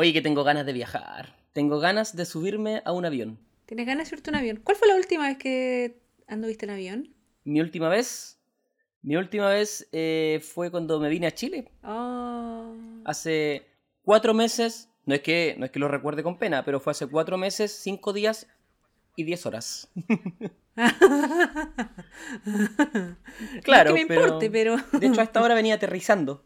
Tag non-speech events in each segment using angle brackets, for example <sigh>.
Oye, que tengo ganas de viajar. Tengo ganas de subirme a un avión. ¿Tienes ganas de subirte a un avión? ¿Cuál fue la última vez que anduviste en avión? Mi última vez. Mi última vez eh, fue cuando me vine a Chile. Oh. Hace cuatro meses. No es que, no es que lo recuerde con pena, pero fue hace cuatro meses, cinco días y diez horas. <laughs> claro, no es que me pero- importe, pero... De hecho, a esta hora venía aterrizando.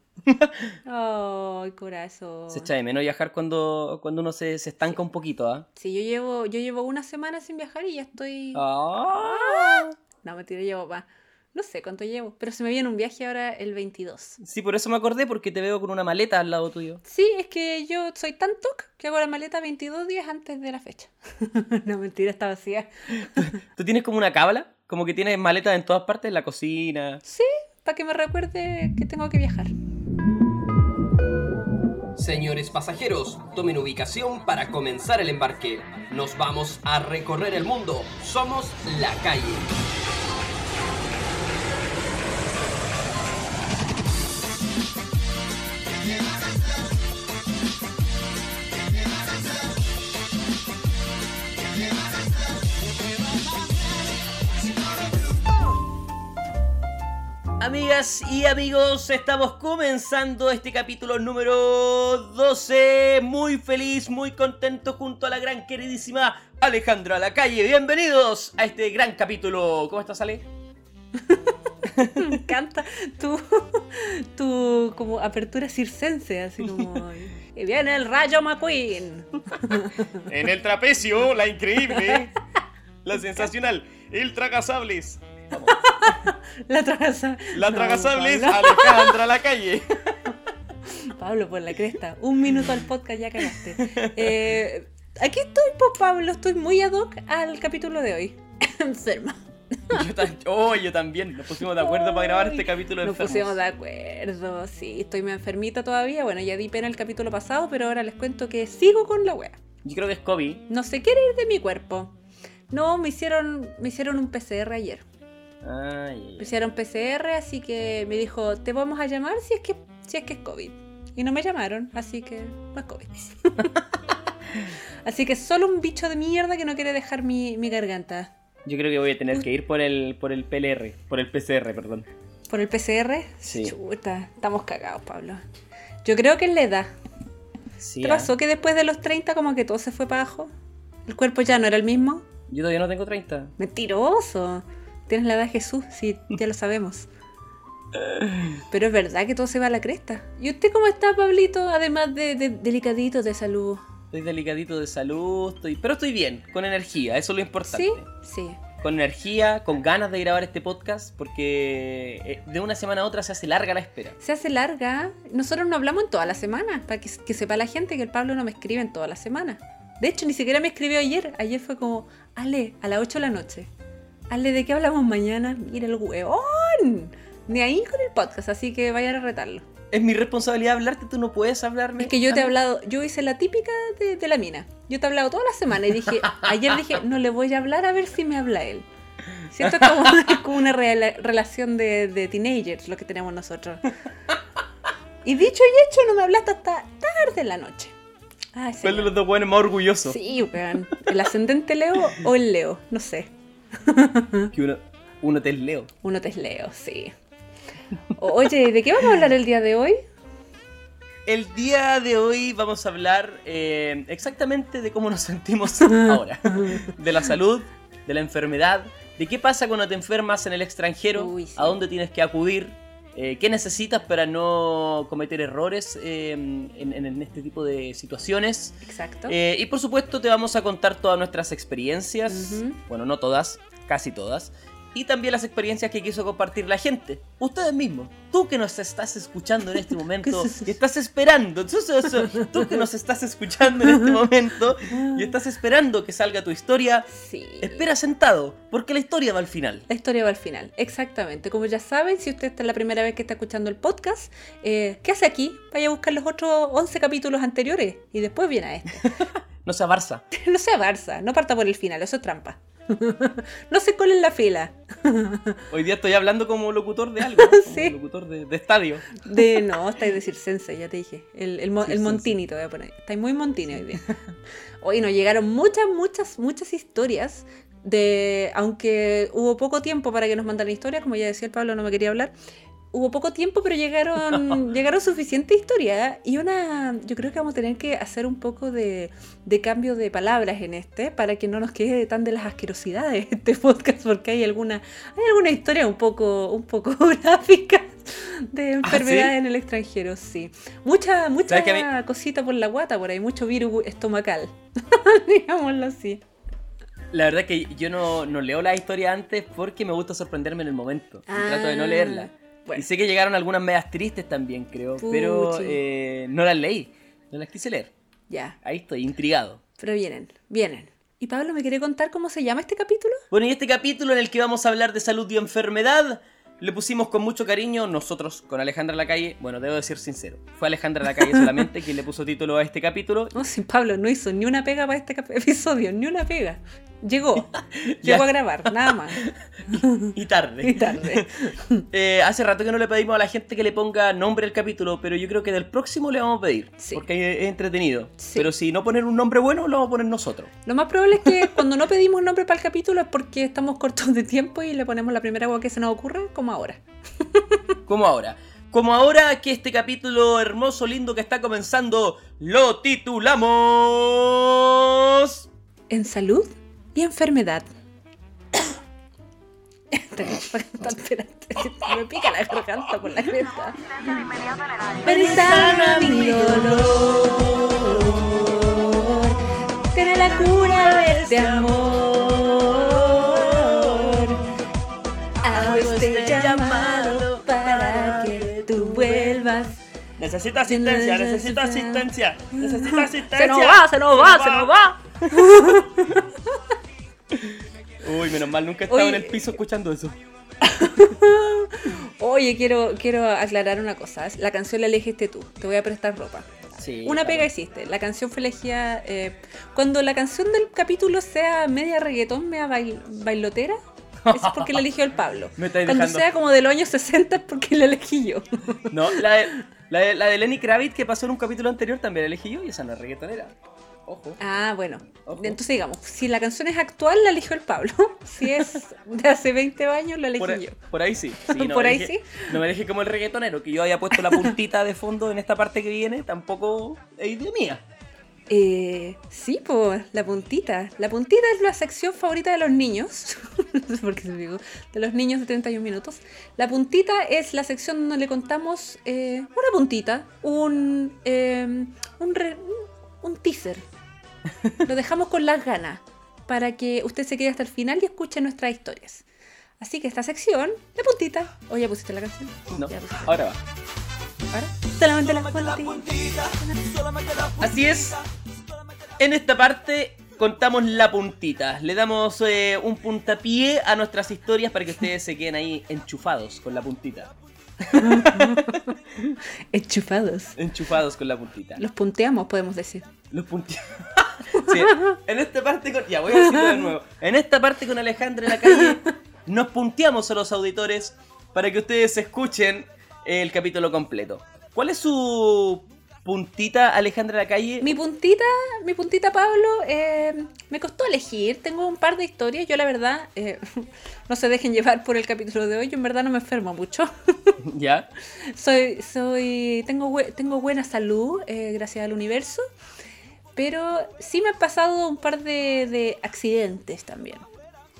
Ay, corazón. Se echa de menos viajar cuando, cuando uno se, se estanca un poquito, ¿ah? Sí, yo llevo, yo llevo una semana sin viajar y ya estoy... Ah. No, mentira, llevo más. No sé cuánto llevo, pero se me viene un viaje ahora el 22. Sí, por eso me acordé, porque te veo con una maleta al lado tuyo. Sí, es que yo soy tan toc que hago la maleta 22 días antes de la fecha. <laughs> no, mentira, está vacía. <laughs> ¿Tú tienes como una cábala? Como que tienes maletas en todas partes, en la cocina. Sí, para que me recuerde que tengo que viajar. Señores pasajeros, tomen ubicación para comenzar el embarque. Nos vamos a recorrer el mundo. Somos la calle. Amigas y amigos, estamos comenzando este capítulo número 12. Muy feliz, muy contento junto a la gran queridísima Alejandra Lacalle. Bienvenidos a este gran capítulo. ¿Cómo estás, Ale? <laughs> Me encanta tu, tu como apertura circense, así como... <laughs> Y viene el rayo McQueen. En el trapecio, la increíble, la sensacional, el tragasables. <laughs> La tragaza. La No, tragasables, Pablo. Alejandra Lacalle. <laughs> Pablo, por la cresta. Un minuto al podcast, ya cagaste. Eh, aquí estoy, pues, Pablo. Estoy muy ad hoc al capítulo de hoy. <laughs> Enferma. Yo, tam- oh, yo también. Nos pusimos de acuerdo para grabar este capítulo de Nos enfermos. pusimos de acuerdo, sí. Estoy muy enfermita todavía. Bueno, ya di pena el capítulo pasado, pero ahora les cuento que sigo con la wea. Yo creo que es COVID. No se quiere ir de mi cuerpo. No, me hicieron, me hicieron un PCR ayer. Me hicieron PCR, así que me dijo, te vamos a llamar si es que, si es, que es COVID. Y no me llamaron, así que no es COVID. <laughs> así que solo un bicho de mierda que no quiere dejar mi, mi garganta. Yo creo que voy a tener que ir por el, por el PLR, por el PCR, perdón. ¿Por el PCR? Sí. Chuta, estamos cagados, Pablo. Yo creo que es la edad. Sí, ¿Te ah. pasó que después de los 30 como que todo se fue para abajo? ¿El cuerpo ya no era el mismo? Yo todavía no tengo 30. Mentiroso. Tienes la edad de Jesús, sí, ya lo sabemos. Pero es verdad que todo se va a la cresta. ¿Y usted cómo está, Pablito? Además de, de delicadito de salud. Estoy delicadito de salud, estoy... pero estoy bien, con energía, eso es lo importante. ¿Sí? Sí. Con energía, con ganas de grabar este podcast, porque eh, de una semana a otra se hace larga la espera. Se hace larga. Nosotros no hablamos en toda la semana, para que, que sepa la gente que el Pablo no me escribe en toda la semana. De hecho, ni siquiera me escribió ayer. Ayer fue como, Ale, a las 8 de la noche. Ale, ¿de qué hablamos mañana? Mira el hueón. Ni ahí con el podcast, así que vayan a retarlo. Es mi responsabilidad hablarte, tú no puedes hablarme. Es que yo te he hablado, yo hice la típica de, de la mina. Yo te he hablado toda la semana y dije, <laughs> ayer dije, no le voy a hablar a ver si me habla él. Siento <laughs> es como, como una rela- relación de, de teenagers lo que tenemos nosotros. Y dicho y hecho, no me hablaste hasta tarde en la noche. Ay, ¿Cuál de los dos buenos más orgulloso? Sí, weón. ¿El ascendente Leo o el Leo? No sé. Que uno, uno te es Leo. Uno te es Leo, sí. Oye, ¿de qué vamos a hablar el día de hoy? El día de hoy vamos a hablar eh, exactamente de cómo nos sentimos <laughs> ahora. De la salud, de la enfermedad, de qué pasa cuando te enfermas en el extranjero, Uy, sí. a dónde tienes que acudir, eh, qué necesitas para no cometer errores eh, en, en este tipo de situaciones. Exacto. Eh, y por supuesto te vamos a contar todas nuestras experiencias, bueno, no todas, casi todas, y también las experiencias que quiso compartir la gente. Ustedes mismos, tú que nos estás escuchando en este <laughs> momento y estás esperando, tú, tú- tú- tú que nos estás escuchando en este <laughs> momento y estás esperando que salga tu historia, Sí. espera sentado, porque la historia va al final. La historia va al final, exactamente. Como ya saben, si usted esta es la primera vez que está escuchando el podcast, eh, ¿qué hace aquí? Vaya a buscar los otros 11 capítulos anteriores y después viene a este. <laughs> No sea Barça. no sea Barça, no parta por el final, eso es trampa. <laughs> no se colen la fila. <laughs> Hoy día estoy hablando como locutor de algo, <laughs> Sí. locutor de, de estadio. De no, estáis de circense, ya te dije. El, el. Montini te voy a poner. Estáis muy Montini hoy día. Hoy nos llegaron muchas, muchas, muchas historias. De, aunque hubo poco tiempo para que nos mandaran historias, como ya decía el Pablo, no me quería hablar. Hubo poco tiempo, pero llegaron, <laughs> llegaron suficiente historias. Y una, yo creo que vamos a tener que hacer un poco de, de cambio de palabras en este, para que no nos quede tan de las asquerosidades <laughs> este podcast, porque hay alguna, hay alguna historia un poco, un poco <laughs> gráfica de enfermedades en el extranjero, sí. Mucha, mucha ¿Sabes que a mí- cosita por la guata por ahí, mucho virus estomacal, digámoslo así. La verdad que yo no, no leo la historia antes porque me gusta sorprenderme en el momento. Trato de no Ah, leerla. Bueno. Y sé que llegaron algunas medias tristes también, creo. Pero eh, no las leí. No las quise leer. Ya, Ahí estoy, intrigado. pero vienen, vienen. ¿Y Pablo me quiere contar cómo se llama este capítulo? Bueno, y este capítulo en el que vamos a hablar de salud y enfermedad, le pusimos con mucho cariño nosotros con Alejandra Lacalle. Bueno, debo decir sincero, fue Alejandra Lacalle solamente <laughs> quien le puso título a este capítulo. No, si Pablo no hizo ni una pega para este <laughs> episodio, ni una pega. Llegó, <laughs> llegó a grabar, nada más. <laughs> Y tarde. Y tarde. <laughs> Eh, hace rato que no le pedimos a la gente que le ponga nombre al capítulo, pero yo creo que del próximo le vamos a pedir. Sí. Porque es entretenido. Sí. Pero si no poner un nombre bueno, lo vamos a poner nosotros. Lo más probable es que cuando no pedimos nombre para el capítulo es porque estamos cortos de tiempo y le ponemos la primera agua que se nos ocurre, como ahora. Como ahora. Como ahora que este capítulo hermoso, lindo que está comenzando, lo titulamos... En salud y enfermedad. <coughs> <laughs> Me pica la garganta por la cresta. Y sana mi dolor. Tiene la cura de este amor. Hago este llamado para que tú vuelvas. Necesito asistencia, necesito asistencia, necesito asistencia. Se nos va, se nos va, se nos va. Uy, menos mal, nunca he estado Oye, en el piso escuchando eso. <laughs> Oye, quiero, quiero aclarar una cosa. La canción la elegiste tú. Te voy a prestar ropa. Sí, Una claro. pega hiciste. La canción fue elegida. eh, cuando la canción del capítulo sea media reggaetón, media bail- bailotera, <laughs> es porque la eligió el Pablo. Me estáis Cuando dejando. sea como de los años 60 es porque la elegí yo. No, la de, la, de, la de Lenny Kravitz que pasó en un capítulo anterior también la elegí yo y esa no es reggaetonera. Ojo. Ah, bueno. Ojo. Entonces digamos, si la canción es actual, la eligió el Pablo. <laughs> Si es de hace 20 años, la elegí Por, yo. por ahí sí. sí, <laughs> no Por me ahí sí. No me dejé como el reggaetonero, que yo había puesto la puntita de fondo en esta parte que viene, tampoco es idea mía. Eh, sí, pues, la puntita. La puntita es la sección favorita de los niños. <laughs> no sé por qué se digo. De los niños de 31 minutos. La puntita es la sección donde le contamos eh, una puntita, un, eh, un, re- un teaser. Lo dejamos con las ganas para que usted se quede hasta el final y escuche nuestras historias. Así que esta sección, la puntita. ¿O ya pusiste la canción? No, Ya pusiste. ahora va. ¿Ahora? Solamente la puntita. Así es. En esta parte contamos la puntita. Le damos eh, un puntapié a nuestras historias para que ustedes se queden ahí enchufados con la puntita. <laughs> Enchufados. Enchufados con la puntita. Los punteamos, podemos decir. Los <laughs> Sí, en esta parte con... Ya, voy a decirlo de nuevo. En esta parte con Alejandra en la calle nos punteamos a los auditores para que ustedes escuchen el capítulo completo. ¿Cuál es su puntita, Alejandra la calle? Mi puntita, mi puntita Pablo, eh, me costó elegir. Tengo un par de historias. Yo la verdad, eh, <laughs> no se dejen llevar por el capítulo de hoy. Yo en verdad no me enfermo mucho. <laughs> ¿Ya? soy, soy, tengo, tengo buena salud, eh, gracias al universo. Pero sí me han pasado un par de, de accidentes también.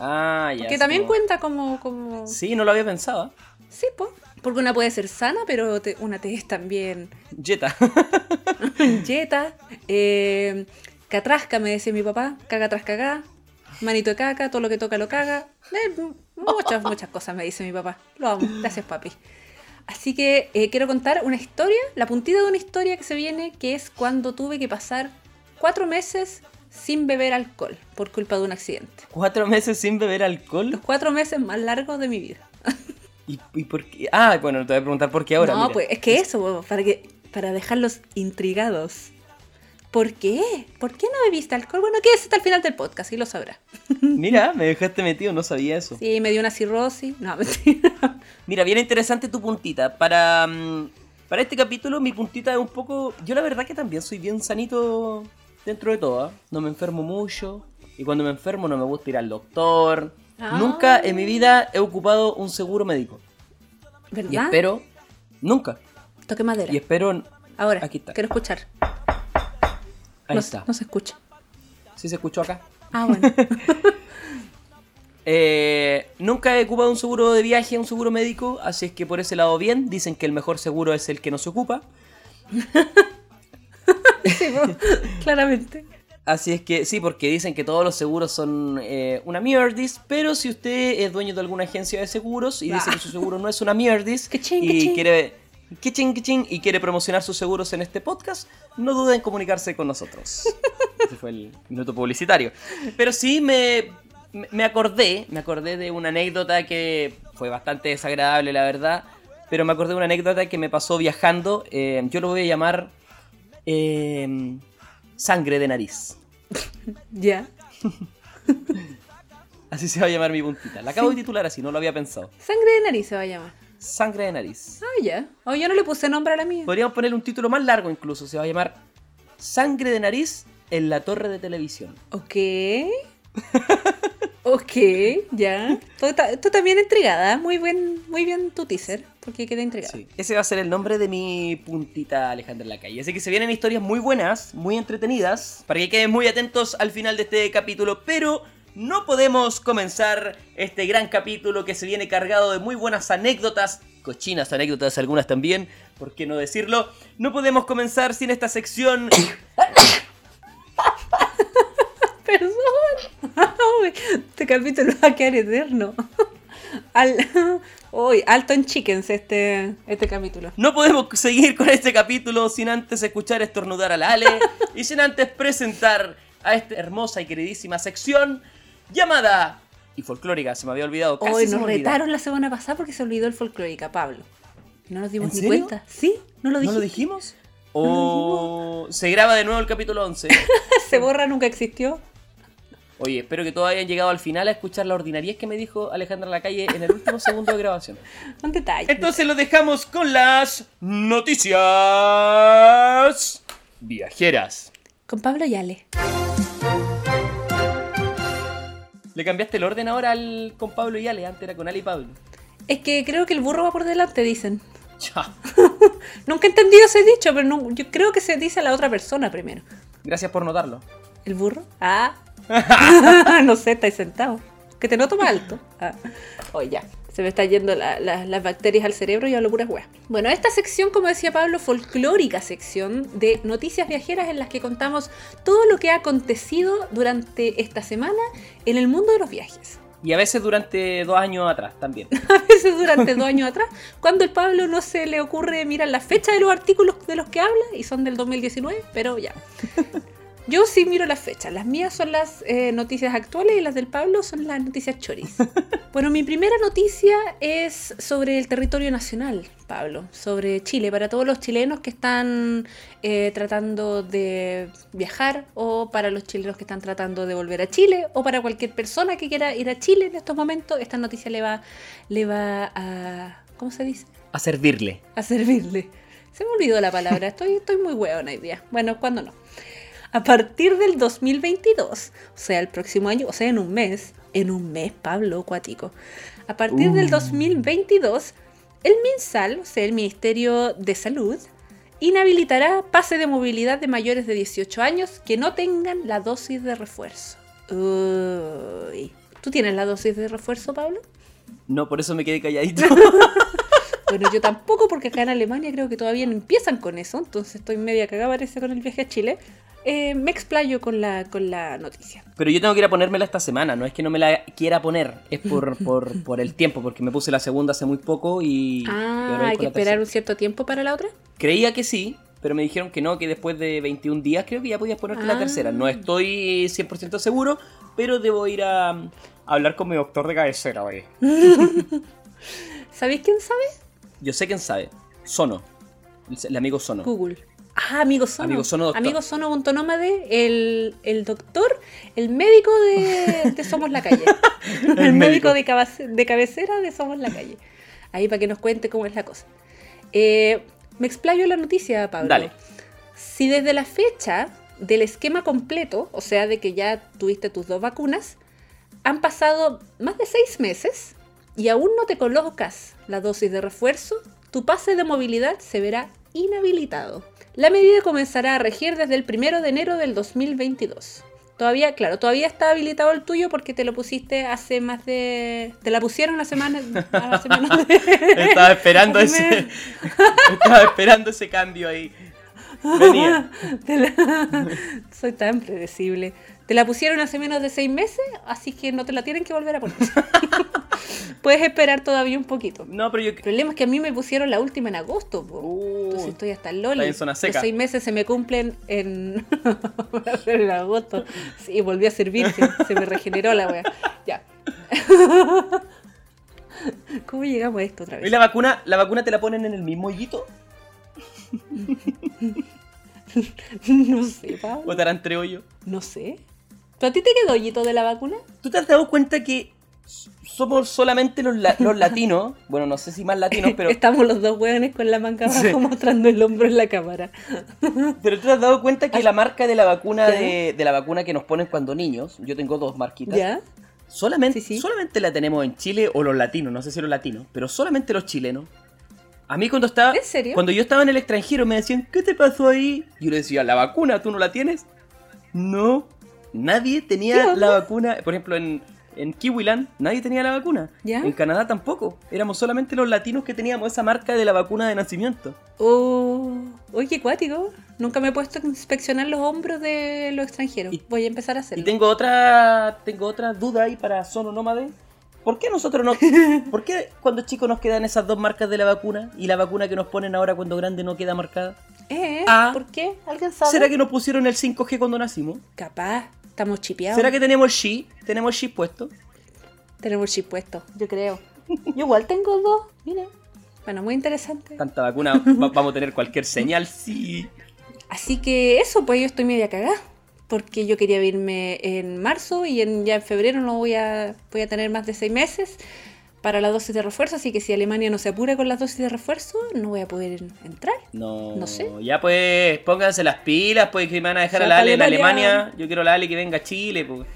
Ah, ya. Que también cuenta como, como... Sí, no lo había pensado. Sí, pues. Porque una puede ser sana, pero te- una te es también Jetta. <laughs> Yeta, eh, catrasca, me decía mi papá, caga tras cagá, manito de caca, todo lo que toca lo caga. Eh, muchas, muchas cosas me dice mi papá. Lo amo, gracias papi. Así que eh, quiero contar una historia, la puntita de una historia que se viene, que es cuando tuve que pasar cuatro meses sin beber alcohol por culpa de un accidente. Cuatro meses sin beber alcohol. Los cuatro meses más largos de mi vida. <laughs> ¿Y, y por qué? Ah, bueno, te voy a preguntar por qué ahora. no, mira. pues es que eso, para que para dejarlos intrigados. ¿Por qué? ¿Por qué no bebiste alcohol? Bueno, quédese hasta el final del podcast y lo sabrá. <laughs> Mira, me dejaste metido, no sabía eso. Sí, me dio una cirrosis. No, mentira. <laughs> Mira, bien interesante tu puntita. Para, mm, para este capítulo, mi puntita es un poco. Yo la verdad que también soy bien sanito dentro de todo. ¿ah? No me enfermo mucho. Y cuando me enfermo no me gusta ir al doctor. Ah. Nunca en mi vida he ocupado un seguro médico. Y ¿Verdad? espero. Nunca. Toque madera. Y espero. Ahora, Aquí está. quiero escuchar. Ahí no, está. no se escucha. ¿Sí se escuchó acá? Ah, bueno. <laughs> Eh, nunca he ocupado un seguro de viaje, un seguro médico, así es que por ese lado bien. Dicen que el mejor seguro es el que no se ocupa. <laughs> Sí, po, claramente. Así es que sí, porque dicen que todos los seguros son eh, una mierdis, pero si usted es dueño de alguna agencia de seguros y dice Ah. que su seguro no es una mierdis <laughs> y quiere y quiere promocionar sus seguros en este podcast, no duden en comunicarse con nosotros. <laughs> Ese fue el minuto publicitario. Pero sí me, me- me acordé, me acordé de una anécdota que fue bastante desagradable, la verdad, pero me acordé de una anécdota que me pasó viajando. eh, yo lo voy a llamar eh, sangre de nariz. Ya. <laughs> Así se va a llamar mi puntita. La acabo de titular así, no lo había pensado. Sangre de nariz se va a llamar. Sangre de nariz. Ah, ya. Oh, yo no le puse nombre a la mía. Podríamos ponerle un título más largo incluso. Se va a llamar Sangre de nariz en la torre de televisión. Ok. ok, ya. Tú, tú también intrigada. Muy bien, muy bien tu teaser. Porque quedé intrigada. Sí. Ese va a ser el nombre de mi puntita Alejandra Lacalle. Así que se vienen historias muy buenas, muy entretenidas, para que queden muy atentos al final de este capítulo. Pero no podemos comenzar este gran capítulo que se viene cargado de muy buenas anécdotas, cochinas anécdotas algunas también, ¿por qué no decirlo? No podemos comenzar sin esta sección <coughs> <laughs> Perdón. <laughs> Este capítulo va a quedar eterno. <laughs> Al, uy, alto en chickens este, este capítulo. No podemos seguir con este capítulo sin antes escuchar estornudar a la Ale <laughs> y sin antes presentar a esta hermosa y queridísima sección llamada y folclórica, se me había olvidado. Casi Hoy nos retaron la semana pasada porque se olvidó el folclórica, Pablo. No nos dimos ¿En ni serio? cuenta. ¿Sí? ¿No lo ¿No dijiste? lo dijimos? ¿O se graba de nuevo el capítulo 11? <laughs> Se borra, nunca existió. Oye, espero que todos hayan llegado al final a escuchar la ordinariez que me dijo Alejandra Lacalle en el último <laughs> segundo de grabación. Un detalle. Entonces lo dejamos con las noticias viajeras. Con Pablo Yale. Le cambiaste el orden ahora al con Pablo y Ale, antes era con Ale y Pablo. Es que creo que el burro va por delante, dicen. Ya. <laughs> Nunca he entendido ese dicho, pero no- yo creo que se dice a la otra persona primero. Gracias por notarlo. ¿El burro? Ah. <laughs> no sé, estáis sentado. Que te noto más alto. Ah. Oye, ya. Se me está yendo la- la- las bacterias al cerebro y hablo puras weas. Bueno, esta sección, como decía Pablo, folclórica sección de noticias viajeras en las que contamos todo lo que ha acontecido durante esta semana en el mundo de los viajes. Y a veces durante dos años atrás también. <laughs> A veces durante dos años atrás, cuando el Pablo no se le ocurre mirar la fecha de los artículos de los que habla, y son del 2019, pero ya. Yo sí miro las fechas. Las mías son las eh, noticias actuales y las del Pablo son las noticias choris. <laughs> Bueno, mi primera noticia es sobre el territorio nacional, Pablo, sobre Chile, para todos los chilenos que están eh, tratando de viajar o para los chilenos que están tratando de volver a Chile o para cualquier persona que quiera ir a Chile en estos momentos, esta noticia le va, le va a... ¿Cómo se dice? A servirle. a servirle. Se me olvidó la palabra, estoy, estoy muy hueona hoy día. Bueno, ¿cuándo no? A partir del 2022, o sea, el próximo año, o sea, en un mes, en un mes, Pablo, cuático. A partir del Uh. 2022, el MinSal, o sea, el Ministerio de Salud, inhabilitará pase de movilidad de mayores de 18 años que no tengan la dosis de refuerzo. Uy. ¿Tú tienes la dosis de refuerzo, Pablo? No, por eso me quedé calladito. <laughs> Bueno, yo tampoco, porque acá en Alemania creo que todavía no empiezan con eso, entonces estoy media cagada parece con el viaje a Chile. Eh, me explayo con la, con la noticia. Pero yo tengo que ir a ponérmela esta semana, no es que no me la quiera poner, es por, <laughs> por, por el tiempo, porque me puse la segunda hace muy poco y... Ah, hay que esperar un cierto tiempo para la otra. Creía que sí, pero me dijeron que no, que después de 21 días creo que ya podías ponerte la Ah. tercera. No estoy 100% seguro, pero debo ir a, a hablar con mi doctor de cabecera hoy. <laughs> ¿Sabéis quién sabe? Yo sé quién sabe. Sono. El, amigo Sono. Google. Ah, amigo Sono. Amigo Sono, doctor. Amigo Sono Buntonómade, el, el doctor, el médico de, de Somos la Calle. <laughs> el, El médico. médico de, cabace- de cabecera de Somos la Calle. Ahí para que nos cuente cómo es la cosa. Eh, me explayo la noticia, Pablo. Dale. Si desde la fecha del esquema completo, o sea, de que ya tuviste tus dos vacunas, han pasado más de seis meses y aún no te colocas la dosis de refuerzo, tu pase de movilidad se verá inhabilitado. La medida comenzará a regir desde el 1 de enero del 2022. Todavía, claro, todavía está habilitado el tuyo porque te lo pusiste hace más de... Te la pusieron la semana... <laughs> menos de- Estaba esperando ese. <laughs> Estaba esperando ese cambio ahí. Venía. <laughs> La- Soy tan predecible. Te la pusieron hace menos de seis meses, así que no te la tienen que volver a poner. <laughs> Puedes esperar todavía un poquito. No, pero yo. El problema es que a mí me pusieron la última en agosto. Uh, Entonces estoy hasta el loli. en zona Los seca. seis meses se me cumplen en, <laughs> en agosto. Sí, volví a servir. Se, se me regeneró la wea. Ya. <laughs> ¿Cómo llegamos a esto otra ¿Y vez? la vacuna, la vacuna te la ponen en el mismo hoyito? No sé, Pablo. ¿O te harán entre hoyos? No sé. ¿Pero a ti te quedó hoyito de la vacuna? ¿Tú te has dado cuenta que somos solamente los, la- los latinos? <laughs> Bueno, no sé si más latinos, pero. Estamos los dos hueones con la manga abajo Sí. mostrando el hombro en la cámara. <laughs> Pero tú te has dado cuenta que la marca de la vacuna de, de la vacuna que nos ponen cuando niños, yo tengo dos marquitas, ¿Ya? solamente, Sí, sí. solamente la tenemos en Chile o los latinos, no sé si los latinos, pero solamente los chilenos. A mí cuando estaba, ¿En serio? cuando yo estaba en el extranjero me decían, ¿qué te pasó ahí? Yo le decía, ¿la vacuna tú no la tienes? No, nadie ¿Qué tenía la vacuna, por ejemplo en, en Kiwiland nadie tenía la vacuna, ¿Ya? en Canadá tampoco, éramos solamente los latinos que teníamos esa marca de la vacuna de nacimiento. Oh, oye, qué cuático. Nunca me he puesto a inspeccionar los hombros de los extranjeros. Y- Voy a empezar a Y hacerlo. tengo otra, tengo otra duda ahí para Sono Nómade. ¿Por qué nosotros no, <laughs> por qué cuando chicos nos quedan esas dos marcas de la vacuna y la vacuna que nos ponen ahora cuando grande no queda marcada? ¿Eh? Ah. ¿Por qué? ¿Alguien sabe? ¿Será que nos pusieron el 5G cuando nacimos? Capaz. Estamos chipeados. ¿Será que tenemos el? ¿Tenemos el puesto? Tenemos el chip puesto, yo creo. Yo igual tengo dos, mira. Bueno, muy interesante. Tanta vacuna, va- vamos a tener cualquier señal, sí. Así que eso, pues yo estoy media cagada. Porque yo quería irme en marzo y en, ya en febrero no voy a, voy a tener más de seis meses para la dosis de refuerzo. Así que si Alemania no se apura con las dosis de refuerzo, no voy a poder entrar. No, No sé. Ya pues, pónganse las pilas, pues que me van a dejar O a la Ale en Alemania-. Yo quiero a la Ale que venga a Chile, pues.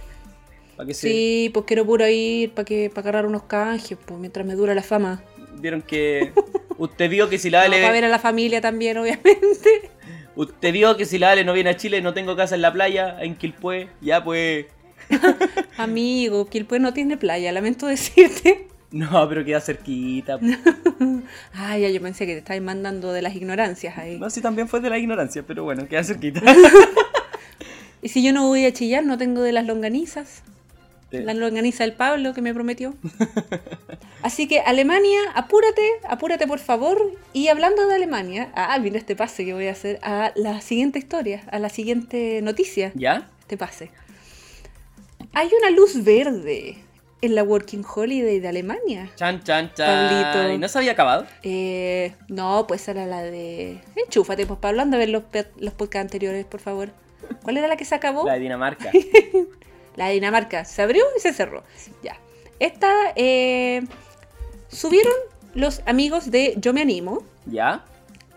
Se... Sí, pues quiero puro ir para que para agarrar unos canjes, pues mientras me dura la fama. Vieron que... Usted vio que si la <laughs> No, Ale... para ver a la familia también, obviamente. Usted vio que si la Ale no viene a Chile, no tengo casa en la playa, en Quilpué, ya pues. <laughs> Amigo, Quilpue no tiene playa, lamento decirte. <laughs> No, pero queda cerquita. Ay, <laughs> ya yo pensé que te estabas mandando de las ignorancias ahí. No, sí, también fue de la ignorancia, pero bueno, queda cerquita. <laughs> Y si yo no voy a chillar, no tengo de las longanizas. La longaniza del Pablo que me prometió. Así que Alemania, apúrate, apúrate por favor. Y hablando de Alemania, ah, mira este pase que voy a hacer a la siguiente historia, a la siguiente noticia. ¿Ya? Este pase. Hay una luz verde en la Working Holiday de Alemania. Chan, chan, chan. Pablito. ¿Y no se había acabado? Eh, no, pues era la de... Enchúfate, pues Pablo, anda a ver los, los podcasts anteriores, por favor. ¿Cuál era la que se acabó? La de Dinamarca. <laughs> La de Dinamarca. Se abrió y se cerró. Ya. Esta eh, subieron los amigos de Yo Me Animo ¿Ya?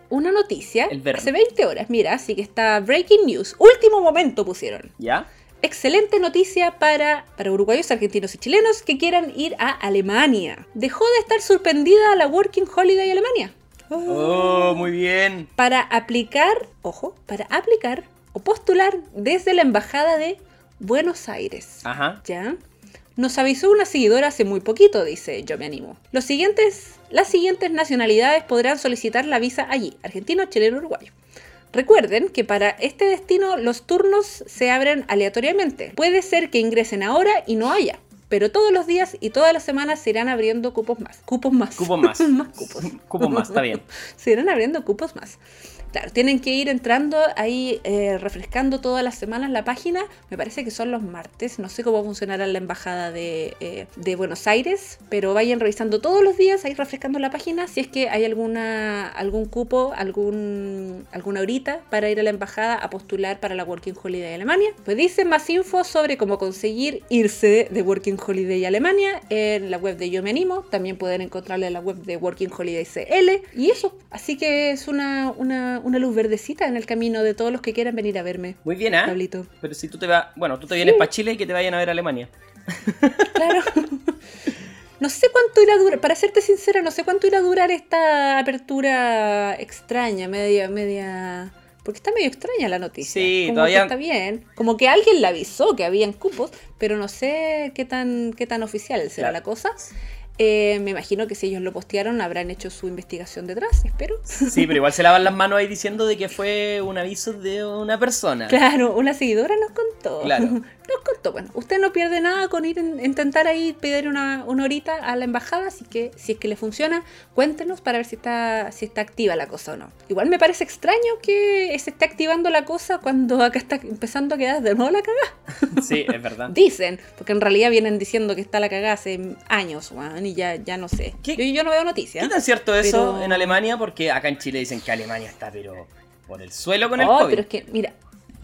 una noticia El hace 20 horas. Mira, así que está Breaking News. Último momento pusieron. ¿Ya? Excelente noticia para, para uruguayos, argentinos y chilenos que quieran ir a Alemania. Dejó de estar suspendida la Working Holiday Alemania. Oh, muy bien. Para aplicar, ojo, para aplicar o postular desde la Embajada de Buenos Aires. Ajá. ¿Ya? Nos avisó una seguidora hace muy poquito, dice Yo Me Animo. Los siguientes, las siguientes nacionalidades podrán solicitar la visa allí, argentino, chileno, uruguayo. Recuerden que para este destino los turnos se abren aleatoriamente. Puede ser que ingresen ahora y no haya, pero todos los días y todas las semanas se irán abriendo cupos más. Cupos más. Cupo más. <laughs> más cupos. Cupo más, está bien. Se irán abriendo cupos más. Claro, tienen que ir entrando ahí, eh, refrescando todas las semanas la página. Me parece que son los martes. No sé cómo funcionará la embajada de, eh, de Buenos Aires, pero vayan revisando todos los días, ahí refrescando la página, si es que hay alguna algún cupo, algún alguna horita para ir a la embajada a postular para la Working Holiday Alemania. Pues dice más info sobre cómo conseguir irse de Working Holiday Alemania en la web de Yo Me Animo. También pueden encontrarla en la web de Working Holiday CL. Y eso, así que es una, una, una luz verdecita en el camino de todos los que quieran venir a verme. Muy bien, ¿ah? Pablito. Pero si tú te vas, bueno, tú te vienes para Chile y que te vayan a ver a Alemania. <laughs> Claro. No sé cuánto irá a durar, para serte sincera, no sé cuánto irá a durar esta apertura extraña, media, media. Porque está medio extraña la noticia. Sí, como todavía- que está bien. Como que alguien le avisó que habían cupos, pero no sé qué tan, qué tan oficial será Claro. la cosa. Eh, me imagino que si ellos lo postearon habrán hecho su investigación detrás, espero. Sí, pero igual se lavan las manos ahí <laughs> diciendo de que fue un aviso de una persona. Claro, una seguidora nos contó. Claro. <laughs> Nos contó. Bueno, usted no pierde nada con ir en- intentar ahí pedir una, una horita a la embajada, así que si es que le funciona, cuéntenos para ver si está, si está activa la cosa o no. Igual me parece extraño que se esté activando la cosa cuando acá está empezando a quedar de nuevo la cagada. Sí, es verdad. <laughs> Dicen, porque en realidad vienen diciendo que está la cagada hace años, weón, y ya, ya no sé. ¿Qué- Yo, yo no veo noticias. ¿Qué tan cierto eso Pero- en Alemania? Porque acá en Chile dicen que Alemania está, pero por el suelo con el Oh, COVID. pero es que, mira,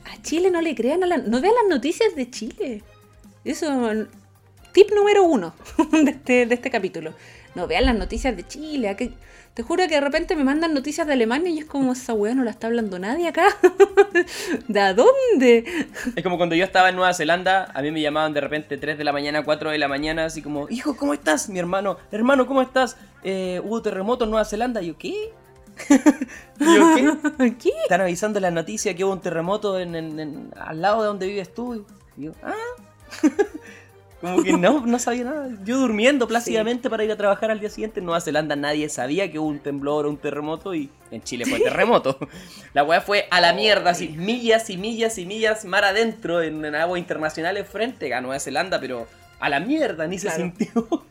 a Chile no le crean a la... No vean las noticias de Chile. Eso, tip número uno <laughs> de este, de este capítulo. No vean las noticias de Chile. aquí- te juro que de repente me mandan noticias de Alemania y es como, esa weá no la está hablando nadie acá. <laughs> ¿De dónde? Es como cuando yo estaba en Nueva Zelanda, a mí me llamaban de repente 3 de la mañana, 4 de la mañana, así como, hijo, ¿cómo estás? Mi hermano, hermano, ¿cómo estás? Eh, hubo terremoto en Nueva Zelanda. Y yo, ¿qué? <laughs> Y yo, ¿qué? <laughs> ¿Qué? Están avisando la noticia que hubo un terremoto en, en- en- al lado de donde vives tú. Y yo, ah. Como que no, no sabía nada. Yo durmiendo plácidamente para ir a trabajar al día siguiente. En Nueva Zelanda nadie sabía que hubo un temblor o un terremoto y en Chile fue terremoto. <laughs> La weá fue a la mierda, así, millas y millas y millas mar adentro en, en aguas internacionales frente a Nueva Zelanda, pero a la mierda, ni se sintió.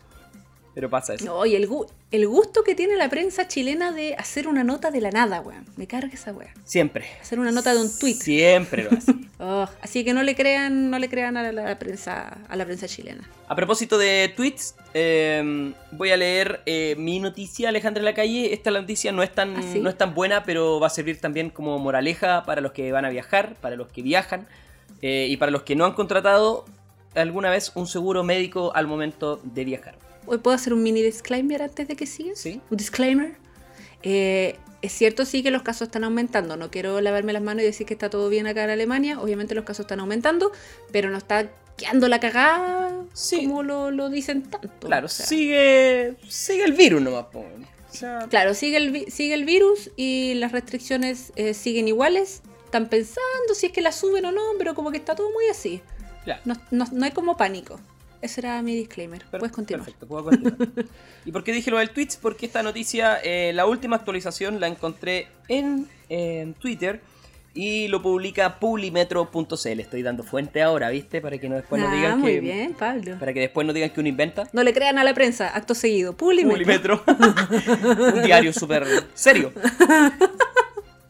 Pero pasa eso. No, y el, gu- el gusto que tiene la prensa chilena de hacer una nota de la nada, weón. Me carga esa weá. Siempre. Hacer una nota de un tweet. Siempre lo hace. <laughs> Oh, así que no le crean, no le crean a la, prensa, a la prensa chilena. A propósito de tweets, eh, voy a leer eh, mi noticia, Alejandra de la Calle. Esta noticia no es, tan, ¿Ah, sí? no es tan buena, pero va a servir también como moraleja para los que van a viajar, para los que viajan eh, y para los que no han contratado alguna vez un seguro médico al momento de viajar. Puedo hacer un mini disclaimer antes de que sigas. Sí. Un disclaimer. Eh, es cierto, sí, que los casos están aumentando. No quiero lavarme las manos y decir que está todo bien acá en Alemania. Obviamente los casos están aumentando, pero no está quedando la cagada Sí. como lo, lo dicen tanto. Claro, O sea, sigue, sigue el virus nomás. O sea, Claro, sigue el, sigue el virus y las restricciones eh, siguen iguales. Están pensando si es que la suben o no, pero como que está todo muy así. claro. No, no- no hay como pánico. Ese era mi disclaimer. Per- Puedes continuar. Perfecto, puedo continuar. ¿Y por qué dije lo del tweets? Porque esta noticia, eh, la última actualización la encontré en, en Twitter y lo publica publimetro.cl. Estoy dando fuente ahora, ¿viste? Para que no después ah, digan muy que bien, Pablo. para que después no digan que uno inventa. No le crean a la prensa, acto seguido. Pulimetro. Publimetro. <laughs> Un diario súper serio.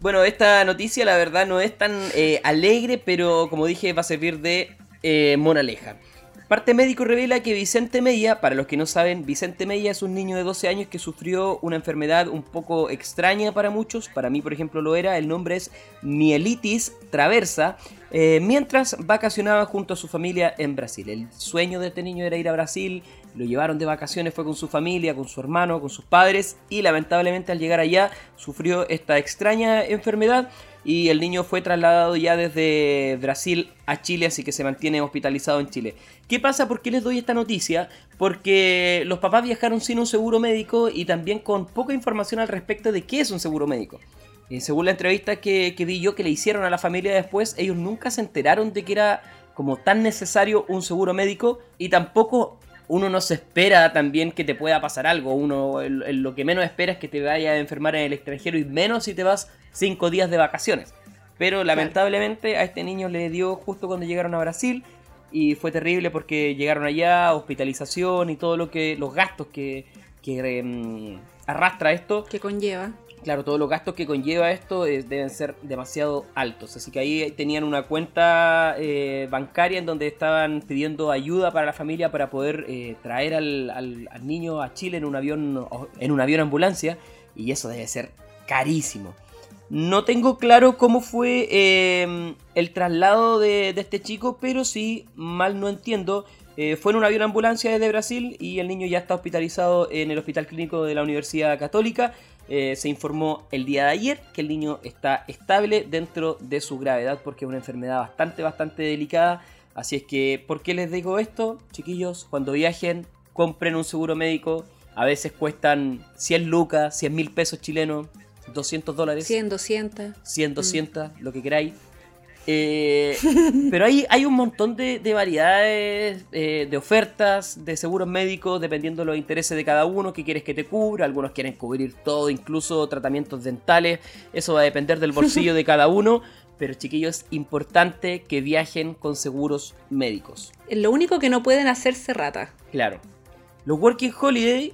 Bueno, esta noticia la verdad no es tan eh, alegre, pero como dije va a servir de eh, moraleja. Parte médico revela que Vicente Mella, para los que no saben, Vicente Mella es un niño de 12 años que sufrió una enfermedad un poco extraña para muchos, para mí por ejemplo lo era, el nombre es mielitis traversa, eh, mientras vacacionaba junto a su familia en Brasil. El sueño de este niño era ir a Brasil, lo llevaron de vacaciones, fue con su familia, con su hermano, con sus padres y lamentablemente al llegar allá sufrió esta extraña enfermedad y el niño fue trasladado ya desde Brasil a Chile, así que se mantiene hospitalizado en Chile. ¿Qué pasa? ¿Por qué les doy esta noticia? Porque los papás viajaron sin un seguro médico y también con poca información al respecto de qué es un seguro médico. Eh, según la entrevista que, que vi yo que le hicieron a la familia después, ellos nunca se enteraron de que era como tan necesario un seguro médico y tampoco uno no se espera también que te pueda pasar algo. Uno el- el- lo que menos espera es que te vaya a enfermar en el extranjero y menos si te vas cinco días de vacaciones. Pero lamentablemente a este niño le dio justo cuando llegaron a Brasil y fue terrible porque llegaron allá, hospitalización y todo lo que los gastos que, que em, arrastra esto Que conlleva. Claro, todos los gastos que conlleva esto deben ser demasiado altos. Así que ahí tenían una cuenta eh, bancaria en donde estaban pidiendo ayuda para la familia para poder eh, traer al, al- niño a Chile en un avión en un avión ambulancia. Y eso debe ser carísimo. No tengo claro cómo fue eh, el traslado de, de este chico, pero sí, mal no entiendo, eh, fue en un avión ambulancia desde Brasil y el niño ya está hospitalizado en el Hospital Clínico de la Universidad Católica. Eh, se informó el día de ayer que el niño está estable dentro de su gravedad porque es una enfermedad bastante, bastante delicada. Así es que, ¿por qué les digo esto? Chiquillos, cuando viajen, compren un seguro médico. A veces cuestan 100 lucas, 100 mil pesos chilenos, 200 dólares. 100, 200. 100, 200, lo que queráis. Eh, <laughs> pero hay, hay un montón de, de variedades, eh, de ofertas, de seguros médicos, dependiendo de los intereses de cada uno, que quieres que te cubra. Algunos quieren cubrir todo, incluso tratamientos dentales. Eso va a depender del bolsillo de cada uno. Pero chiquillos, es importante que viajen con seguros médicos. Lo único que no pueden hacerse rata. Claro. Los Working Holiday,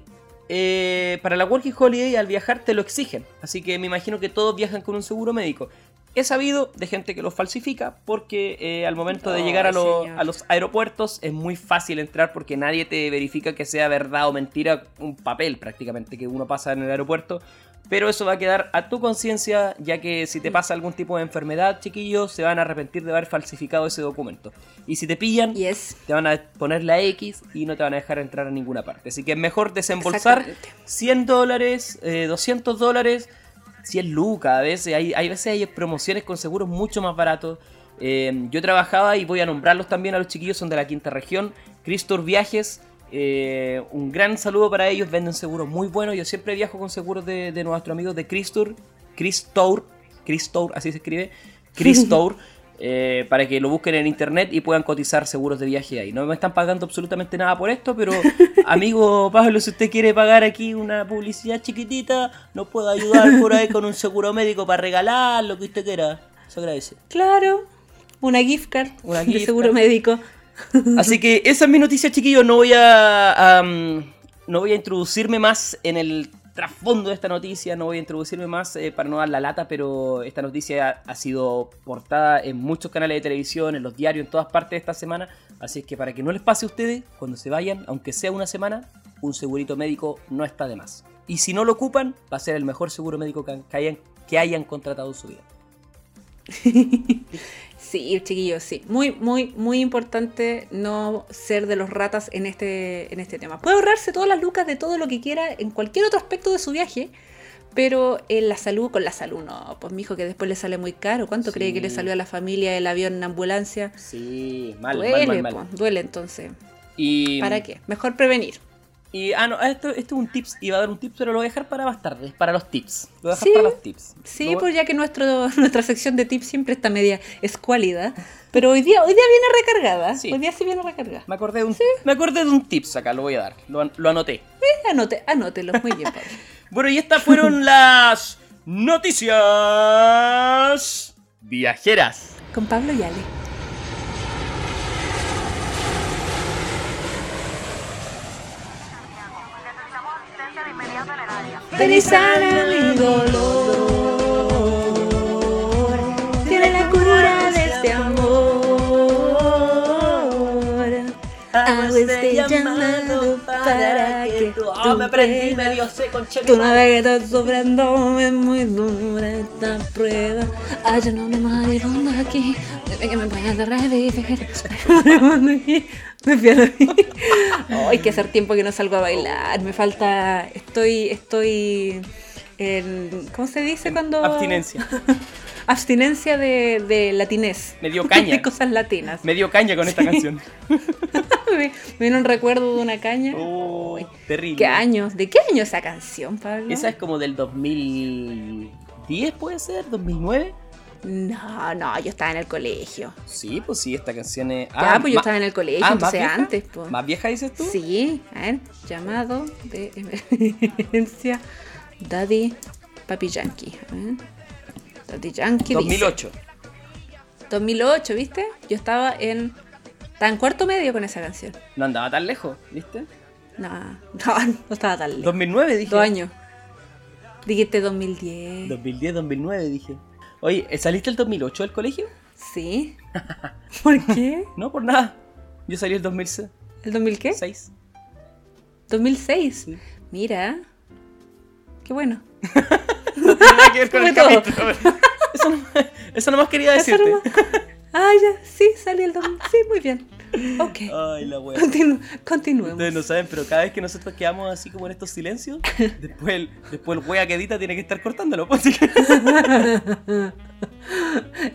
eh, para la Working Holiday al viajar te lo exigen. Así que me imagino que todos viajan con un seguro médico. He sabido de gente que los falsifica porque eh, al momento de llegar a, lo- señor. a los aeropuertos es muy fácil entrar porque nadie te verifica que sea verdad o mentira un papel prácticamente que uno pasa en el aeropuerto. Pero eso va a quedar a tu conciencia ya que si te pasa algún tipo de enfermedad, chiquillos, se van a arrepentir de haber falsificado ese documento. Y si te pillan, Yes. te van a poner la X y no te van a dejar entrar a ninguna parte. Así que es mejor desembolsar Exactamente. 100 dólares, eh, 200 dólares, 100 lucas. A veces hay, hay veces hay promociones con seguros mucho más baratos. Eh, yo trabajaba y voy a nombrarlos también a los chiquillos, son de la quinta región. Cristor Viajes, eh, un gran saludo para ellos, venden seguros muy buenos. Yo siempre viajo con seguros de, de nuestros amigos de Cristor, Cristour, Cristour, así se escribe, <laughs> Cristour. Eh, para que lo busquen en internet y puedan cotizar seguros de viaje ahí. No me están pagando absolutamente nada por esto, pero <laughs> amigo Pablo, si usted quiere pagar aquí una publicidad chiquitita, nos puede ayudar por ahí con un seguro médico para regalar, lo que usted quiera. Se agradece. Claro. Una gift card Una de gift seguro card. médico. Así que esa es mi noticia, chiquillos. No voy a, no voy a introducirme más en el trasfondo de esta noticia. No voy a introducirme más eh, para no dar la lata, pero esta noticia ha, ha sido portada en muchos canales de televisión, en los diarios, en todas partes esta semana. Así que para que no les pase a ustedes, cuando se vayan, aunque sea una semana, un segurito médico no está de más. Y si no lo ocupan, va a ser el mejor seguro médico que hayan, que hayan contratado en su vida. <laughs> Sí, chiquillos, sí. Muy, muy, muy importante no ser de los ratas en este, en este tema. Puede ahorrarse todas las lucas de todo lo que quiera en cualquier otro aspecto de su viaje, pero en la salud, con la salud no. Pues mi hijo que después le sale muy caro. ¿Cuánto cree que le salió a la familia el avión en ambulancia? Sí, mal, duele, mal, mal, mal. po, duele entonces. Y, ¿Para qué? Mejor prevenir. Y, ah, no, esto, esto es un tips, iba a dar un tips, pero lo voy a dejar para más tarde, para los tips. Lo voy a dejar Sí, para los tips. Sí, pues ya que nuestro, <laughs> nuestra sección de tips siempre está media escuálida, pero hoy día, hoy día viene recargada. Sí. Hoy día sí viene recargada. Me acordé, de un, me acordé de un tips acá, lo voy a dar, lo, lo anoté. Eh, Anote, anótelo, muy bien, Pablo. <laughs> Bueno, y estas fueron <laughs> las noticias viajeras. Con Pablo y Ale. Ven y sana mi dolor. Tiene la cura de este amor. Hago este llamado para tú Ah, me aprendí, pruebes. medio sé con Tú no ves que estás sufriendo, es muy dura esta prueba. Ay, yo no me maripondo aquí, debe que me vayas a revivir. <laughs> Me pierdo aquí. Oh, hay que hacer tiempo que no salgo a bailar, me falta, estoy, estoy ¿cómo se dice cuando? Abstinencia. <laughs> Abstinencia de, de latinez. Me dio caña. <laughs> De cosas latinas. Me dio caña con esta canción. <laughs> me, viene un recuerdo de una caña. Oh, terrible. ¿Qué años? ¿De qué año esa canción, Pablo? Esa es como del 2010, puede ser, 2009. No, no, yo estaba en el colegio. Sí, pues sí, esta canción es. Ya, pues yo estaba en el colegio, ah, ¿más entonces antes, pues. ¿Más vieja dices tú? Sí, a ver, llamado de emergencia Daddy Papi Yankee. ver. Daddy Yankee. dice, 2008. 2008, ¿viste? Yo estaba en. Estaba en cuarto medio con esa canción. No andaba tan lejos, ¿viste? No, no, <laughs> no estaba tan lejos. 2009 dije. Dos años. Dijiste 2010. 2010, 2009 dije. Oye, ¿saliste el 2008 del colegio? Sí. <laughs> ¿Por qué? <laughs> No, por nada. Yo salí el 2006. ¿El 2000 qué? 2006. Sí. Mira. Qué bueno. No tiene nada que ver <laughs> con el Fue todo. capítulo. <laughs> Eso, no, eso nomás quería decirte. nomás. Ah, ya. Sí, salí el 2000. Sí, muy bien. Ok. <laughs> Ay, la wea. Continu- continuemos. Ustedes no saben, pero cada vez que nosotros quedamos así como en estos silencios, después el, después el wea que edita tiene que estar cortándolo. pues, así que-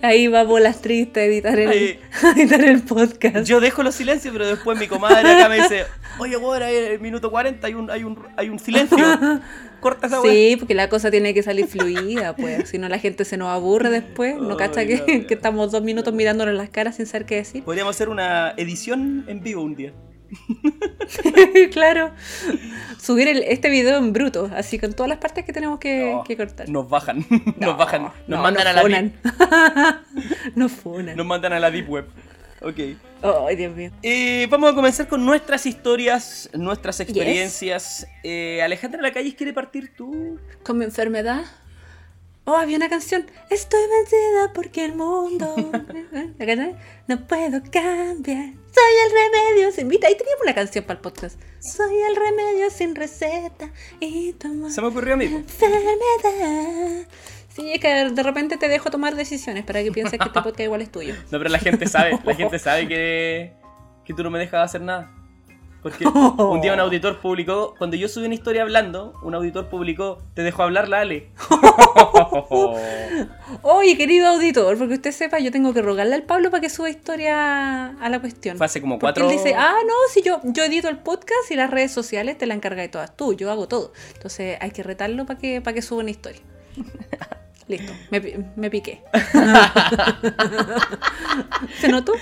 Ahí va bolas tristes a editar el, Ahí. <laughs> a editar el podcast. Yo dejo los silencios, pero después mi comadre acá me dice, oye, weón, en el minuto 40 hay un, hay un, hay un silencio. <laughs> Corta esa. Sí, porque la cosa tiene que salir fluida, pues. Si no, la gente se nos aburre después. No Ay, cacha que, que estamos dos minutos mirándonos las caras sin saber qué decir. Podríamos hacer una edición en vivo un día. <laughs> claro. Subir el- este video en bruto, así con todas las partes que tenemos que, No, que cortar. Nos bajan, <laughs> nos bajan, nos no, mandan nos a la funan. deep, <laughs> nos funan. nos mandan a la deep web. Ok. Ay, Dios mío. Eh, vamos a comenzar con nuestras historias, nuestras experiencias. Eh, Alejandra Lacalles quiere partir tú. Con mi enfermedad. Oh, había una canción. Estoy vencida porque el mundo. <laughs> No puedo cambiar. Soy el remedio sin vida. Ahí teníamos una canción para el podcast. Soy el remedio sin receta. Y tomo Se me ocurrió a mí. enfermedad. Sí, es que de repente te dejo tomar decisiones para que pienses que este <laughs> podcast igual es tuyo. No, pero la gente sabe, la gente <laughs> sabe que, que tú no me dejas hacer nada. Porque un día un <laughs> auditor publicó, cuando yo subí una historia hablando, un auditor publicó, te dejo hablar la Ale. <laughs> Oye, querido auditor, porque usted sepa, yo tengo que rogarle al Pablo para que suba historia a la cuestión. Fue hace como Porque cuatro... él dice, ah, no, si yo, yo edito el podcast y las redes sociales te la encargas de todas tú, yo hago todo. Entonces hay que retarlo para que, para que suba una historia. <laughs> Listo, me, me piqué. <laughs> ¿Se notó?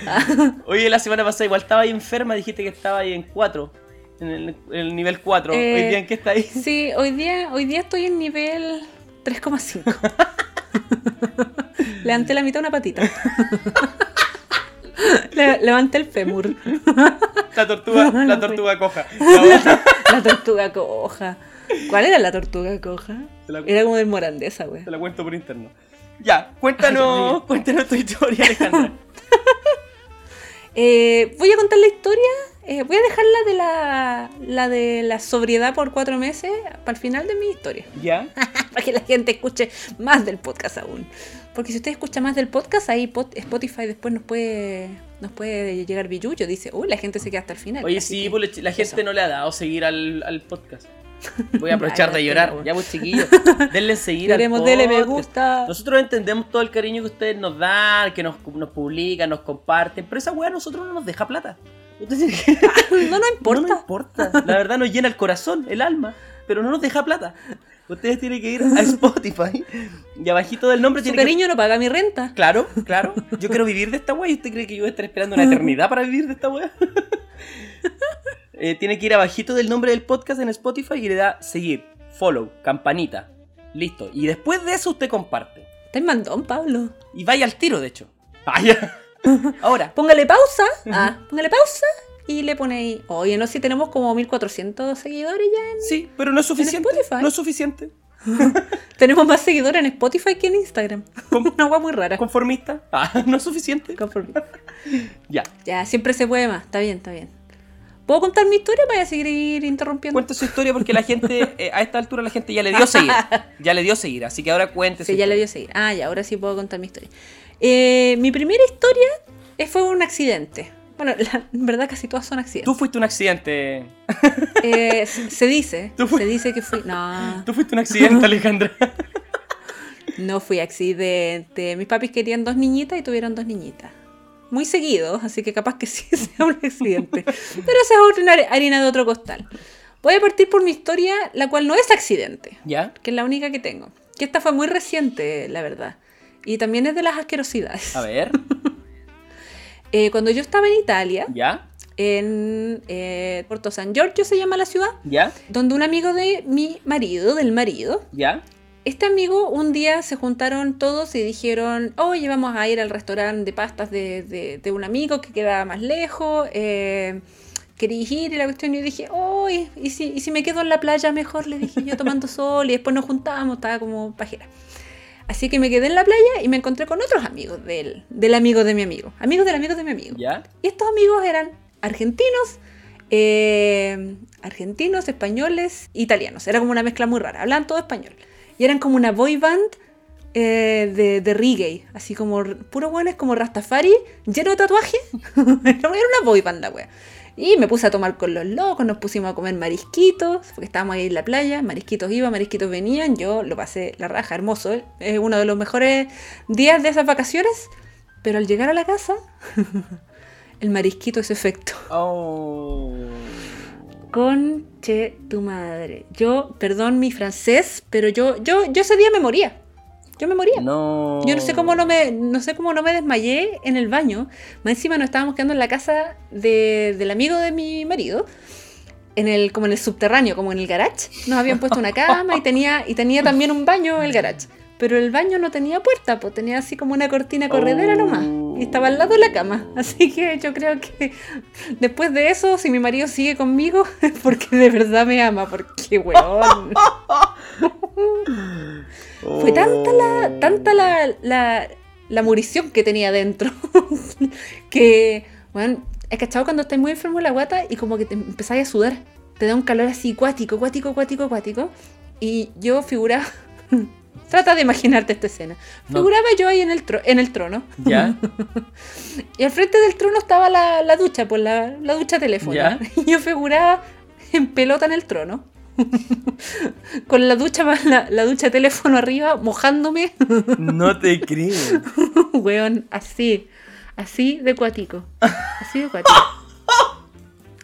Oye, la semana pasada igual estaba ahí enferma, dijiste que estaba ahí en 4, en el, en el nivel 4. Hoy Eh, día en qué está ahí. Sí, hoy día, hoy día estoy en nivel 3,5. <laughs> Levanté la mitad de una patita. Le- levanté el fémur. La tortuga, la <laughs> tortuga coja. La tortuga coja. ¿Cuál era la tortuga coja? La, Era como del Morandesa, güey. te la cuento por interno. Ya, cuéntanos, cuéntanos tu historia, Alejandra. <laughs> Eh, voy a contar la historia. eh, voy a dejarla de la, la de la sobriedad por cuatro meses para el final de mi historia. ¿Ya? <laughs> Para que la gente escuche más del podcast aún. Porque si usted escucha más del podcast, ahí pot- Spotify después nos puede nos puede llegar billuyo. Dice, uy, la gente se queda hasta el final. Oye, Así sí, que pues, la gente eso. no le ha dado seguir al, al podcast. Voy a aprovechar de llorar. Ya, pues, chiquillos, <laughs> denle seguir Queremos, dele me gusta. Nosotros entendemos todo el cariño que ustedes nos dan, que nos, nos publican, nos comparten, pero esa weá a nosotros no nos deja plata. Tienen que- <laughs> No nos <laughs> importa. No nos importa. La verdad nos llena el corazón, el alma, pero no nos deja plata. Ustedes tienen que ir a Spotify y abajito del nombre Su tiene que... cariño no paga mi renta. Claro, claro. Yo quiero vivir de esta weá y usted cree que yo voy a estar esperando una eternidad para vivir de esta weá. Eh, tiene que ir abajito del nombre del podcast en Spotify y le da seguir, follow, campanita. Listo. Y después de eso usted comparte. Está en mandón, Pablo. Y vaya al tiro, de hecho. Vaya. <laughs> Ahora. Póngale pausa. Ah, póngale pausa. Y le pone ahí. Oye, no sé si tenemos como 1400 seguidores ya. en- Sí, pero no es suficiente. Spotify? No es suficiente. <laughs> Tenemos más seguidores en Spotify que en Instagram. ¿Cómo? <laughs> Una agua muy rara. ¿Conformista? Ah, no es suficiente. Conformista. Ya. Ya, siempre se puede más. Está bien, está bien. ¿Puedo contar mi historia para seguir interrumpiendo? Cuente su historia porque la gente, <laughs> eh, a esta altura la gente ya le dio seguir. Ya le dio seguir, así que ahora cuente su Sí, ya le dio seguir. Ah, ya, ahora sí puedo contar mi historia. Eh, mi primera historia eh, fue un accidente. Bueno, <laughs> la- en verdad casi todas son accidentes. Tú fuiste un accidente. Eh, <laughs> se se dice, se dice que fui... No, Tú fuiste un accidente, Alejandra. no fui accidente. Mis papis querían dos niñitas y tuvieron dos niñitas. Muy seguidos, así que capaz que <laughs> sí sea un accidente. Pero esa es otra har- harina de otro costal. Voy a partir por mi historia, la cual no es accidente, ¿Ya? que es la única que tengo. Que esta fue muy reciente, la verdad. Y también es de las asquerosidades. A ver. <laughs> Eh, cuando yo estaba en Italia, ¿Ya? en eh, Puerto San Giorgio se llama la ciudad, ¿Ya? donde un amigo de mi marido, del marido, ¿Ya? Este amigo un día se juntaron todos y dijeron, oye, vamos a ir al restaurante de pastas de, de- de un amigo que queda más lejos, eh, quería ir y la cuestión. Y yo dije, oh, ¿y, y si, ¿y si me quedo en la playa mejor? Le dije yo tomando sol y después nos juntábamos, estaba como pajera. Así que me quedé en la playa y me encontré con otros amigos del, del amigo de mi amigo. Amigos del amigo de mi amigo. ¿Ya? Y estos amigos eran argentinos, eh, argentinos, españoles, italianos. Era como una mezcla muy rara. Hablaban todo español. Y eran como una boy band eh, de, reggae. Así como puro buenos como Rastafari, lleno de tatuajes. <laughs> Era una boy band la wea. Y me puse a tomar con los locos, nos pusimos a comer marisquitos, porque estábamos ahí en la playa, marisquitos iban, marisquitos venían, yo lo pasé la raja, hermoso, ¿eh? es uno de los mejores días de esas vacaciones, pero al llegar a la casa, <laughs> el marisquito es efecto. Oh. Conche tu madre. Yo, perdón mi francés, pero yo, yo, yo ese día me moría. Yo me moría. No. Yo no sé cómo no me, no sé cómo no me desmayé en el baño. Más encima nos estábamos quedando en la casa de- del amigo de mi marido. En el, como en el subterráneo, como en el garage. Nos habían puesto una cama y tenía, y tenía también un baño el garage. Pero el baño no tenía puerta, pues tenía así como una cortina corredera Oh. nomás. Y estaba al lado de la cama. <laughs> Así que yo creo que después de eso, si mi marido sigue conmigo, es <laughs> porque de verdad me ama. Porque, weón. <laughs> Fue tanta la, tanta la, la, la murición que tenía dentro que, bueno, es cachado cuando estás muy enfermo de la guata y como que te empezáis a sudar. Te da un calor así cuático, cuático, cuático, cuático. Y yo figuraba, trata de imaginarte esta escena. No. Figuraba yo ahí en el, tro- en el trono ¿Ya? <laughs> y al frente del trono estaba la, la ducha, pues la, la ducha teléfono. Ya. <laughs> Y yo figuraba en pelota en el trono. <laughs> Con la ducha más la, la ducha teléfono arriba, mojándome. No te creo. Weón, así. Así de cuático. Así de cuático.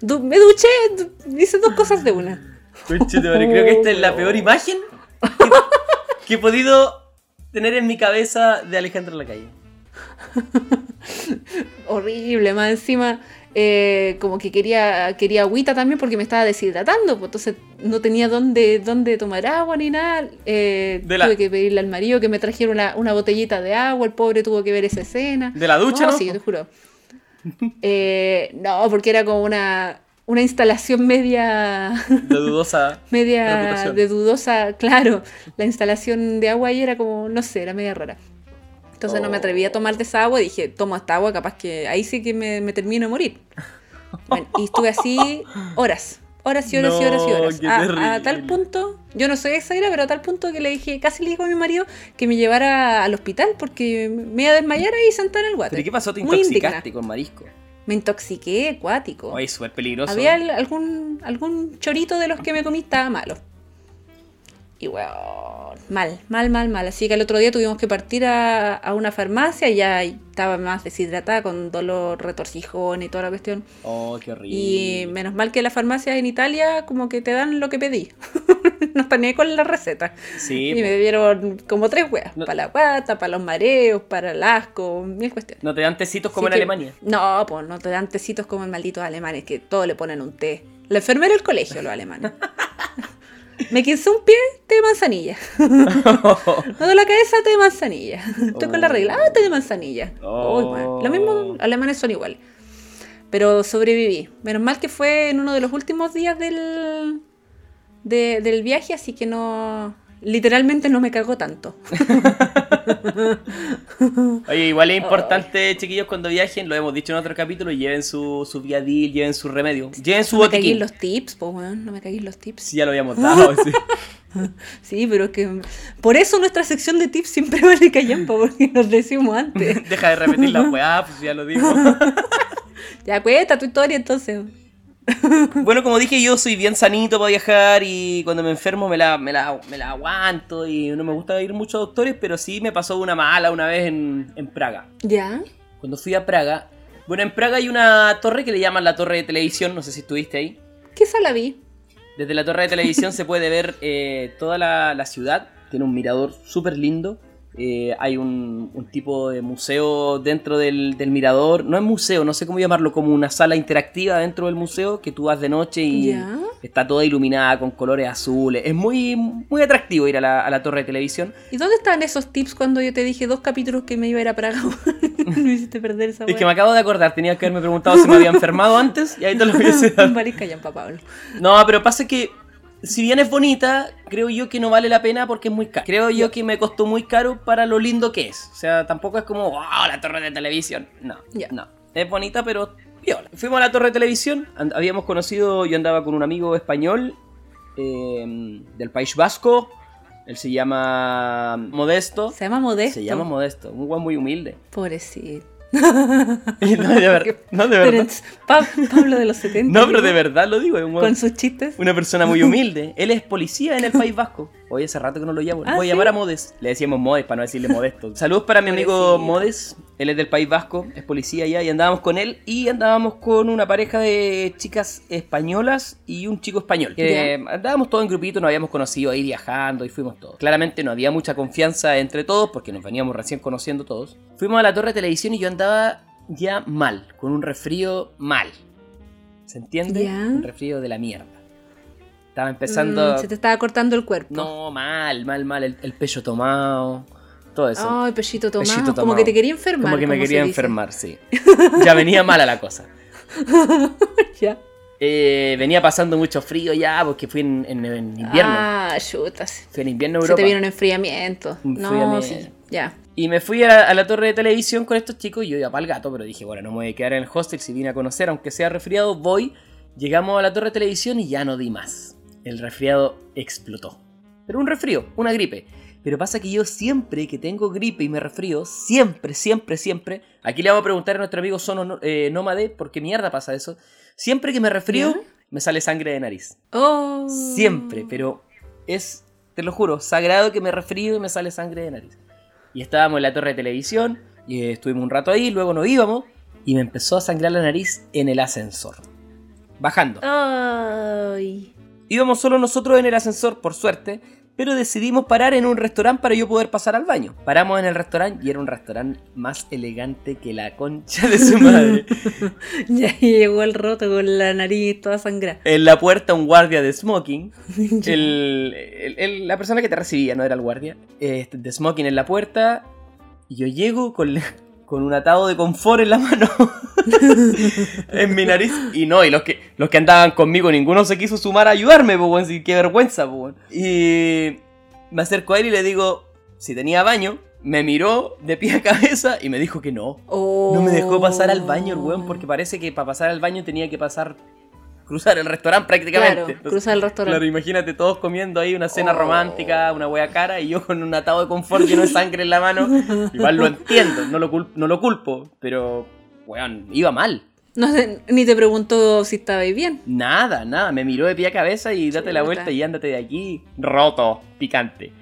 Du- me duché, du- hice dos cosas de una. Creo que esta es la peor imagen que, he podido tener en mi cabeza de Alejandro en la calle. <laughs> Horrible, más encima. eh, como que quería, quería agüita también porque me estaba deshidratando, pues entonces no tenía dónde, dónde tomar agua ni nada. eh, la- Tuve que pedirle al marido que me trajera una, una botellita de agua, el pobre tuvo que ver esa escena. De la ducha, no, ¿no? sí, te juro. Eh, no, porque era como una, una instalación media, De dudosa. <laughs> media Reputación. de dudosa, claro. La instalación de agua ahí era como, no sé, era media rara. Entonces no me atreví a tomar de esa agua y dije, tomo esta agua, capaz que ahí sí que me, me termino de morir. Bueno, y estuve así horas, horas y horas y horas y horas. A, tal punto, yo no soy exagerada, pero a tal punto que le dije, casi le dijo a mi marido que me llevara al hospital porque me iba a desmayar ahí sentada en el water. ¿Pero qué pasó? ¿Te Muy intoxicaste indigna. con marisco? Me intoxiqué, acuático. Ay, súper peligroso. Había al- algún, algún chorito de los que me comí estaba malo. Y weón, mal, mal, mal, mal. Así que el otro día tuvimos que partir a, a una farmacia y ya estaba más deshidratada con dolor retorcijón y toda la cuestión. Oh, qué horrible. Y menos mal que las farmacias en Italia como que te dan lo que pedí. no están ni con la receta. Sí, y po. me dieron como tres weas. No- Para la guata, para los mareos, para el asco, mil cuestiones. no te dan tecitos como Así en que- Alemania. No, pues no te dan tecitos como en malditos alemanes, que todo le ponen un té. La enfermera del colegio, los alemanes. <laughs> Me quince un pie, té de manzanilla. <laughs> Me doy la cabeza, té de manzanilla. Estoy con la regla, ah, té de manzanilla. Oh. Lo mismo, los alemanes son iguales. Pero sobreviví. Menos mal que fue en uno de los últimos días del, de- del viaje, así que no. Literalmente no me cagó tanto. <laughs> Oye, igual es importante, chiquillos, cuando viajen, lo hemos dicho en otro capítulo, lleven su, su viadil, lleven su remedio, lleven su No me cagué los tips, pues, weón. No me cagué en los tips. Sí, ya lo habíamos dado, <laughs> sí. Sí, pero es que por eso nuestra sección de tips siempre <laughs> vale callampa, porque nos decimos antes. Deja de repetir la weá, pues ya lo digo. Ya cuenta tu historia entonces. <laughs> Bueno, como dije, yo soy bien sanito para viajar y cuando me enfermo me la, me la, me la aguanto y no me gusta ir mucho a doctores, pero sí me pasó una mala una vez en, en Praga. ¿Ya? Cuando fui a Praga, bueno, en Praga hay una torre que le llaman la torre de televisión, no sé si estuviste ahí. ¿Qué la vi? Desde la torre de televisión se puede ver eh, toda la, la ciudad, tiene un mirador súper lindo Eh, hay un, un tipo de museo dentro del, del mirador. No es museo, no sé cómo llamarlo, como una sala interactiva dentro del museo que tú vas de noche y Ya. está toda iluminada con colores azules. Es muy, muy atractivo ir a la, a la torre de televisión. ¿Y dónde estaban esos tips cuando yo te dije dos capítulos que me iba a ir a Praga? <laughs> me hiciste perder esa Es que me acabo de acordar, tenía que haberme preguntado si me había <laughs> enfermado antes y ahí te lo hubiese dado. Yampa Pablo. No, pero pasa que si bien es bonita, creo yo que no vale la pena porque es muy caro. Creo yo que me costó muy caro para lo lindo que es. O sea, tampoco es como, wow, la torre de televisión. No, Ya. no. Es bonita, pero piola. Fuimos a la torre de televisión, habíamos conocido, yo andaba con un amigo español eh, del País Vasco. Él se llama Modesto. Se llama Modesto. Se llama Modesto, un guay muy humilde. Pobrecito. Y <laughs> no, de ver- no, de verdad. Pa- Pablo de los 70. No, pero de verdad lo digo. Un Con sus chistes. Una persona muy <laughs> humilde. Él es policía en el <laughs> País Vasco. Hoy hace rato que no lo llamo. ¿Ah, Voy a sí? llamar a Modes. Le decíamos Modes para no decirle Modesto. Saludos para mi amigo. Modes. Él es del País Vasco, es policía allá y andábamos con él y andábamos con una pareja de chicas españolas y un chico español. Que andábamos todos en grupito, nos habíamos conocido ahí viajando y fuimos todos. Claramente no había mucha confianza entre todos porque nos veníamos recién conociendo todos. Fuimos a la torre de televisión y yo andaba ya mal, con un resfrío mal. ¿Se entiende? Un resfrío de la mierda. Estaba empezando. Mm, se te estaba cortando el cuerpo. No, mal, mal, mal. El, el pecho tomado. Todo eso. Ay, pechito tomado. Como tomado. que te quería enfermar. Como que me se quería enfermar, sí. <laughs> Ya venía mala la cosa. <laughs> Ya. Eh, venía pasando mucho frío ya, porque fui en, en- en invierno. Ah, chuta. Se Fui en invierno a se Europa. te vino un enfriamiento. Un No, enfriamiento. sí. Ya. Y me fui a la, a la torre de televisión con estos chicos. Yo iba para el gato, pero dije, bueno, no me voy a quedar en el hostel. Si vine a conocer, aunque sea resfriado, voy. Llegamos a la torre de televisión y ya no di más. El resfriado explotó. Pero un resfrío, una gripe. Pero pasa que yo siempre que tengo gripe y me resfrío, siempre, siempre, siempre. Aquí le vamos a preguntar a nuestro amigo Sono eh, Nómade, ¿por qué mierda pasa eso? Siempre que me resfrío, me sale sangre de nariz. Oh. Siempre, pero es, te lo juro, sagrado que me resfrío y me sale sangre de nariz. Y estábamos en la torre de televisión, y eh, estuvimos un rato ahí, luego nos íbamos, y me empezó a sangrar la nariz en el ascensor. Bajando. Ay. Íbamos solo nosotros en el ascensor, por suerte, pero decidimos parar en un restaurante para yo poder pasar al baño. Paramos en el restaurante y era un restaurante más elegante que la concha de su madre. <laughs> Ya llegó el roto con la nariz toda sangrada. En la puerta un guardia de smoking. <laughs> El- el- el- la persona que te recibía, no era el guardia. este, de smoking en la puerta. Y yo llego con, con un atado de confort en la mano. <laughs> en mi nariz. Y no, y los que, los que andaban conmigo, ninguno se quiso sumar a ayudarme, sí, qué vergüenza, weón. Y me acerco a él y le digo si tenía baño. Me miró de pie a cabeza y me dijo que no. Oh. No me dejó pasar al baño el weón porque parece que para pasar al baño tenía que pasar cruzar el restaurante prácticamente. Claro, Entonces, cruzar el restaurante. Claro, imagínate todos comiendo ahí una cena Oh. romántica, una wea cara y yo con un atado de confort lleno de sangre en la mano. <laughs> Igual lo entiendo, no lo, cul- no lo culpo, pero weón, iba mal. No sé, ni te pregunto si estabais bien. Nada, nada, me miró de pie a cabeza y date la vuelta y ándate de aquí. Roto, picante.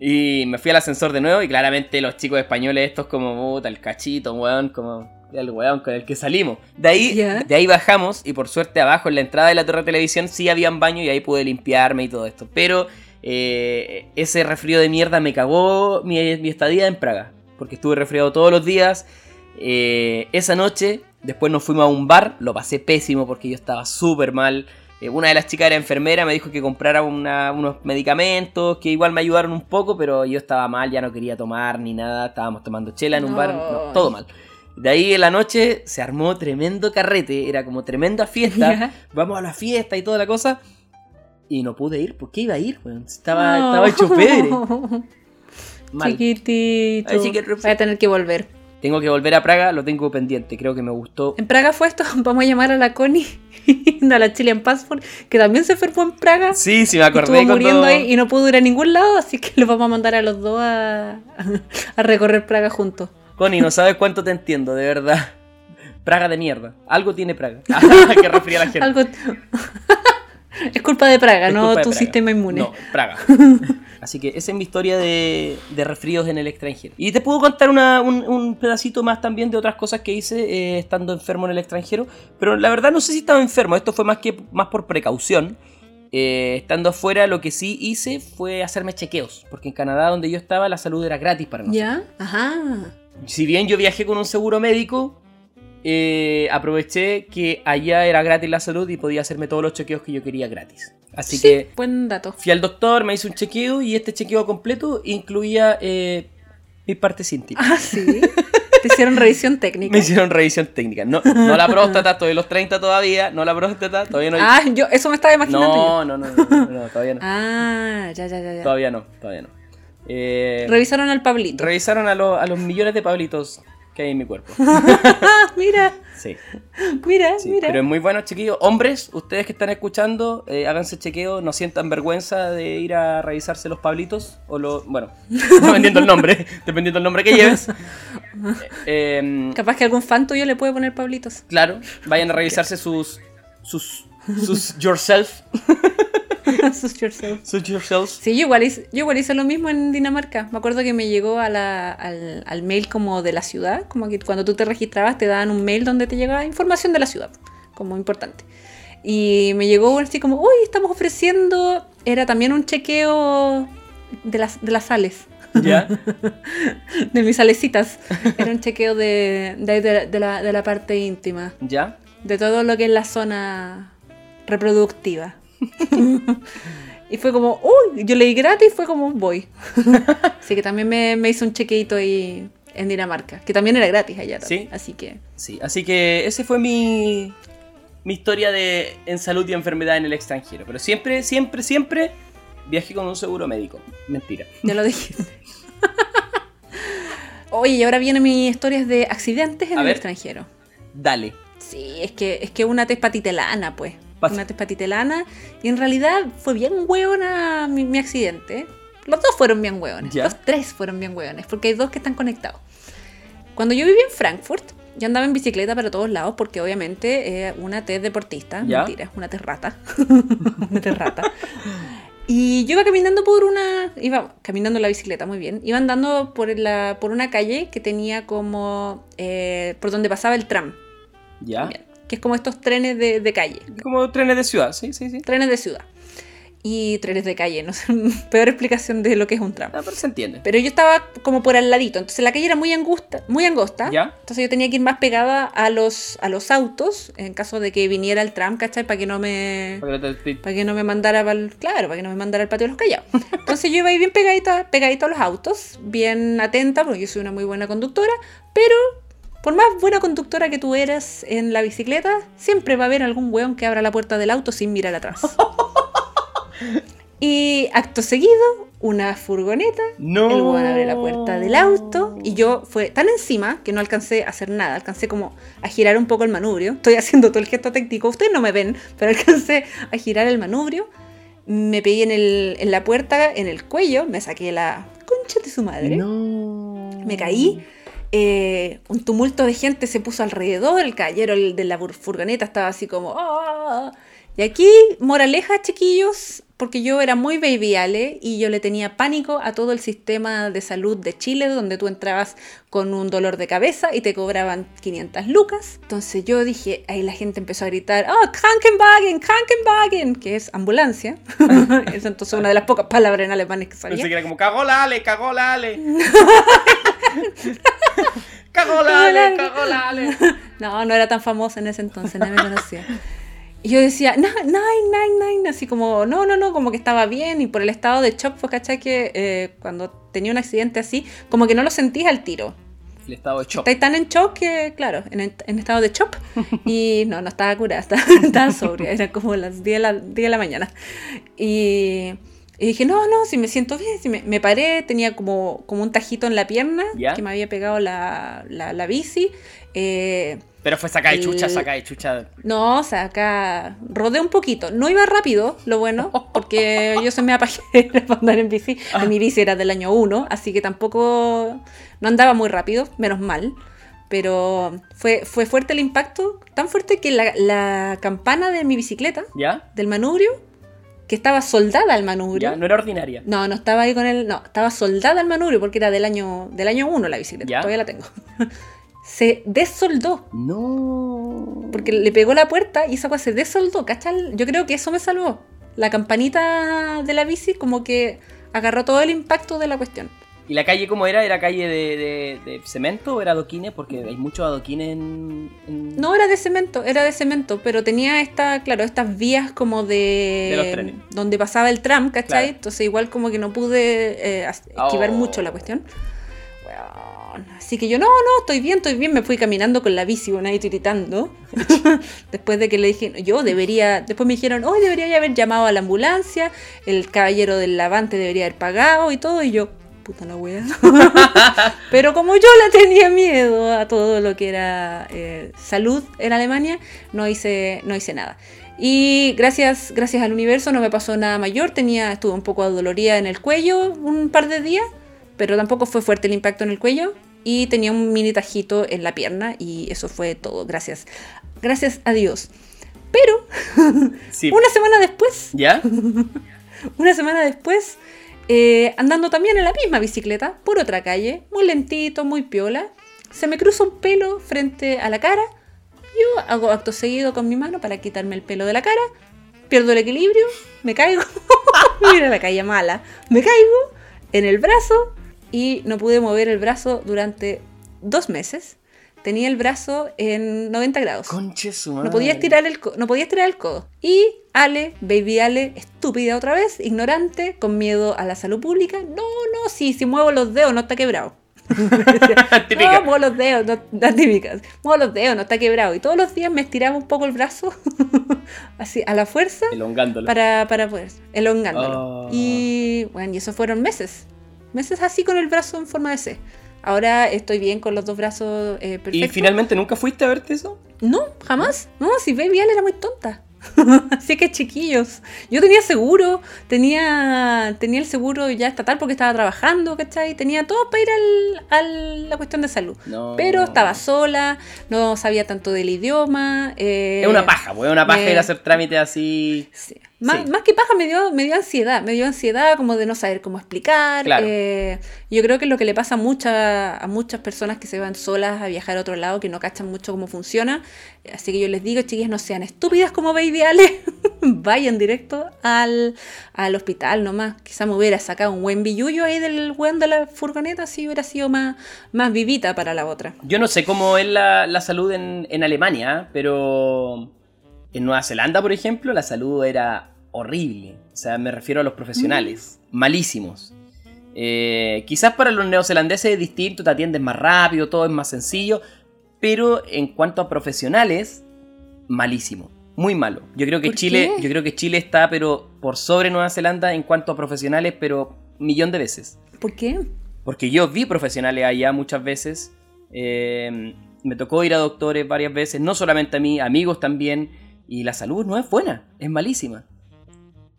Y me fui al ascensor de nuevo y claramente los chicos españoles estos como puta, el cachito, weón, como el weón con el que salimos. De ahí, de ahí bajamos y por suerte abajo en la entrada de la torre de televisión sí habían baño y ahí pude limpiarme y todo esto. Pero eh, ese resfrío de mierda me cagó mi, mi estadía en Praga. Porque estuve resfriado todos los días. Eh, esa noche, después nos fuimos a un bar, lo pasé pésimo porque yo estaba súper mal. Eh, una de las chicas era enfermera, me dijo que comprara una- unos medicamentos que igual me ayudaron un poco, pero yo estaba mal, ya no quería tomar ni nada. Estábamos tomando chela en un bar, no, todo mal. De ahí en la noche se armó tremendo carrete, era como tremenda fiesta. <laughs> Vamos a la fiesta y toda la cosa. Y no pude ir, ¿por qué iba a ir? Estaba, No. estaba hecho pedre. <laughs> Mal. Chiquitito. Voy a tener que volver. Tengo que volver a Praga, lo tengo pendiente, creo que me gustó. En Praga fue esto. <laughs> Vamos a llamar a la Connie, a la Chilean Passport, que también se enfermó en Praga. Sí, sí me acordé Estuvo cuando- muriendo ahí y no pudo ir a ningún lado, así que los vamos a mandar a los dos a, a recorrer Praga juntos. Connie, no sabes cuánto te entiendo, de verdad. Praga de mierda. Algo tiene Praga. <laughs> <laughs> Que resfría la gente. Algo... <laughs> es culpa de Praga, Es no de tu Praga. sistema inmune. No, Praga. Así que esa es mi historia de, de resfríos en el extranjero. Y te puedo contar una- un, un pedacito más también de otras cosas que hice eh, estando enfermo en el extranjero. Pero la verdad no sé si estaba enfermo. Esto fue más, que, más por precaución. eh, estando afuera, lo que sí hice fue hacerme chequeos, porque en Canadá, donde yo estaba, la salud era gratis para nosotros. ¿Ya? Ajá. Si bien yo viajé con un seguro médico, eh, aproveché que allá era gratis la salud y podía hacerme todos los chequeos que yo quería gratis. Así Sí, que Buen dato. fui al doctor, me hice un chequeo y este chequeo completo incluía eh, mis partes íntimas. Ah, sí. Te hicieron revisión técnica. Me hicieron revisión técnica. No, no la próstata, estoy en los 30 todavía. No la próstata, todavía no. Ah, yo eso me estaba imaginando. no, no, no, no, no, todavía no. Ah, ya, ya. ya. Todavía no, todavía no. Eh, Revisaron al Pablito. revisaron a, los- a los millones de Pablitos que hay en mi cuerpo. <laughs> Mira, Sí, mira, sí. mira. Pero es muy bueno, chiquillos. Hombres, ustedes que están escuchando, eh, háganse chequeo. No sientan vergüenza de ir a revisarse los Pablitos. O los. Bueno, <laughs> dependiendo el nombre. dependiendo el nombre que lleves. <laughs> Eh, em, Capaz que algún fan tuyo le puede poner Pablitos. claro, vayan a revisarse sus. Sus. Sus yourself. <laughs> Sus yourself. Yourselves. Sí, yo igual, hice, yo igual hice lo mismo en Dinamarca. Me acuerdo que me llegó a la- al, al mail como de la ciudad, como que cuando tú te registrabas te daban un mail donde te llegaba información de la ciudad, como importante. Y me llegó así como, uy, estamos ofreciendo, era también un chequeo de las, de las sales, ¿Ya? <laughs> de mis salecitas. Era un chequeo de, de- de la, de la parte íntima, ¿Ya? de todo lo que es la zona reproductiva. <laughs> y fue como, uy, yo leí gratis, fue como, voy. <laughs> Así que también me, me hice un chequeito ahí en Dinamarca, que también era gratis allá. también. Sí. Así que, Sí, así que ese fue mi, mi historia de en salud y enfermedad en el extranjero. Pero siempre, siempre, siempre viajé con un seguro médico. Mentira. ya lo dijiste. <laughs> Oye, y ahora vienen mis historias de accidentes en A el ver. extranjero. Dale. Sí, es que es que una tespatitelana, pues. Una tespatitelana. Y en realidad fue bien hueona mi, mi accidente. Los dos fueron bien hueones. Los tres fueron bien hueones, porque hay dos que están conectados. Cuando yo vivía en Frankfurt, yo andaba en bicicleta para todos lados, porque obviamente eh, una T es deportista. Ya. Mentira, una T es rata. <laughs> una T es rata. Y yo iba caminando por una. Iba caminando en la bicicleta, muy bien. Iba andando por, la, por una calle que tenía como. eh, por donde pasaba el tram. ¿Ya? también, que es como estos trenes de, de calle, Como trenes de ciudad, sí, sí, sí. trenes de ciudad. Y trenes de calle, no sé, <laughs> peor explicación de lo que es un tram. Ah, pero se entiende. Pero yo estaba como por al ladito, entonces la calle era muy angosta, muy angosta. ¿Ya? Entonces yo tenía que ir más pegada a los, a los autos en caso de que viniera el tram, ¿cachai? Para que no me Para que para que no me mandara pa'l- claro, para que no me mandara al patio de los callados. Entonces yo iba ahí bien pegadita, pegadita a los autos, bien atenta, porque yo soy una muy buena conductora, pero por más buena conductora que tú eras en la bicicleta, siempre va a haber algún weón que abra la puerta del auto sin mirar atrás. <laughs> Y acto seguido, una furgoneta, No. el weón abre la puerta del auto y yo fue tan encima que no alcancé a hacer nada, alcancé como a girar un poco el manubrio. Estoy haciendo todo el gesto técnico, ustedes no me ven, pero <laughs> alcancé a girar el manubrio. Me pegué en, el- en la puerta, en el cuello, me saqué la concha de su madre. No. Me caí. Eh, un tumulto de gente se puso alrededor. El caballero de la furgoneta estaba así como. "Ah". Y aquí, moraleja, chiquillos, porque yo era muy baby Ale y yo le tenía pánico a todo el sistema de salud de Chile, donde tú entrabas con un dolor de cabeza y te cobraban 500 lucas. Entonces yo dije, ahí la gente empezó a gritar, ¡Oh, Krankenwagen, Krankenwagen! Que es ambulancia. <laughs> es entonces una de las pocas palabras en alemán que sabía. Pensé que era como cagó la Ale, cagó la Ale. <laughs> cagó la Ale, cagó la Ale. No, no era tan famosa en ese entonces, nadie me conocía. Y yo decía, nine, nine, nine, así como, no, no, no, como que estaba bien. Y por el estado de shock, pues, ¿cachai? Que eh, cuando tenía un accidente así, como que no lo sentís al tiro. El estado de shock. Estáis tan en shock que, claro, en, en estado de shock. <laughs> Y no, no estaba curada, estaba, estaba sobria, era como las 10 de la, 10 de la mañana. Y, y dije, no, no, si me siento bien, si me, me paré, tenía como, como un tajito en la pierna ¿Ya? que me había pegado la, la, la bici. Eh, Pero fue saca de chucha, El- saca de chucha. no, o sea, acá rodé un poquito. No iba rápido, lo bueno, porque <laughs> yo soy media pajera para andar en bici. Ah. Mi bici era del año 1, así que tampoco no andaba muy rápido, menos mal. Pero fue, fue fuerte el impacto, tan fuerte que la, la campana de mi bicicleta, ¿Ya? del manubrio, que estaba soldada al manubrio. ¿Ya? No era ordinaria. No, no estaba ahí con el. No, estaba soldada al manubrio porque era del año del año 1 la bicicleta. ¿Ya? Todavía la tengo. <laughs> Se desoldó. No. Porque le pegó la puerta y esa cosa se desoldó, ¿cachai? Yo creo que eso me salvó. la campanita de la bici como que agarró todo el impacto de la cuestión. ¿Y la calle cómo era? ¿Era calle de, de- de cemento o era adoquines? Porque hay muchos adoquines en, en- No era de cemento, era de cemento, pero tenía esta, claro, estas vías como de... De los trenes. Donde pasaba el tram, ¿cachai? Claro. Entonces igual como que no pude eh, esquivar Oh. mucho la cuestión. Así que yo, no, no, estoy bien, estoy bien. Me fui caminando con la bici, bueno, ahí tiritando. <laughs> después de que le dije, yo debería... Después me dijeron, hoy debería haber llamado a la ambulancia, el caballero del lavante debería haber pagado y todo. Y yo, puta la wea. <laughs> Pero como yo le tenía miedo a todo lo que era eh, salud en Alemania, no hice, no hice nada. Y gracias, gracias al universo no me pasó nada mayor. Tenía, estuve un poco adolorida en el cuello un par de días, pero tampoco fue fuerte el impacto en el cuello. Y tenía un mini tajito en la pierna y eso fue todo. Gracias. Gracias a Dios. Pero Sí. <laughs> una semana después, ¿Ya? <laughs> una semana después, eh, andando también en la misma bicicleta, por otra calle, muy lentito, muy piola, se me cruza un pelo frente a la cara. Yo hago acto seguido con mi mano para quitarme el pelo de la cara, pierdo el equilibrio, me caigo, <laughs> mira la calle mala, me caigo en el brazo y no pude mover el brazo durante dos meses. Tenía el brazo en 90 grados. Conche su No podía estirar el, no podía estirar el codo. Y Ale, baby Ale, estúpida otra vez, ignorante, con miedo a la salud pública. No, no, sí, si muevo los dedos no está quebrado. <laughs> No, muevo los dedos, no, las típicas. Muevo los dedos, no está quebrado. Y todos los días me estiraba un poco el brazo, <laughs> así, a la fuerza, Elongándolo. para, para poder, elongándolo. Oh. Y bueno, y eso fueron meses. Meses así con el brazo en forma de C. Ahora estoy bien con los dos brazos eh, ¿Y perfectos. finalmente nunca fuiste a verte eso? No, jamás. No, si Baby Ale era muy tonta. <laughs> Así que chiquillos. Yo tenía seguro, tenía, tenía el seguro ya estatal porque estaba trabajando, ¿cachai? Tenía todo para ir al, a la cuestión de salud. No. Pero estaba sola, no sabía tanto del idioma. eh, Es una paja, pues, es una paja ir a hacer trámites así. Sí. Más, Sí. más que paja me dio, me dio ansiedad, me dio ansiedad como de no saber cómo explicar. Claro. eh, yo creo que es lo que le pasa a, mucha- a muchas personas que se van solas a viajar a otro lado, que no cachan mucho cómo funciona. Así que yo les digo, chiquillas, no sean estúpidas como Baby Ale, <laughs> vayan directo al, al hospital nomás. Quizá me hubiera sacado un buen billullo ahí del weón de la furgoneta, si hubiera sido más, más vivita para la otra. Yo no sé cómo es la, la salud en, en Alemania, pero en Nueva Zelanda, por ejemplo, la salud era horrible. O sea, me refiero a los profesionales. Malísimos. Eh, quizás para los neozelandeses es distinto, te atienden más rápido, todo es más sencillo. Pero en cuanto a profesionales, malísimo. Muy malo. Yo creo que ¿Por Chile, qué? yo creo que Chile está pero por sobre Nueva Zelanda en cuanto a profesionales, pero millón de veces. ¿Por qué? Porque yo vi profesionales allá muchas veces. eh, me tocó ir a doctores varias veces, no solamente a mí, amigos también. Y la salud no es buena, es malísima.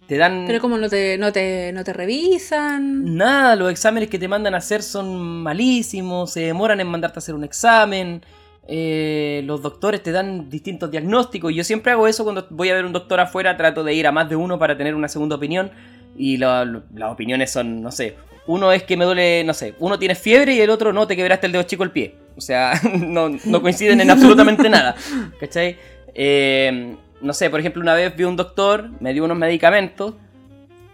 Te dan Pero como no te, no te, no te revisan. nada, los exámenes que te mandan a hacer son malísimos, se demoran en mandarte a hacer un examen. eh, los doctores te dan distintos diagnósticos. Yo siempre hago eso cuando voy a ver un doctor afuera, trato de ir a más de uno para tener una segunda opinión. Y la- las opiniones son, no sé, uno es que me duele, no sé, uno tiene fiebre y el otro no, te quebraste el dedo chico el pie. O sea, <laughs> no, no coinciden en absolutamente nada. ¿Cachai? Eh, no sé, por ejemplo, una vez vi un doctor, me dio unos medicamentos,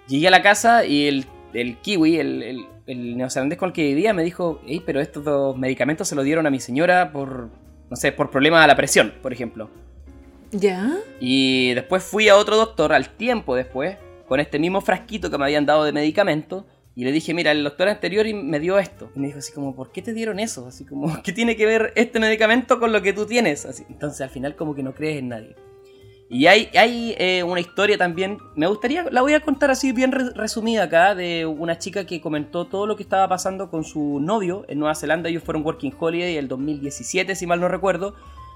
llegué a la casa y el, el kiwi, el, el, el neozelandés con el que vivía, me dijo, hey, pero estos dos medicamentos se los dieron a mi señora por, no sé, por problemas a la presión, por ejemplo. ¿Ya? Y después fui a otro doctor al tiempo después, con este mismo frasquito que me habían dado de medicamento. Y le dije, mira, el doctor anterior me dio esto. Y me dijo así como, ¿por qué te dieron eso? Así como, <laughs> ¿qué tiene que ver este medicamento con lo que tú tienes? Así, entonces al final como que no crees en nadie. Y hay, hay eh, una historia también, me gustaría, la voy a contar así bien re- resumida acá, de una chica que comentó todo lo que estaba pasando con su novio en Nueva Zelanda. Ellos fueron Working Holiday el 2017, si mal no recuerdo.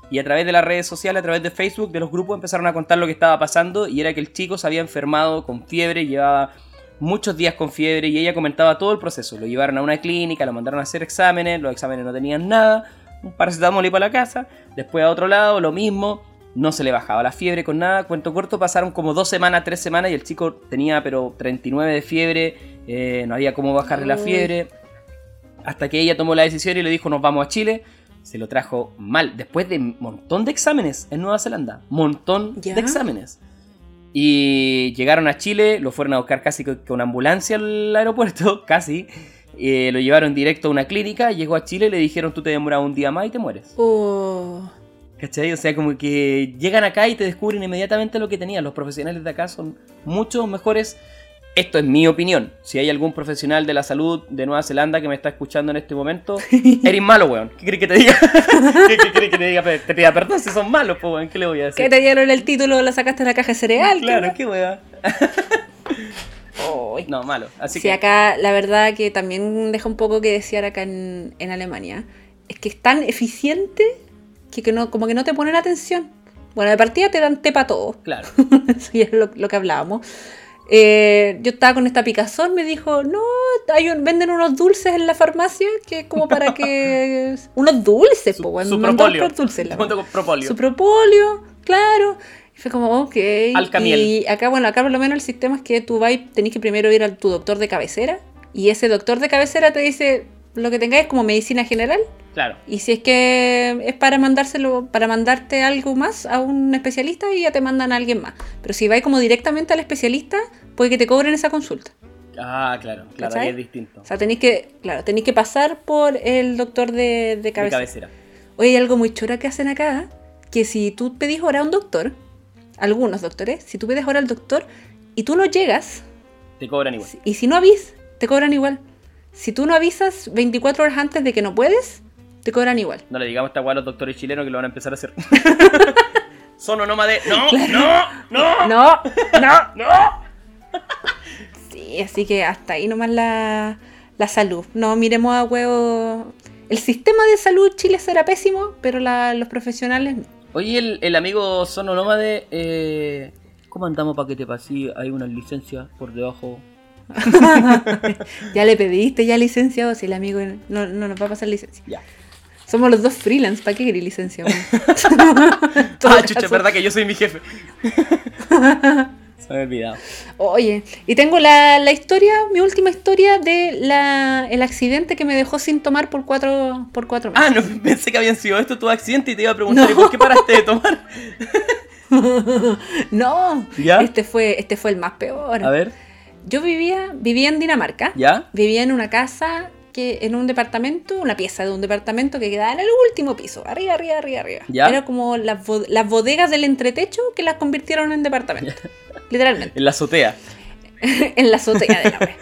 Y a través de las redes sociales, a través de Facebook, de los grupos, empezaron a contar lo que estaba pasando. Y era que el chico se había enfermado con fiebre, llevaba muchos días con fiebre. Y ella comentaba todo el proceso. Lo llevaron a una clínica, lo mandaron a hacer exámenes. Los exámenes no tenían nada. Un paracetamol y para la casa. Después a otro lado, lo mismo. No se le bajaba la fiebre con nada. Cuento corto, pasaron como dos semanas, tres semanas. Y el chico tenía, pero 39 de fiebre. eh, no había cómo bajarle la fiebre. Hasta que ella tomó la decisión y le dijo: Nos vamos a Chile se lo trajo mal, después de un montón de exámenes en Nueva Zelanda, montón Ya. de exámenes. Y llegaron a Chile, lo fueron a buscar casi con con ambulancia al aeropuerto, <laughs> casi. Eh, lo llevaron directo a una clínica, llegó a Chile, le dijeron tú te demoras un día más y te mueres. Oh. ¿Cachai? O sea, como que llegan acá y te descubren inmediatamente lo que tenían. Los profesionales de acá son mucho mejores. Esto es mi opinión. Si hay algún profesional de la salud de Nueva Zelanda que me está escuchando en este momento, <laughs> eres malo, weón. ¿Qué crees que te diga? <laughs> ¿Qué, qué crees que te diga? Te pida perdón si son malos, pues, weón. ¿Qué le voy a ¿Qué decir? te dieron el título? ¿Lo sacaste de la caja de cereal? Claro, qué weón. Oh. No, malo. Así Sí, que. acá la verdad que también deja un poco que desear acá en, en Alemania. Es que es tan eficiente que, que no, como que no te ponen atención. Bueno, de partida te dan té para todo. Claro. <laughs> Eso ya es lo, lo que hablábamos. Eh, yo estaba con esta picazón, me dijo, no, hay un- venden unos dulces en la farmacia que es como para que... <laughs> unos dulces, Su, po, bueno, <laughs> su propolio. dulces, la propolio. su propolio, claro. Y fue como, ok. Alcamiel. Y acá, bueno, acá por lo menos el sistema es que tú vas y tenés que primero ir a tu doctor de cabecera. Y ese doctor de cabecera te dice lo que tengáis como medicina general. Claro. Y si es que es para mandárselo, para mandarte algo más a un especialista y ya te mandan a alguien más. Pero si vais como directamente al especialista, puede que te cobren esa consulta. Ah, claro. Claro, ¿Cachai? ahí es distinto. O sea, tenéis que, claro, tenéis que pasar por el doctor de, de De cabecera. cabecera. Oye, hay algo muy chora que hacen acá, que si tú pedís hora a un doctor, algunos doctores, si tú pides hora al doctor y tú no llegas, Te cobran igual. y si no avisas, te cobran igual. Si tú no avisas 24 horas antes de que no puedes, te cobran igual. No le digamos esta weá a los doctores chilenos que lo van a empezar a hacer. <laughs> Son nómade. <laughs> No, no, no, No, no. no. Sí, así que hasta ahí nomás la, la salud. No miremos a huevo. El sistema de salud Chile será pésimo, pero la- los profesionales no. Oye, el, el amigo Sono Nómade, eh, ¿cómo andamos para que te pase? Hay una licencia por debajo. <laughs> ya le pediste ya licenciado, si el amigo no, no nos va a pasar licencia. Ya. Somos los dos freelance, ¿para qué querés licencia? <laughs> <laughs> Ah, chucha, es verdad que yo soy mi jefe. Se me ha olvidado. Oye, y tengo la, la historia, mi última historia de la, el accidente que me dejó sin tomar por cuatro, por cuatro meses. Ah, no, pensé que habían sido estos tus accidentes y te iba a preguntar, ¿y por qué paraste de tomar? No, ¿Ya? este fue, este fue el más peor. A ver, Yo vivía, vivía en Dinamarca. ¿ya? Vivía en una casa que, en un departamento, una pieza de un departamento que quedaba en el último piso, arriba, arriba, arriba, arriba. ¿Ya? Era como las, bo- las bodegas del entretecho que las convirtieron en departamento. <laughs> Literalmente. En la azotea. <laughs> en la azotea de la wea.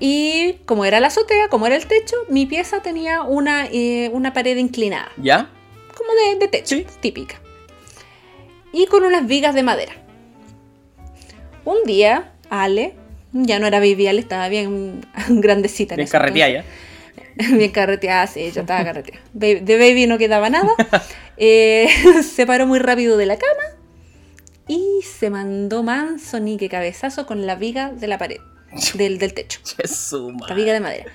Y como era la azotea, como era el techo, mi pieza tenía una, eh, una pared inclinada, ¿Ya? como de, de techo, Sí. típica. Y con unas vigas de madera. Un día, Ale, ya no era baby Ale, estaba bien <laughs> grandecita. en Bien carreteada ya. <laughs> Bien carreteada, sí, yo estaba carreteada. De baby no quedaba nada. <laughs> Eh, se paró muy rápido de la cama y se mandó manso ni que cabezazo con la viga de la pared, del, del techo, la viga de madera.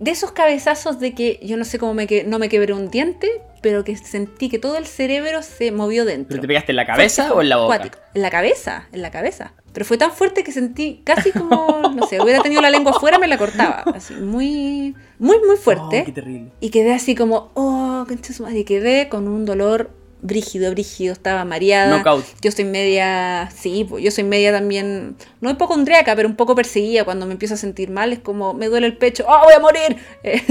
De esos cabezazos de que yo no sé cómo me que, no me quebré un diente, pero que sentí que todo el cerebro se movió dentro. ¿Pero te pegaste en la cabeza o en la boca? acuático. En la cabeza, en la cabeza. Pero fue tan fuerte que sentí casi como, no sé, hubiera tenido la lengua afuera, me la cortaba. Así, muy, muy, muy fuerte. Oh, qué terrible. Y quedé así como, oh, madre", Y quedé con un dolor brígido, brígido, estaba mareada. Knockout. Yo soy media, sí, pues, yo soy media también, no hipocondriaca, pero un poco perseguida cuando me empiezo a sentir mal. Es como, me duele el pecho, oh, voy a morir. <laughs> Eh,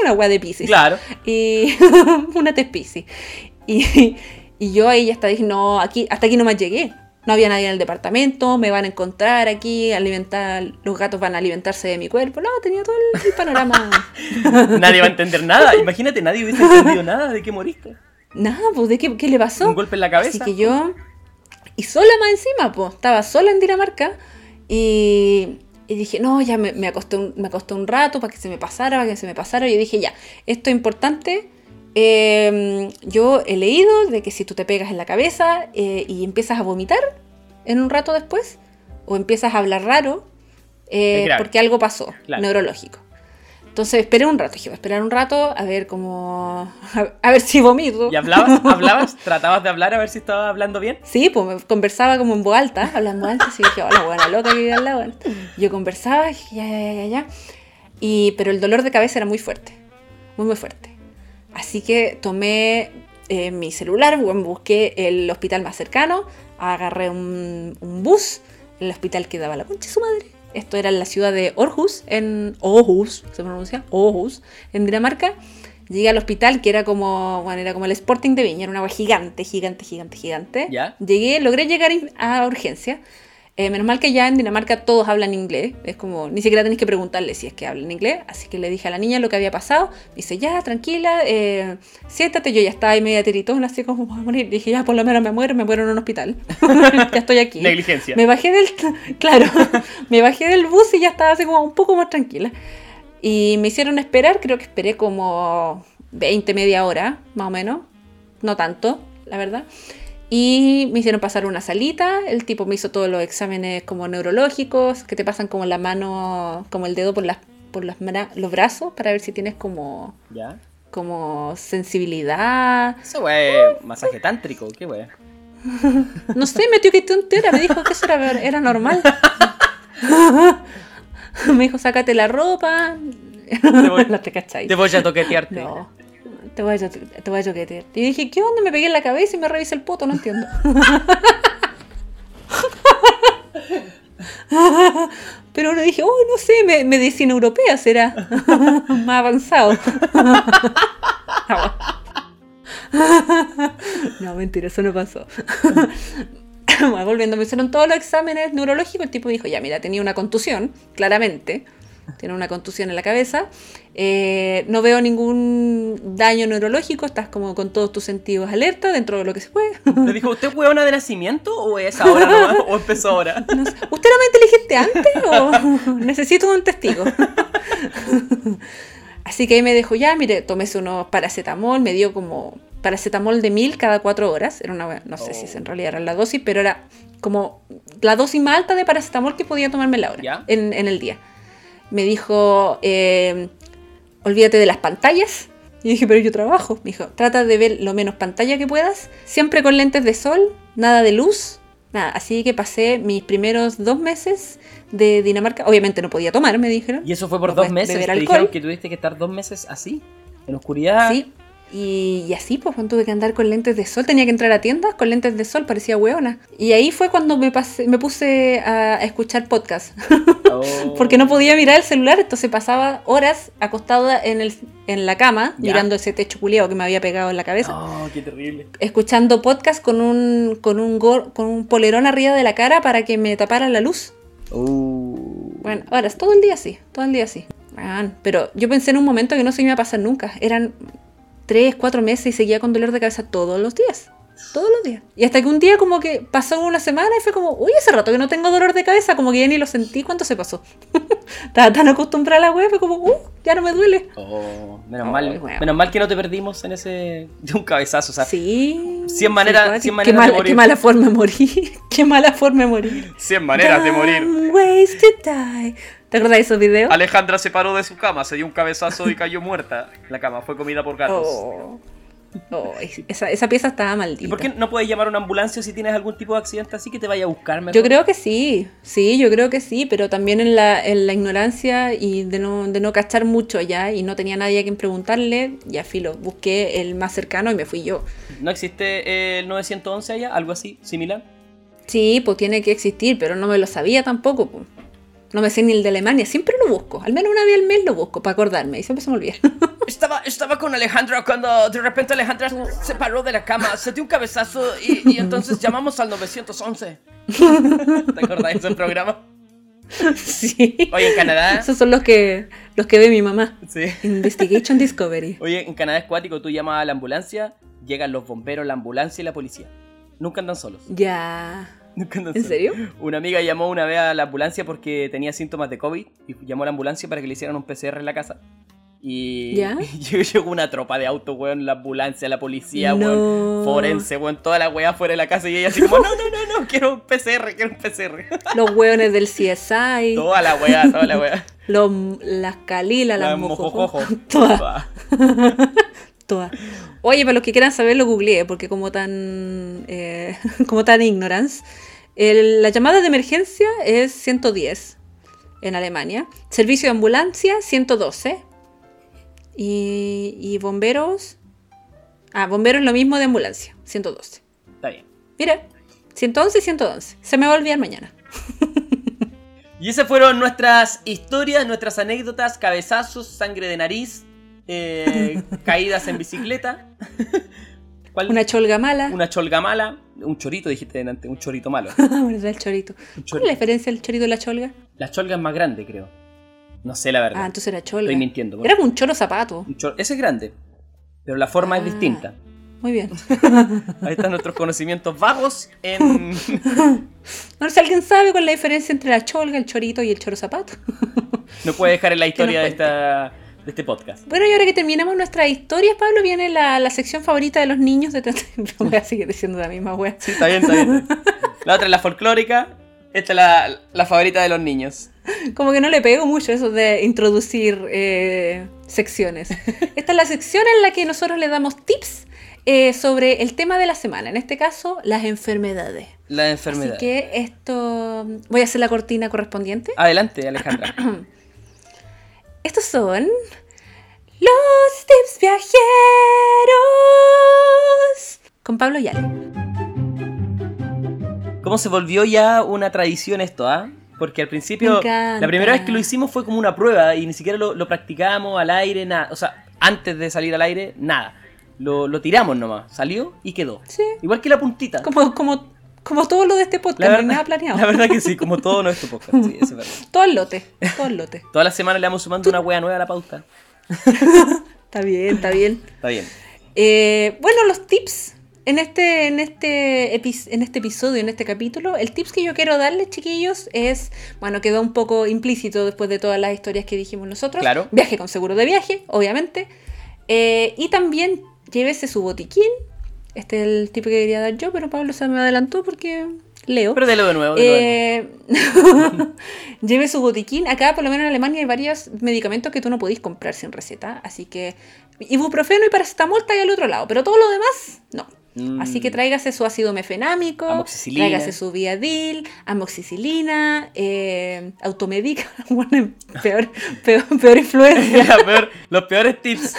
una weá de piscis. Claro. Y <laughs> una tespisi. Y, y yo ahí hasta dije, no, aquí, hasta aquí no más llegué. No había nadie en el departamento, me van a encontrar aquí, alimentar, los gatos van a alimentarse de mi cuerpo. No, tenía todo el, el panorama. <laughs> Nadie va a entender nada. Imagínate, nadie hubiese entendido nada de que moriste. Nada, pues, ¿de qué, qué le pasó? Un golpe en la cabeza. Así que yo. Y sola más encima, pues. Estaba sola en Dinamarca. Y, y dije, no, ya me, me, acosté un, me acosté un rato para que se me pasara, para que se me pasara. Y yo dije, ya, esto es importante. Eh, yo he leído de que si tú te pegas en la cabeza eh, y empiezas a vomitar en un rato después, o empiezas a hablar raro, eh, porque algo pasó, Claro. neurológico. Entonces esperé un rato, dije, voy a esperar un rato a ver cómo. <laughs> a ver si vomito. ¿Y hablabas? <laughs> ¿Hablabas? ¿Tratabas de hablar a ver si estaba hablando bien? Sí, pues conversaba como en voz alta, hablando así que dije, hola, buena loca que vive al lado. Yo conversaba, dije, ya, ya, ya, ya. Y, pero el dolor de cabeza era muy fuerte, muy, muy fuerte. Así que tomé eh, mi celular, busqué el hospital más cercano, agarré un, un bus, el hospital que daba la concha de su madre. Esto era en la ciudad de Aarhus, en Aarhus, se pronuncia, Aarhus, en Dinamarca. Llegué al hospital, que era como, bueno, era como el Sporting de Viña, era una agua gigante, gigante, gigante, gigante. ¿Ya? Llegué, logré llegar a urgencia. Eh, menos mal que ya en Dinamarca todos hablan inglés. Es como, ni siquiera tenéis que preguntarle si es que hablan inglés. Así que le dije a la niña lo que había pasado. Dice, ya, tranquila, eh, siéntate. Yo ya estaba ahí media tiritona, así como voy a morir. Dije, ya, por lo menos me muero, me muero en un hospital. <laughs> ya estoy aquí. Negligencia. Me bajé del. Claro, <laughs> me bajé del bus y ya estaba así como un poco más tranquila. Y me hicieron esperar, creo que esperé como 20, media hora, más o menos. No tanto, la verdad. Y me hicieron pasar una salita. El tipo me hizo todos los exámenes como neurológicos, que te pasan como la mano, como el dedo por las por las los brazos para ver si tienes como ¿Ya? como sensibilidad. Eso, wey, masaje tántrico, qué wey. <laughs> No sé, metió que tontera, me dijo que eso era, era normal. <laughs> me dijo, sácate la ropa. voy- <laughs> no te. Te voy a toquetearte. No, te voy a, te voy a choquetear. Y dije, ¿qué onda? Me pegué en la cabeza y me revisé el poto, no entiendo. Pero uno dije, oh, no sé, me- medicina europea será <laughs> más avanzado. no, mentira, eso no pasó. Bueno, <laughs> volviendo, me hicieron todos los exámenes neurológicos. El tipo dijo, ya, mira, tenía una contusión, claramente. Tiene una contusión en la cabeza. Eh, no veo ningún daño neurológico. Estás como con todos tus sentidos alerta dentro de lo que se puede. ¿Le dijo, ¿usted es hueona de nacimiento o es ahora nomás, <laughs> o empezó ahora? No sé, ¿Usted era más inteligente antes o <laughs> necesito un testigo? <laughs> Así que ahí me dijo, ya, mire, tómese unos paracetamol, me dio como paracetamol de mil cada cuatro horas. Era una, no sé si es en realidad era la dosis, pero era como la dosis más alta de paracetamol que podía tomarme la hora Ya. en, en el día. Me dijo, eh, olvídate de las pantallas. Y dije, pero yo trabajo. Me dijo, trata de ver lo menos pantalla que puedas, siempre con lentes de sol, nada de luz, nada. Así que pasé mis primeros dos meses de Dinamarca. Obviamente no podía tomar, me dijeron. Y eso fue por No dos meses. beber Te dijeron que tuviste que estar dos meses así, en oscuridad. Sí. Y, y así, pues, tuve que andar con lentes de sol. Tenía que entrar a tiendas con lentes de sol, parecía hueona. Y ahí fue cuando me, pasé, me puse a escuchar podcast. <laughs> Oh. Porque no podía mirar el celular, entonces pasaba horas acostada en, el, en la cama, mirando ese techo culeado que me había pegado en la cabeza. Oh, qué terrible. Escuchando podcast con un, con, un gor- con un polerón arriba de la cara para que me tapara la luz. Uh. Bueno, ahora es todo el día así, todo el día así. Man, pero yo pensé en un momento que no se me iba a pasar nunca. Eran tres, cuatro meses y seguía con dolor de cabeza todos los días. Todos los días. Y hasta que un día como que pasó una semana y fue como, uy, hace rato que no tengo dolor de cabeza, como que ya ni lo sentí cuánto se pasó. <laughs> Estaba tan acostumbrada a la web, fue como, uh, ya no me duele. Oh, menos Ay, mal, menos mal que no te perdimos en ese <laughs> de un cabezazo, o sea, Sí. cien maneras- cien qué, de mala, morir. <laughs> qué mala forma de morir. qué mala forma de morir. 100 maneras de morir. Ways to die. ¿Te acuerdas de esos videos? Alejandra se paró de su cama, se dio un cabezazo y cayó muerta. La cama fue comida por gatos. Oh. Oh, esa, esa pieza estaba maldita. ¿y por qué no puedes llamar a una ambulancia si tienes algún tipo de accidente así que te vaya a buscar mejor? Yo creo que sí, sí, yo creo que sí, pero también en la, en la ignorancia y de no, de no cachar mucho ya y no tenía nadie a quien preguntarle, ya filo, busqué el más cercano y me fui yo. ¿No existe el 911 allá? ¿Algo así, similar? Sí, pues tiene que existir, pero no me lo sabía tampoco. pues. No me sé ni el de Alemania, siempre lo busco, al menos una vez al mes lo busco para acordarme y siempre se me olvida. <laughs> Estaba, estaba con Alejandra cuando de repente Alejandra se paró de la cama, se dio un cabezazo y, y entonces llamamos al 911. ¿Te acordás de ese programa? sí. Oye, en Canadá... Esos son los que, los que ve mi mamá. Sí. Investigation Discovery. Oye, en Canadá es cuático, tú llamas a la ambulancia, llegan los bomberos, la ambulancia y la policía. Nunca andan solos. Ya. <laughs> Nunca ¿En serio? Una amiga llamó una vez a la ambulancia porque tenía síntomas de COVID y llamó a la ambulancia para que le hicieran un PCR en la casa. Y ¿Ya? <laughs> llegó una tropa de autos, weón, la ambulancia, la policía, No. weón, forense, weón, toda la weá fuera de la casa y ella así como, no, no, no, no, quiero un PCR, quiero un PCR. <laughs> Los hueones del CSI. toda la weá, toda la weá. Los, las calilas, las La mojojojo. mojojojo. Todas, todas. Oye, para los que quieran saber, lo googleé, porque como tan, eh, como tan ignorance, el- la llamada de emergencia es 110 en Alemania. Servicio de ambulancia, 112. Y, y bomberos, Ah, bombero es lo mismo de ambulancia, 112. Está bien. Mira, 111 y 111. Se me va a olvidar mañana. <laughs> Y esas fueron nuestras historias, nuestras anécdotas, cabezazos, sangre de nariz, eh, <laughs> caídas en bicicleta. <laughs> ¿Cuál? Una cholga mala. Una cholga mala. Un chorito, dijiste delante, un chorito malo. <laughs> ¿Verdad, el chorito? Un ¿Cuál es la diferencia del chorito y la cholga? La cholga es más grande, creo. No sé la verdad. Ah, entonces era cholga. Estoy mintiendo. Era como un choro zapato. Un Ese es grande, pero la forma es Ah. distinta. Muy bien. <laughs> Ahí están nuestros conocimientos vagos en... <laughs> No sé si alguien sabe cuál es la diferencia entre la cholga, el chorito y el choro zapato. No puede dejar en la historia de, esta, de este podcast. Bueno, y ahora que terminamos nuestras historias, Pablo, viene la, la sección favorita de los niños de 30. <laughs> Voy a seguir diciendo la misma wea. Sí, está bien, está bien. <laughs> La otra es la folclórica. Esta es la, la favorita de los niños. Como que no le pego mucho eso de introducir eh, secciones. <laughs> Esta es la sección en la que nosotros le damos tips eh, sobre el tema de la semana. En este caso, las enfermedades. La enfermedad. Así que esto. Voy a hacer la cortina correspondiente. Adelante, Alejandra. <clears throat> Estos son. Los tips viajeros. Con Pablo Yale. ¿Cómo se volvió ya una tradición esto, ah? Porque al principio, la primera vez que lo hicimos fue como una prueba y ni siquiera lo, lo practicamos al aire, nada. O sea, antes de salir al aire, nada. Lo, lo tiramos nomás. Salió y quedó. Sí. Igual que la puntita. Como, como, como todo lo de este podcast, La no hay verdad, nada planeado. la verdad que sí, como todo nuestro podcast. Sí, eso es verdad. <laughs> Todo el lote, todo el lote. Todas las semanas le vamos sumando una wea nueva a la pauta. <laughs> Está bien, está bien. Está bien. Eh, bueno, los tips en este, en, este epi- en este episodio, en este capítulo, el tips que yo quiero darles, chiquillos, es, bueno, quedó un poco implícito después de todas las historias que dijimos nosotros. Claro. Viaje con seguro de viaje, obviamente. Eh, y también llévese su botiquín. Este es el tip que quería dar yo, pero Pablo se me adelantó porque leo. Pero delo de nuevo. de nuevo. Eh, <laughs> lleve su botiquín. Acá, por lo menos en Alemania, hay varios medicamentos que tú no podís comprar sin receta. Así que ibuprofeno y paracetamol está ahí al otro lado. Pero todo lo demás, no. Mm. Así que tráigase su ácido mefenámico, tráigase su Viadil, amoxicilina, eh, automedica. <laughs> Bueno, peor, peor, peor influencia. <laughs> Peor- los peores tips.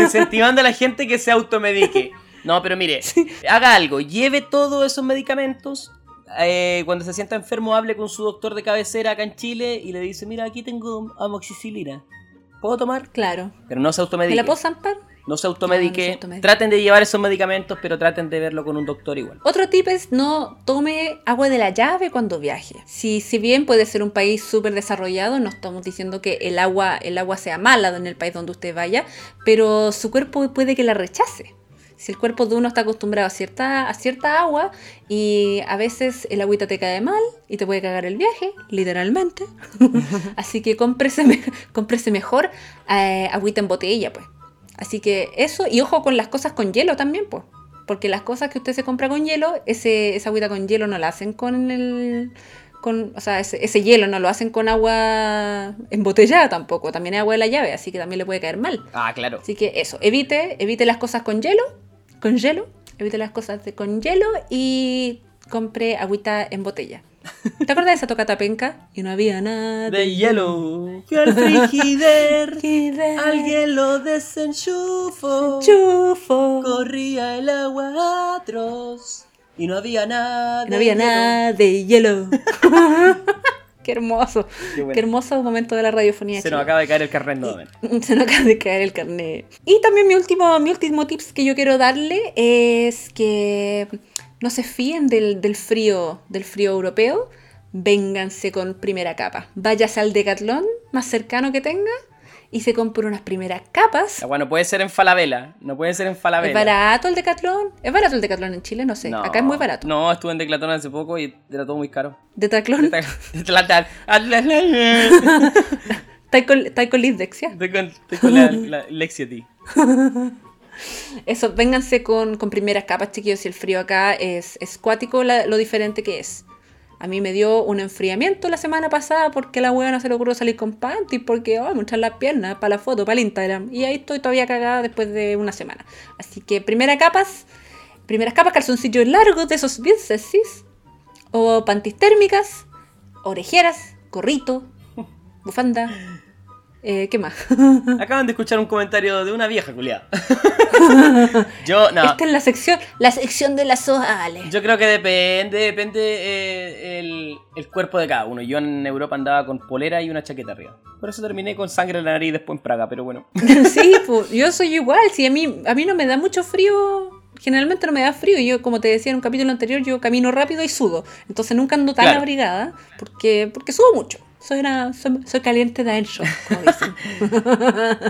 Incentivando a la gente que se automedique. No, pero mire, <laughs> haga algo. Lleve todos esos medicamentos. eh, cuando se sienta enfermo, hable con su doctor de cabecera acá en Chile y le dice: Mira, aquí tengo amoxicilina. ¿Puedo tomar? Claro. Pero no se ¿Me automedique. la puedo zampar? No se No, automedique. no se automedique. Traten de llevar esos medicamentos, pero traten de verlo con un doctor igual. Otro tip es no tome agua de la llave cuando viaje. Si, si bien puede ser un país súper desarrollado, no estamos diciendo que el agua, el agua sea mala en el país donde usted vaya, pero su cuerpo puede que la rechace. Si el cuerpo de uno está acostumbrado a cierta, a cierta agua y a veces el agüita te cae mal y te puede cagar el viaje, literalmente. <laughs> Así que cómprese, me- cómprese mejor eh, agüita en botella, pues. Así que eso, y ojo con las cosas con hielo también, pues. Porque las cosas que usted se compra con hielo, ese, esa agüita con hielo no la hacen con el. Con, o sea, ese, ese hielo no lo hacen con agua embotellada tampoco. También es agua de la llave, así que también le puede caer mal. Ah, claro. Así que eso, evite, evite las cosas con hielo, con hielo, evite las cosas de- con hielo y compre agüita en botella. ¿Te acuerdas de esa tocata penca? Y no había nada De hielo. Fui al frigider. <laughs> Alguien lo desenchufó. Chufo. Corría el agua atroz. Y no había nada. No había nada de hielo. <laughs> Qué hermoso. Qué bueno. Qué hermoso momento de la radiofonía. Se nos acaba de caer el carnet nuevamente. <laughs> Se nos acaba de caer el carnet. Y también mi último, mi último tips que yo quiero darle es que no se fíen del, del frío, del frío europeo. Vénganse con primera capa. Váyase al Decathlon más cercano que tenga y se compre unas primeras capas. La weá no puede ser en Falabella. No puede ser en Falabella. ¿Es barato el Decathlon? ¿Es barato el Decathlon en Chile? No sé. No. Acá es muy barato. No, estuve en Declatón hace poco y era todo muy caro. Decathlon. Declatón. ¿Estáis con, con Lisdexia? Estoy con, estoy con la, <laughs> la Lexia-T. Eso, vénganse con, con primeras capas, chiquillos, si el frío acá es, es cuático la- lo diferente que es. A mí me dio un enfriamiento la semana pasada porque la wea no se le ocurrió salir con panty porque, oh, mostrar las piernas para la foto, para el Instagram. Y ahí estoy todavía cagada después de una semana. Así que primera capas, primeras capas, calzoncillos largos de esos bien sexys. O panties térmicas, orejeras, gorrito, bufanda. Eh, ¿Qué más? <laughs> Acaban de escuchar un comentario de una vieja culiada. <laughs> Yo, no. Esta es la sección, la sección de las Ale. Yo creo que depende, depende eh, el, el cuerpo de cada uno. Yo en Europa andaba con polera y una chaqueta arriba. Por eso terminé con sangre en la nariz después en Praga, pero bueno. <laughs> sí, pues, yo soy igual. Si a mí, a mí no me da mucho frío. Generalmente no me da frío. Yo, como te decía en un capítulo anterior, yo camino rápido y sudo. Entonces nunca ando tan Claro. abrigada porque, porque sudo mucho. Soy, una, soy, soy caliente de adentro, como dicen.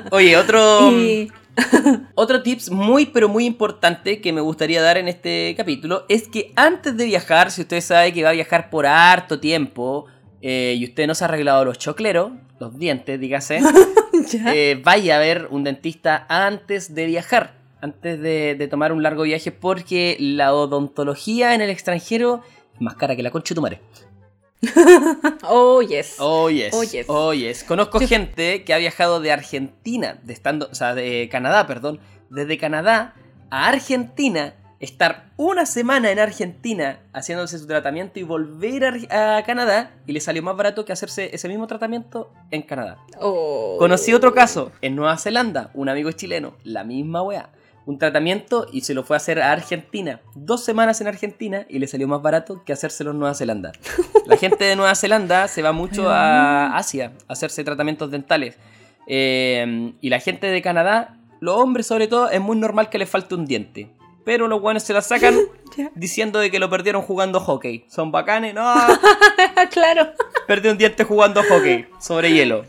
<laughs> Oye, otro, Y- <laughs> otro tips muy pero muy importante que me gustaría dar en este capítulo es que antes de viajar, si usted sabe que va a viajar por harto tiempo eh, y usted no se ha arreglado los chocleros, los dientes, dígase, <laughs> eh, vaya a ver un dentista antes de viajar, antes de, de tomar un largo viaje, porque la odontología en el extranjero es más cara que la concha de tu madre. Oh, yes. Oh yes. Oh, yes. Oh, yes. Conozco Yo- gente que ha viajado de Argentina, de estando, o sea, de Canadá, perdón, desde Canadá a Argentina, estar una semana en Argentina haciéndose su tratamiento y volver a Canadá y le salió más barato que hacerse ese mismo tratamiento en Canadá. Oh. Conocí otro caso en Nueva Zelanda, un amigo chileno, la misma weá. Un tratamiento y se lo fue a hacer a Argentina. Dos semanas en Argentina y le salió más barato que hacérselo en Nueva Zelanda. La gente de Nueva Zelanda se va mucho a Asia a hacerse tratamientos dentales. Eh, y la gente de Canadá, los hombres sobre todo, es muy normal que les falte un diente. Pero los buenos se la sacan <laughs> diciendo de que lo perdieron jugando hockey. Son bacanes, no, <laughs> claro. perdí un diente jugando hockey sobre hielo.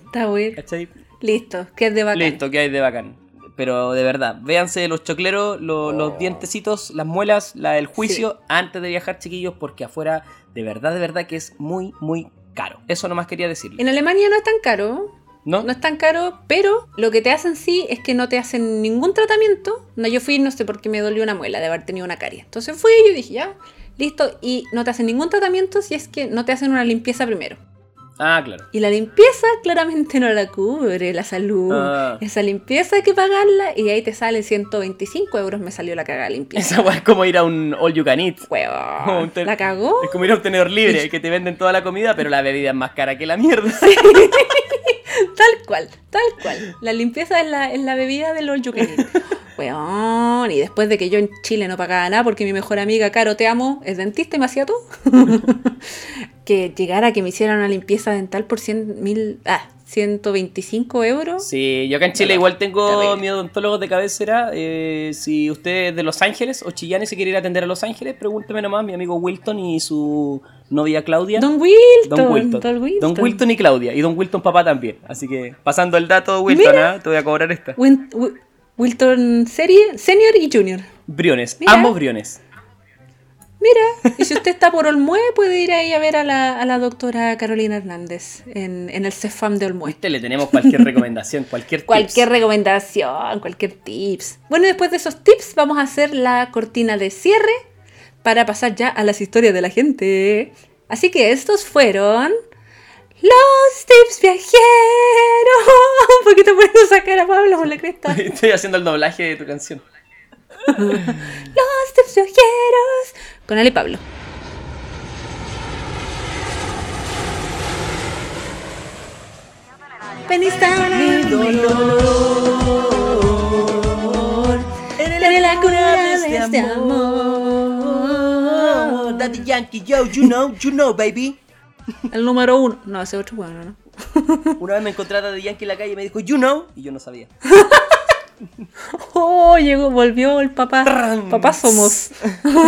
Está. Listo, que es de bacán. Listo, que hay de bacán. Pero de verdad, véanse los chocleros, lo- los dientecitos, las muelas, la del juicio, antes de viajar, chiquillos, porque afuera, de verdad, de verdad que es muy, muy caro. Eso nomás quería decirle. En Alemania no es tan caro, ¿No? no es tan caro, pero lo que te hacen sí es que no te hacen ningún tratamiento. No, yo fui, no sé por qué me dolió una muela de haber tenido una carie. Entonces fui y yo dije, ya, listo, y no te hacen ningún tratamiento si es que no te hacen una limpieza primero. Ah, claro. Y la limpieza claramente no la cubre la salud. Ah. Esa limpieza hay que pagarla y ahí te salen 125 euros me salió la cagada limpieza. Esa es como ir a un all you can eat. ¿La cagó? Es como ir a un tenedor libre, que te venden toda la comida, pero la bebida es más cara que la mierda. <laughs> Tal cual, tal cual. La limpieza es la, es la bebida del all you can eat. Weón, y después de que yo en Chile no pagaba nada porque mi mejor amiga, Caro, te amo, es dentista y me hacía todo. <laughs> que llegara a que me hicieran una limpieza dental por 100 mil, ah, 125 euros. Sí, yo acá en Chile igual tengo mi odontólogo de cabecera. eh, si usted es de Los Ángeles o Chillán y se quiere ir a atender a Los Ángeles, pregúnteme nomás, mi amigo Wilton y su novia Claudia. Don Wilton, Don Wilton. Don Wilton. Don Wilton y Claudia. Y Don Wilton papá también. Así que pasando el dato, Wilton. ¿ah? te voy a cobrar esta. Win- Wi- Wilton serie, senior y junior. Briones, Mira. ambos briones. Mira, y si <laughs> usted está por Olmué, puede ir ahí a ver a la, a la doctora Carolina Hernández en, en el CEFAM de Olmué. Usted le tenemos cualquier recomendación, <laughs> cualquier Cualquier tips. recomendación, cualquier tips. Bueno, después de esos tips, vamos a hacer la cortina de cierre para pasar ya a las historias de la gente. Así que estos fueron los tips viajeros. <laughs> ¿Por qué te pones a sacar a Pablo por la cresta? <laughs> Estoy haciendo el doblaje de tu canción. <laughs> Los tips viajeros con Ale y Pablo. Veniste a mi dolor. Eres la cura de este amor. Daddy Yankee, yo, you know, you know, baby. El número uno. No, ese otro bueno, ¿no? <laughs> Una vez me encontré a Daddy Yankee en la calle y me dijo, you know, y yo no sabía. <laughs> Oh, llegó, volvió el papá. Papá somos.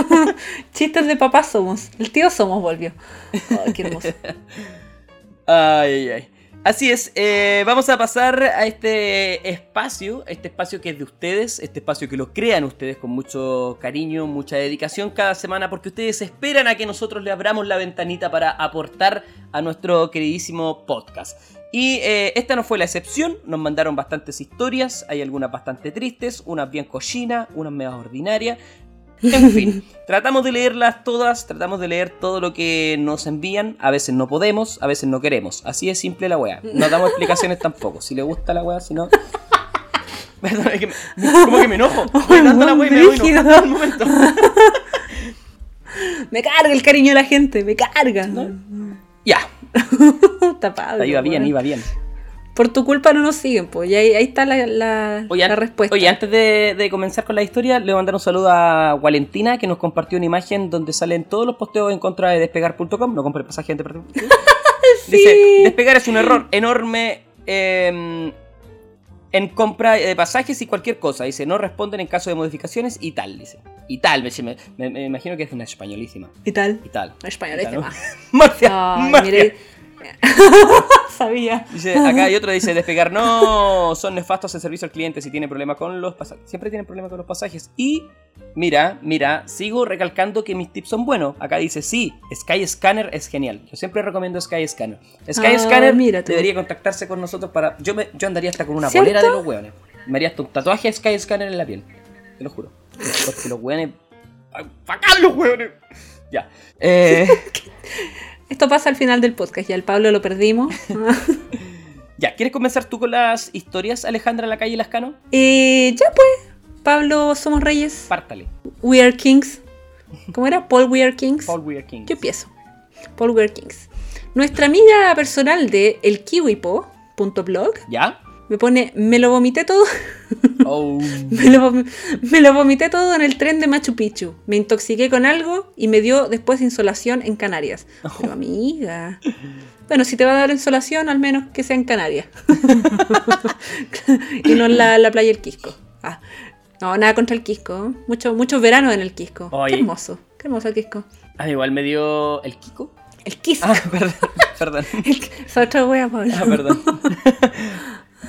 <laughs> Chistes de papá somos. El tío somos volvió. Ay, qué hermoso. Ay, ay, ay. Así es, eh, vamos a pasar a este espacio, este espacio que es de ustedes, este espacio que lo crean ustedes con mucho cariño, mucha dedicación cada semana, porque ustedes esperan a que nosotros le abramos la ventanita para aportar a nuestro queridísimo podcast. Y eh, esta no fue la excepción, nos mandaron bastantes historias, hay algunas bastante tristes, unas bien cochinas, unas medias ordinarias. En fin, tratamos de leerlas todas, tratamos de leer todo lo que nos envían. A veces no podemos, a veces no queremos. Así es simple la weá. No damos explicaciones tampoco. Si le gusta la weá, si no. <laughs> Perdón, es que me- como que me enojo. Voy dando la weá y me voy enojando al momento. <laughs> Me carga el cariño de la gente, me carga. Ya, <laughs> Está Pablo, iba bien, iba bien. Por tu culpa no nos siguen, pues. Y ahí, ahí está la, la, Oye, la respuesta. oye, antes de, de comenzar con la historia, le voy a mandar un saludo a Valentina, que nos compartió una imagen donde salen todos los posteos en contra de despegar.com. No compre pasaje antes de <laughs> Dice, despegar es un error enorme eh, en compra de pasajes y cualquier cosa. Dice, no responden en caso de modificaciones y tal, dice. Y tal, me, me- me- imagino que es una españolísima. ¿Y tal? Y tal. Español, Y tal, ¿no? <laughs> Marcia, Ay, Marcia. mire. <laughs> Sabía. Dice, acá hay otro dice, despegar no, son nefastos en servicio al cliente si tiene problema con los pasajes. Siempre tienen problema con los pasajes. Y, mira, mira, sigo recalcando que mis tips son buenos. Acá dice, sí, Skyscanner es genial. Yo siempre recomiendo Skyscanner. Skyscanner Ah, mira tú. debería contactarse con nosotros para... Yo, me, yo andaría hasta con una ¿Cierto? polera de los hueones. Me haría hasta un tatuaje de Skyscanner en la piel. Te lo juro. Porque los hueones... ¡Ay, ¡Bacán los hueones! Ya. Eh, <laughs> Esto pasa al final del podcast. Ya el Pablo lo perdimos. <laughs> ya, ¿quieres comenzar tú con las historias, Alejandra La Calle Lascano? Eh, ya pues. Pablo, somos reyes. Pártale. We are kings. ¿Cómo era? Paul We are kings. Paul We Are King. Yo empiezo. Paul We are kings. Nuestra amiga personal de elkiwipo.blog ¿Ya? Me pone, me lo vomité todo. Oh. <laughs> Me lo, me lo vomité todo en el tren de Machu Picchu. Me intoxiqué con algo y me dio después insolación en Canarias. Pero amiga. Bueno, si te va a dar insolación, al menos que sea en Canarias. <laughs> y no en la, la playa del Quisco. Ah. No, nada contra el Quisco. Mucho, mucho verano en el Quisco. Oye. Qué hermoso. Qué hermoso el Quisco. Ah, igual me dio el Kiko. El Quisco. Ah, <laughs> perdón. Perdón. Esa otra wea, Pablo. Ah, perdón.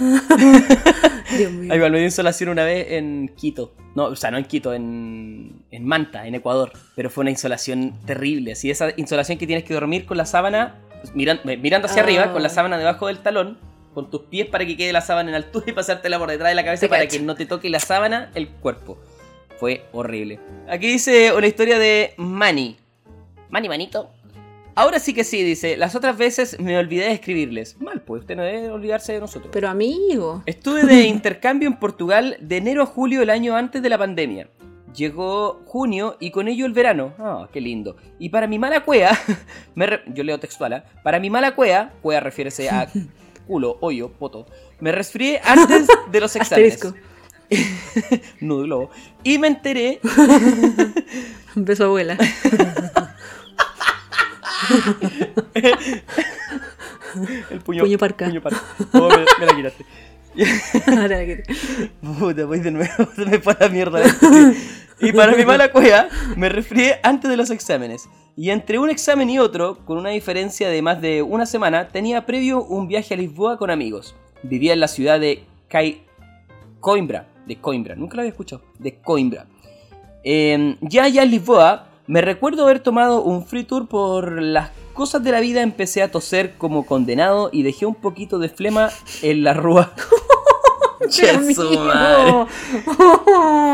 <laughs> Dios mío. Ah, igual me dio insolación una vez en Quito. No, o sea, no en Quito, en, en Manta, en Ecuador. Pero fue una insolación terrible. Así, esa insolación que tienes que dormir con la sábana, pues, miran- eh, mirando hacia Ah. arriba, con la sábana debajo del talón, con tus pies para que quede la sábana en altura y pasártela por detrás de la cabeza Te para cacho. que no te toque la sábana el cuerpo. Fue horrible. Aquí dice una historia de Manny. Manny, manito. Ahora sí que sí, dice. Las otras veces me olvidé de escribirles. Mal, pues usted no debe olvidarse de nosotros. Pero amigo. Estuve de intercambio en Portugal de enero a julio el año antes de la pandemia. Llegó junio y con ello el verano. Ah, qué lindo. Y para mi mala cuea, <laughs> me re- yo leo textual, ¿ah? para mi mala cuea, cuea refiérese a <laughs> culo, hoyo, poto, me resfrié antes de los <laughs> exámenes. Nudo. Y me enteré Un beso abuela. El puño, Puño parca. Puño parca. Oh, me, me la quitaste. <laughs> Ahora la que- Puta, voy de nuevo, <laughs> se me fue la mierda. Y para mi mala cueva, me resfrié antes de los exámenes. Y entre un examen y otro, con una diferencia de más de una semana, tenía previo un viaje a Lisboa con amigos. Vivía en la ciudad de Cai- Coimbra, de Coimbra, nunca lo había escuchado, de Coimbra. Eh, ya allá en Lisboa, me recuerdo haber tomado un free tour por las cosas de la vida, empecé a toser como condenado y dejé un poquito de flema en la rúa. <laughs> Su madre.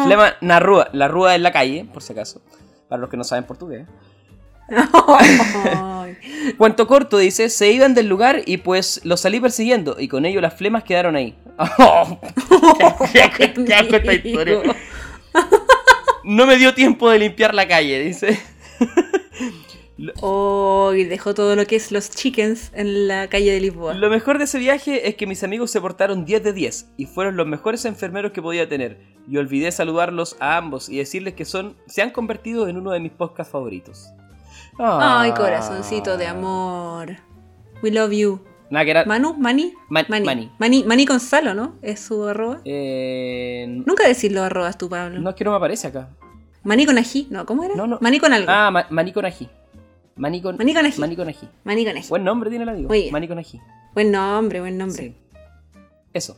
Flema na rúa, la rúa en la calle, por si acaso, para los que no saben portugués. Ay. <laughs> Cuento corto, dice, se iban del lugar y pues los salí persiguiendo y con ello las flemas quedaron ahí. <laughs> Oh, qué, asco- qué asco esta historia. No me dio tiempo de limpiar la calle, dice. <laughs> Oh, y dejó todo lo que es los chickens en la calle de Lisboa. Lo mejor de ese viaje es que mis amigos se portaron 10 de 10 y fueron los mejores enfermeros que podía tener. Y olvidé saludarlos a ambos y decirles que son se han convertido en uno de mis podcasts favoritos. Ay, Ah. corazoncito de amor. We love you. Nada, que era... Manu, Mani, Man- Mani, Mani. Mani, Mani Gonzalo, ¿no? Es su arroba. Eh, Nunca decís los arrobas tú, Pablo. no es que no me aparece acá. Mani con ají, no, ¿cómo era? No, no. Mani con algo. Ah, ma- maní con ají. Maní con, Maní con ají. maní con ají. Mani con ají. Buen nombre tiene la digo. Maní con ají. Buen nombre, buen nombre. Sí. Eso.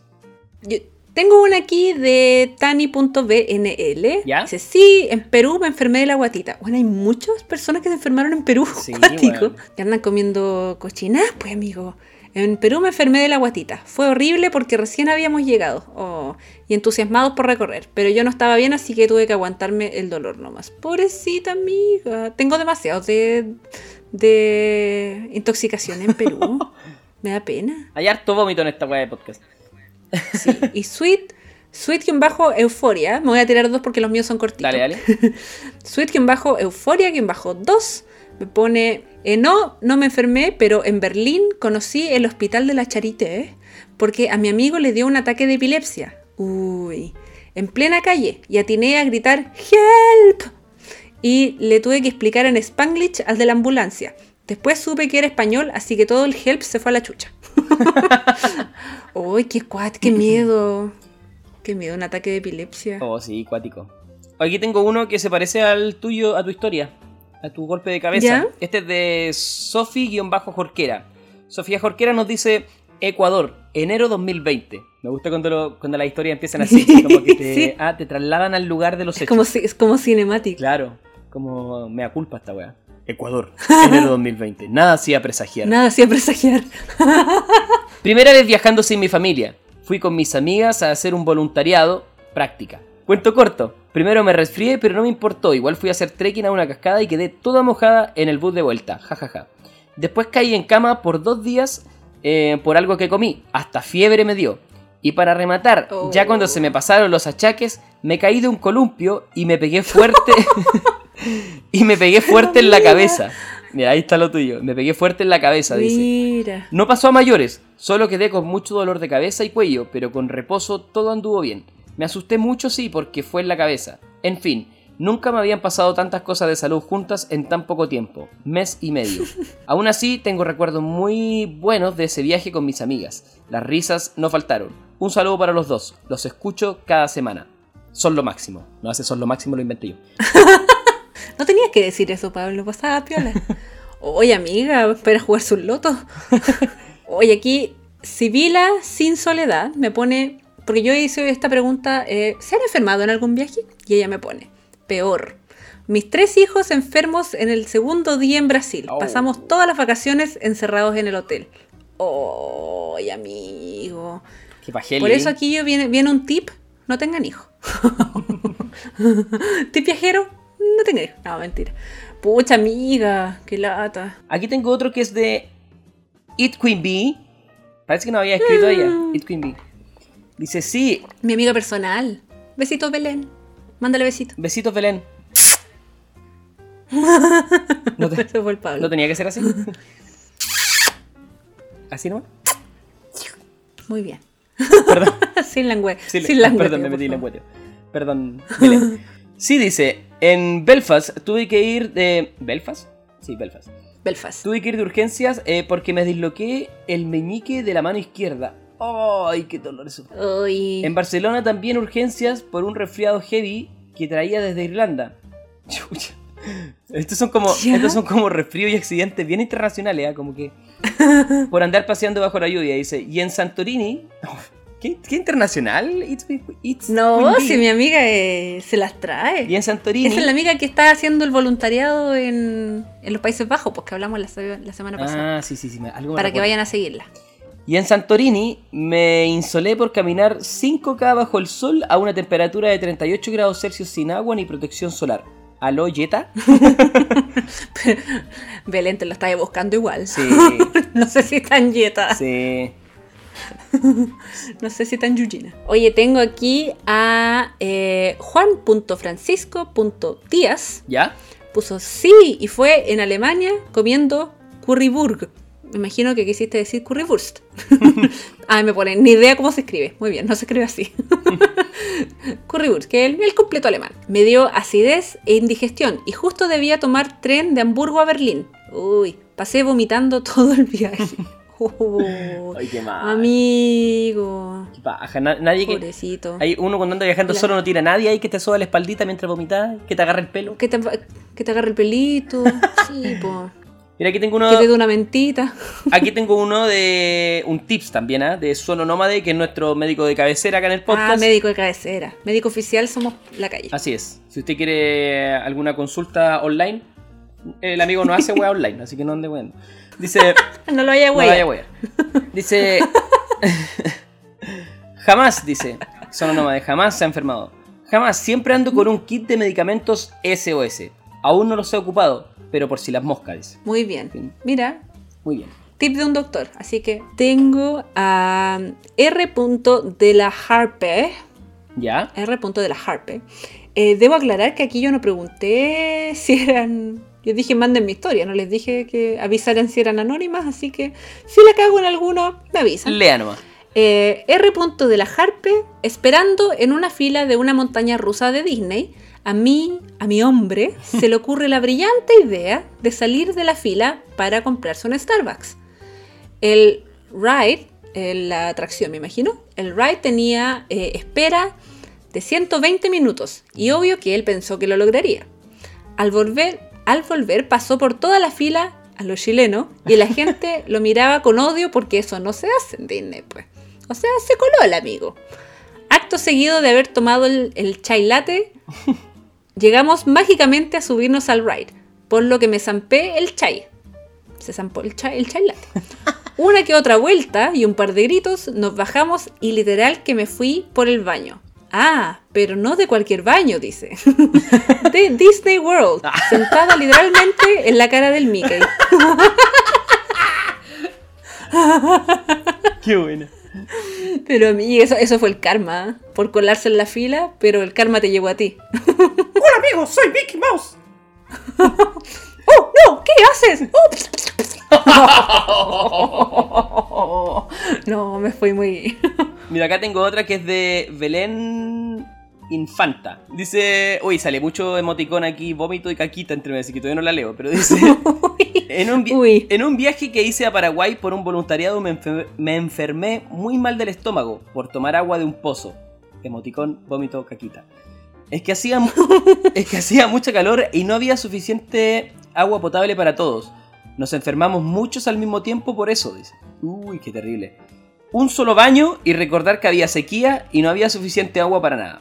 Yo tengo una aquí de Tani.bnl. ¿Ya? Dice, sí, en Perú me enfermé de la guatita. Bueno, hay muchas personas que se enfermaron en Perú. <laughs> Sí, bueno. Que andan comiendo cochinas, pues amigo. En Perú me enfermé de la guatita. Fue horrible porque recién habíamos llegado. Oh, y entusiasmados por recorrer. Pero yo no estaba bien, así que tuve que aguantarme el dolor nomás. Pobrecita amiga. Tengo demasiado de, de intoxicación en Perú. <laughs> me da pena. Hay harto vómito en esta weá de podcast. Sí. Y Sweet Sweet-Euforia, me voy a tirar dos porque los míos son cortitos. Dale, dale. <laughs> Sweet-Euforia-2 me pone, eh, no, no me enfermé, pero en Berlín conocí el hospital de la Charité porque a mi amigo le dio un ataque de epilepsia. Uy, en plena calle y atiné a gritar ¡Help! Y le tuve que explicar en Spanglish al de la ambulancia. Después supe que era español, así que todo el help se fue a la chucha. <laughs> Uy, qué cuat, qué miedo. Qué miedo, un ataque de epilepsia. Oh, sí, cuático. Aquí tengo uno que se parece al tuyo, a tu historia, a tu golpe de cabeza. ¿Ya? Este es de Sofi-Jorquera. Sofía Jorquera nos dice Ecuador, enero 2020. Me gusta cuando, lo- cuando las historias empiezan así, como que <laughs> te, Sí. ah, te trasladan al lugar de los Es hechos. como, es como cinemático. Claro, como me culpa esta weá. Ecuador, enero <laughs> 2020. Nada hacía presagiar. Nada hacía presagiar. <laughs> Primera vez viajando sin mi familia. Fui con mis amigas a hacer un voluntariado, práctica. Cuento corto. Primero me resfrié, pero no me importó. Igual fui a hacer trekking a una cascada y quedé toda mojada en el bus de vuelta. jajaja. Después caí en cama por dos días eh, por algo que comí. Hasta fiebre me dio. Y para rematar, Oh. ya cuando se me pasaron los achaques, me caí de un columpio y me pegué fuerte. <laughs> <laughs> y me pegué fuerte en la cabeza. Mira, ahí está lo tuyo. Me pegué fuerte en la cabeza, dice. Mira. No pasó a mayores, solo quedé con mucho dolor de cabeza y cuello, pero con reposo todo anduvo bien. Me asusté mucho, sí, porque fue en la cabeza. En fin, nunca me habían pasado tantas cosas de salud juntas en tan poco tiempo, mes y medio. <laughs> Aún así, tengo recuerdos muy buenos de ese viaje con mis amigas. Las risas no faltaron. Un saludo para los dos, los escucho cada semana. Son lo máximo. No hace son lo máximo, lo inventé yo. <laughs> No tenías que decir eso, Pablo. Pasaba piola. <laughs> Oye, amiga, espera jugar sus lotos. Oye, aquí, Sibila sin soledad me pone. Porque yo hice esta pregunta: eh, ¿se han enfermado en algún viaje? Y ella me pone: peor. Mis tres hijos enfermos en el segundo día en Brasil. Oh. Pasamos todas las vacaciones encerrados en el hotel. Oye, amigo. Qué pajeli. Por eso aquí yo viene, viene un tip, no tengan hijos. <laughs> tip viajero, no tengan hijos. No, mentira. Pucha amiga, qué lata. Aquí tengo otro que es de It Queen Bee. Parece que no había escrito ella. Mm. It Queen Bee. Dice, sí, Mi amiga personal. Besitos Belén. Mándale besitos. besitos Belén. <laughs> No, te- fue el Pablo. no tenía que ser así. ¿Así nomás? Muy bien. Perdón. <laughs> sin le- sin lengüeteo, perdón, me metí lengüeteo. Perdón, Belén. Sí, dice, en Belfast tuve que ir de... ¿Belfast? Sí, Belfast. Belfast. Tuve que ir de urgencias eh, porque me disloqué el meñique de la mano izquierda. ¡Ay, qué dolor eso! Uy. En Barcelona también urgencias por un resfriado heavy que traía desde Irlanda. <laughs> Chucha. Estos son como, ¿Ya? estos son como resfríos y accidentes bien internacionales, ¿ah? como que <laughs> por andar paseando bajo la lluvia, dice. Y en Santorini, ¿qué, qué internacional? It's, it's No, si mi amiga eh, se las trae. Y en Santorini, Esa es la amiga que está haciendo el voluntariado en, en los Países Bajos, pues que hablamos la, la semana pasada. ah, sí, sí, sí, algo para que vayan a seguirla. Y en Santorini me insolé por caminar 5K bajo el sol a una temperatura de 38 grados Celsius sin agua ni protección solar. ¿Aló, Jetta? <laughs> Belén te lo está buscando igual. Sí, <laughs> no sé si tan yeta. sí. <laughs> No sé si tan yuyina. Oye, tengo aquí a eh, juan.francisco.díaz. ¿Ya? Puso sí y fue en Alemania comiendo curryburg. Me imagino que quisiste decir currywurst. <laughs> ah, me ponen, ni idea cómo se escribe. Muy bien, no se escribe así. <laughs> currywurst, que es el, el completo alemán. Me dio acidez e indigestión y justo debía tomar tren de Hamburgo a Berlín. Uy, pasé vomitando <laughs> todo el viaje. Uy, Ay, qué mal. amigo. Qué paja, na- nadie que. Pobrecito. Hay uno cuando anda viajando Claro. solo no tira a nadie ahí que te soba la espaldita mientras vomitas, que te agarre el pelo. Que te, que te agarre el pelito. Sí, po. Mira, aquí tengo uno. Que te dé una mentita. <laughs> Aquí tengo uno de. Un tips también, ¿ah? De Sono Nómade, que es nuestro médico de cabecera acá en el podcast. Ah, médico de cabecera. Médico oficial somos la calle. Así es. Si usted quiere alguna consulta online, el amigo no hace wea online, así que no ande weando. Dice. <laughs> No lo vaya a No güey. vaya a wear. Dice. <laughs> jamás, dice. Sono Nómade, jamás se ha enfermado. Jamás, siempre ando con un kit de medicamentos SOS. Aún no los he ocupado, pero por si las moscas, dice. Muy bien. Mira, Muy bien. tip de un doctor. Así que tengo a R. de la Harpe. ¿Ya? R. de la Harpe. Eh, debo aclarar que aquí yo no pregunté si eran. Yo dije manden mi historia, no les dije que avisaran si eran anónimas, así que si la cago en alguno, me avisan. Lea nomás. Eh, R. de la Harpe, esperando en una fila de una montaña rusa de Disney, a mí, a mi hombre, se le ocurre la brillante idea de salir de la fila para comprarse un Starbucks. El ride, eh, la atracción me imagino, el ride tenía eh, espera de 120 minutos y obvio que él pensó que lo lograría. Al volver, al volver pasó por toda la fila a los chilenos y la gente lo miraba con odio porque eso no se hace en Disney, pues. O sea, se coló el amigo. Acto seguido de haber tomado el, el chai latte, llegamos mágicamente a subirnos al ride, por lo que me zampé el chai. Se zampó el chai, el chai latte. <laughs> Una que otra vuelta y un par de gritos, nos bajamos y literal que me fui por el baño. Ah, pero no de cualquier baño, dice. <laughs> De Disney World, sentada literalmente en la cara del Mickey. <laughs> Qué buena. <laughs> Pero a mí eso, eso fue el karma, ¿eh? por colarse en la fila, pero el karma te llevó a ti. <laughs> Hola amigos, soy Mickey Mouse. <laughs> ¡Oh, no! ¿Qué haces? ¡Oh! no, me fui muy... Mira, acá tengo otra que es de Belén Infanta. Dice, uy, sale mucho emoticón aquí, vómito y caquita entre meses, que todavía no la leo, pero dice, <laughs> en un, Uy. en un viaje que hice a Paraguay por un voluntariado me, enfer- me enfermé muy mal del estómago por tomar agua de un pozo. Emoticón, vómito, caquita. Es que hacía, <laughs> es que hacía mucha calor y no había suficiente agua potable para todos. Nos enfermamos muchos al mismo tiempo por eso, dice. Uy, qué terrible. Un solo baño y recordar que había sequía y no había suficiente agua para nada.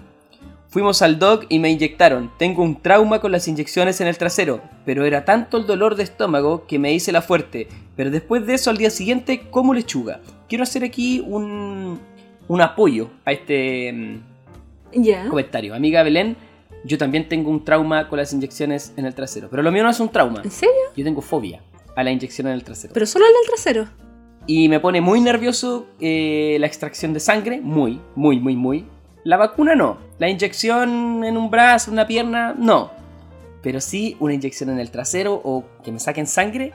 Fuimos al doc y me inyectaron. Tengo un trauma con las inyecciones en el trasero, pero era tanto el dolor de estómago que me hice la fuerte. Pero después de eso, al día siguiente, como lechuga. Quiero hacer aquí un, un apoyo a este mm, ¿Ya? comentario. Amiga Belén, yo también tengo un trauma con las inyecciones en el trasero. Pero lo mío no es un trauma. ¿En serio? Yo tengo fobia a la inyección en el trasero. Pero solo el del trasero. Y me pone muy nervioso eh, la extracción de sangre, muy, muy, muy, muy. La vacuna no. La inyección en un brazo, una pierna, no. Pero sí una inyección en el trasero o que me saquen sangre,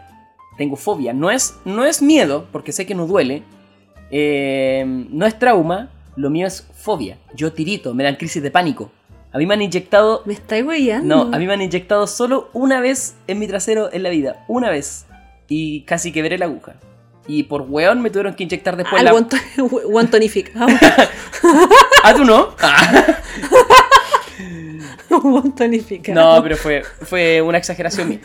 tengo fobia. No es, no es miedo, porque sé que no duele. eh, no es trauma, lo mío es fobia. Yo tirito, me dan crisis de pánico. A mí me han inyectado... Me estáis. No, a mí me han inyectado solo una vez en mi trasero en la vida. Una vez. Y casi quebré la aguja. Y por weón me tuvieron que inyectar después Al la... guanto- <laughs> guantonificado. <laughs> ¿Ah, tú no? <laughs> Ah. Guantonificado. No, pero fue, fue una exageración mía.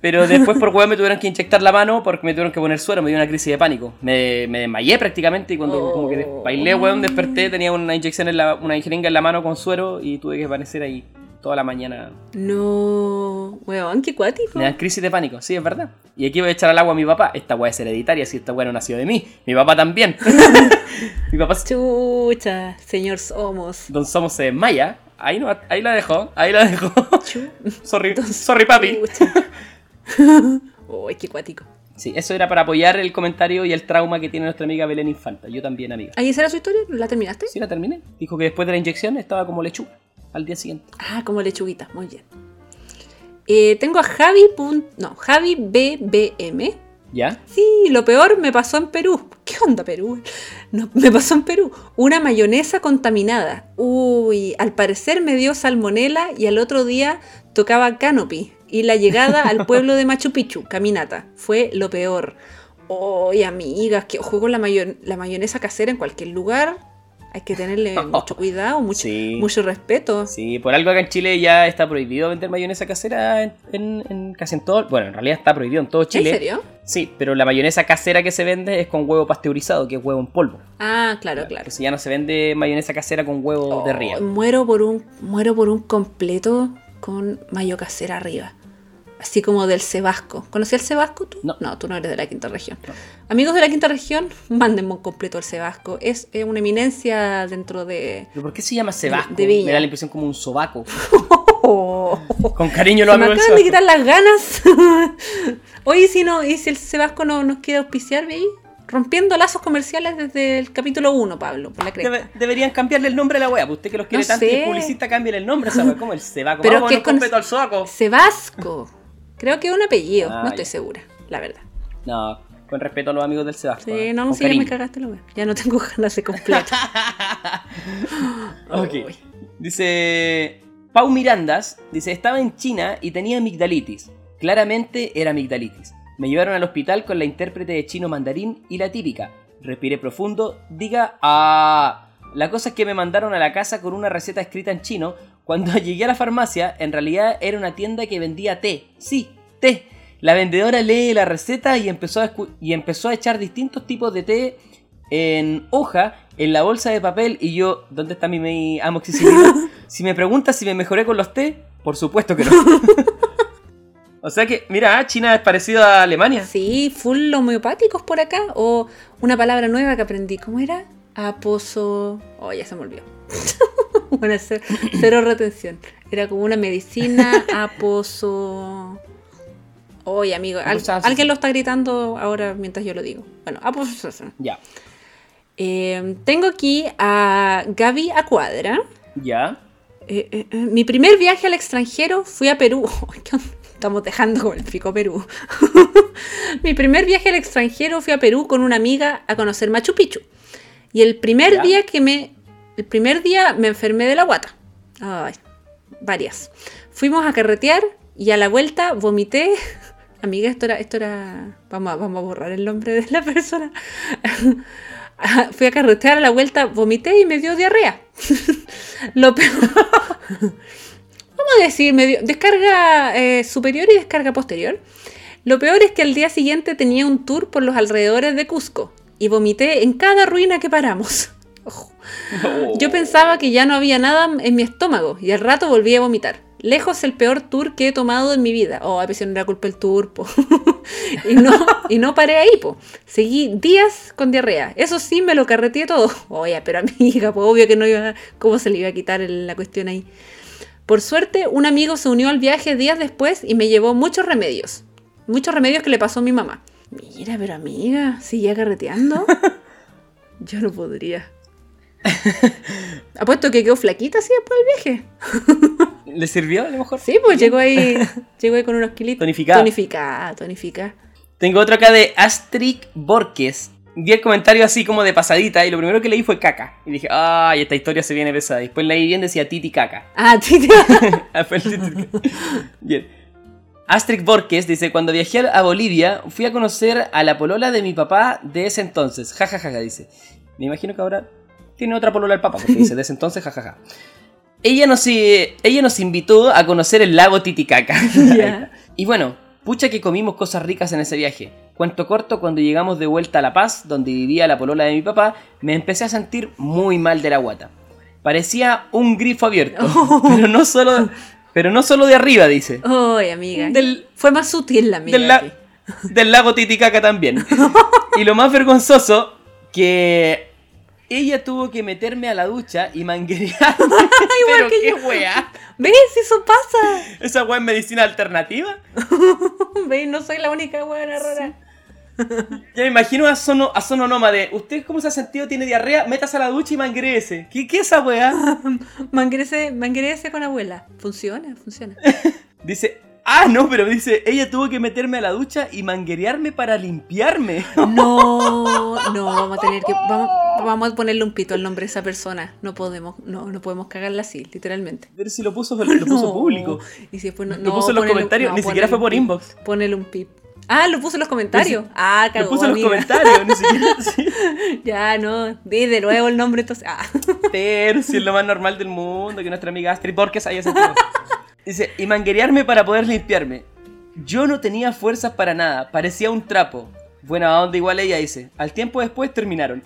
Pero después por weón me tuvieron que inyectar la mano porque me tuvieron que poner suero, me dio una crisis de pánico. Me, me desmayé prácticamente y cuando como que Oh. bailé, weón, desperté, tenía una inyección en la, una jeringa en la mano con suero y tuve que permanecer ahí toda la mañana. No, weón, qué cuático. Me dan crisis de pánico, sí, es verdad. Y aquí voy a echar al agua a mi papá. Esta weá es hereditaria, si esta weá no nació de mí. Mi papá también. <laughs> mi papá, Chucha, señor somos. don Somos se desmaya. Ahí, no, ahí la dejó, ahí la dejó. Sorry, sorry papi. <laughs> Uy, qué cuático. Sí, eso era para apoyar el comentario y el trauma que tiene nuestra amiga Belén Infanta. Yo también, amiga. ¿Ahí esa era su historia? ¿La terminaste? Sí, la terminé. Dijo que después de la inyección estaba como lechuga al día siguiente. Ah, como lechuguita, muy bien. Eh, tengo a Javi. No, Javi BBM. ¿Ya? Sí, lo peor me pasó en Perú. ¿Qué onda Perú? No, me pasó en Perú. Una mayonesa contaminada. Uy, al parecer me dio salmonela y al otro día tocaba Canopy. Y la llegada al <laughs> pueblo de Machu Picchu, caminata. Fue lo peor. Uy, amigas, que con la, mayo- la mayonesa casera en cualquier lugar. Hay que tenerle <laughs> mucho cuidado, mucho, Sí. mucho respeto. Sí, por algo acá en Chile ya está prohibido vender mayonesa casera en, en- en casi en todo. Bueno, en realidad está prohibido en todo Chile. ¿En serio? Sí, pero la mayonesa casera que se vende es con huevo pasteurizado, que es huevo en polvo. Ah, claro, claro. Entonces ya no se vende mayonesa casera con huevo de Oh, ría. Muero por un muero por un completo con mayo casera arriba. Así como del Cebasco. ¿Conocí el Cebasco tú? No. tú no eres de la quinta región. Amigos de la quinta región, mándenme un completo al Cebasco. Es eh, una eminencia dentro de. ¿Pero por qué se llama? De Viña. Me da la impresión como un sobaco. <laughs> Con cariño lo se me amigo del acaban de quitar las ganas. <laughs> Oye, si no, y si el Cebasco no nos quiere auspiciar, ¿veis? rompiendo lazos comerciales desde el capítulo 1, Pablo, por la. Debe- deberían cambiarle el nombre a la wea. pues Usted que los quiere No tanto y sé. es publicista, cambien el nombre a esa wea. ¿Cómo el Sebaco? Pero que un con- completo al sobaco. Sebasco. Creo que es un apellido, Ah, no estoy ya. segura, la verdad. No, con respeto a los amigos del Sebasco. Sí, ¿eh? no, no Con sé, ya me cagaste la. Ya no tengo <laughs> de completo. <laughs> Ok. Uy. Dice Pau Mirandas, dice, estaba en China y tenía amigdalitis. Claramente era amigdalitis. Me llevaron al hospital con la intérprete de chino mandarín y la típica. Respiré profundo, diga ah. La cosa es que me mandaron a la casa con una receta escrita en chino. Cuando <laughs> llegué a la farmacia, en realidad era una tienda que vendía té. Sí, té. La vendedora lee la receta y empezó a, y empezó a echar distintos tipos de té en hoja, en la bolsa de papel y yo, ¿dónde está mi, mi amoxicilina? <laughs> si me preguntas si me mejoré con los té, por supuesto que no. <laughs> o sea que, mira, ah, China es parecido a Alemania. Sí, full homeopáticos por acá. O una palabra nueva que aprendí. ¿Cómo era? Aposo. Oh, ya se me olvidó. <laughs> bueno, cero, cero retención. Era como una medicina. <laughs> Aposo. Oye, amigo, al- alguien lo está gritando ahora mientras yo lo digo. Bueno, aposo. Ya, Eh, tengo aquí a Gaby Acuadra. ya. Eh, eh, eh, mi primer viaje al extranjero fui a Perú. <laughs> Estamos dejando con el pico Perú. mi primer viaje al extranjero fui a Perú con una amiga a conocer Machu Picchu. Y el primer ¿Ya? día que me. El primer día me enfermé de la guata. Ay, varias. Fuimos a carretear y a la vuelta vomité. <laughs> Amiga, esto era. Esto era. Vamos a, vamos a borrar el nombre de la persona. <laughs> Fui a carretear a la vuelta, vomité y me dio diarrea. <laughs> Lo peor. Vamos a decir, me dio descarga eh, superior y descarga posterior. Lo peor es que al día siguiente tenía un tour por los alrededores de Cusco y vomité en cada ruina que paramos. Yo pensaba que ya no había nada en mi estómago y al rato volví a vomitar. Lejos el peor tour que he tomado en mi vida. Oh, a veces no era culpa el tour, po. <laughs> y, no, y no paré ahí, po. Seguí días con diarrea. Eso sí, me lo carreteé todo. Oye, pero amiga, pues obvio que no iba... ¿Cómo se le iba a quitar el- la cuestión ahí? Por suerte, un amigo se unió al viaje días después y me llevó muchos remedios. Muchos remedios que le pasó a mi mamá. Mira, pero amiga, ¿seguía carreteando? <laughs> Yo no podría. <laughs> Apuesto que quedó flaquita así después del viaje. <laughs> ¿Le sirvió a lo mejor? Sí, pues llegó ahí, <laughs> llegó ahí con unos kilitos. Tonificada. Tonificada, tonificada. Tengo otro acá de Astrid Borges. Vi el comentario así como de pasadita y lo primero que leí fue caca. Y dije, ay, esta historia se viene pesada. Después leí bien, decía Titi caca. Ah, titi. Ah. Bien. Astrid Borges dice, cuando viajé a Bolivia, fui a conocer a la polola de mi papá de ese entonces. Ja, ja, ja, ja, dice. Me imagino que ahora tiene otra polola el papá, porque <laughs> dice de ese entonces, ja, ja, ja. Ella nos, eh, ella nos invitó a conocer el lago Titicaca. Ya. <laughs> y bueno, pucha que comimos cosas ricas en ese viaje. Cuento corto, cuando llegamos de vuelta a La Paz, donde vivía la polola de mi papá, me empecé a sentir muy mal de la guata. Parecía un grifo abierto, <laughs> pero no solo, pero no solo de arriba, dice. Ay, amiga. Del- Fue más sutil la amiga. Del, la- del lago Titicaca también. Y lo más vergonzoso, que ella tuvo que meterme a la ducha y manguerear. <laughs> Pero que qué yo. wea. ¿Ves? Eso pasa. ¿Esa wea es medicina alternativa? <laughs> ¿Ves? No soy la única buena rara. Ya me imagino a, sono, a Sononoma de ¿Usted cómo se ha sentido? ¿Tiene diarrea? Métase a la ducha y manguereese. ¿Qué, ¿Qué es esa wea? <laughs> Manguerese, manguerese con abuela. Funciona, funciona. Dice, ah, no, pero dice, ella tuvo que meterme a la ducha y manguerearme para limpiarme. No, <laughs> no, vamos a tener que. Vamos, vamos a ponerle un pito al nombre de esa persona. No podemos, no, no podemos cagarla así, literalmente. Pero si lo puso, lo puso No. público. Y si después no, Lo puso en los ponele- comentarios, ni siquiera fue por pip. inbox. Ponele un pip. Ah, lo puso en los comentarios. ah, cagó, Lo puso en los comentarios, ni siquiera. <laughs> sí. Ya, no. Di de nuevo el nombre entonces. Ah. Pero si es lo más normal del mundo que nuestra amiga Astrid Borges haya sentido. <laughs> Dice, y manguerearme para poder limpiarme. Yo no tenía fuerzas para nada, parecía un trapo. Buena onda igual ella dice. Al tiempo después terminaron.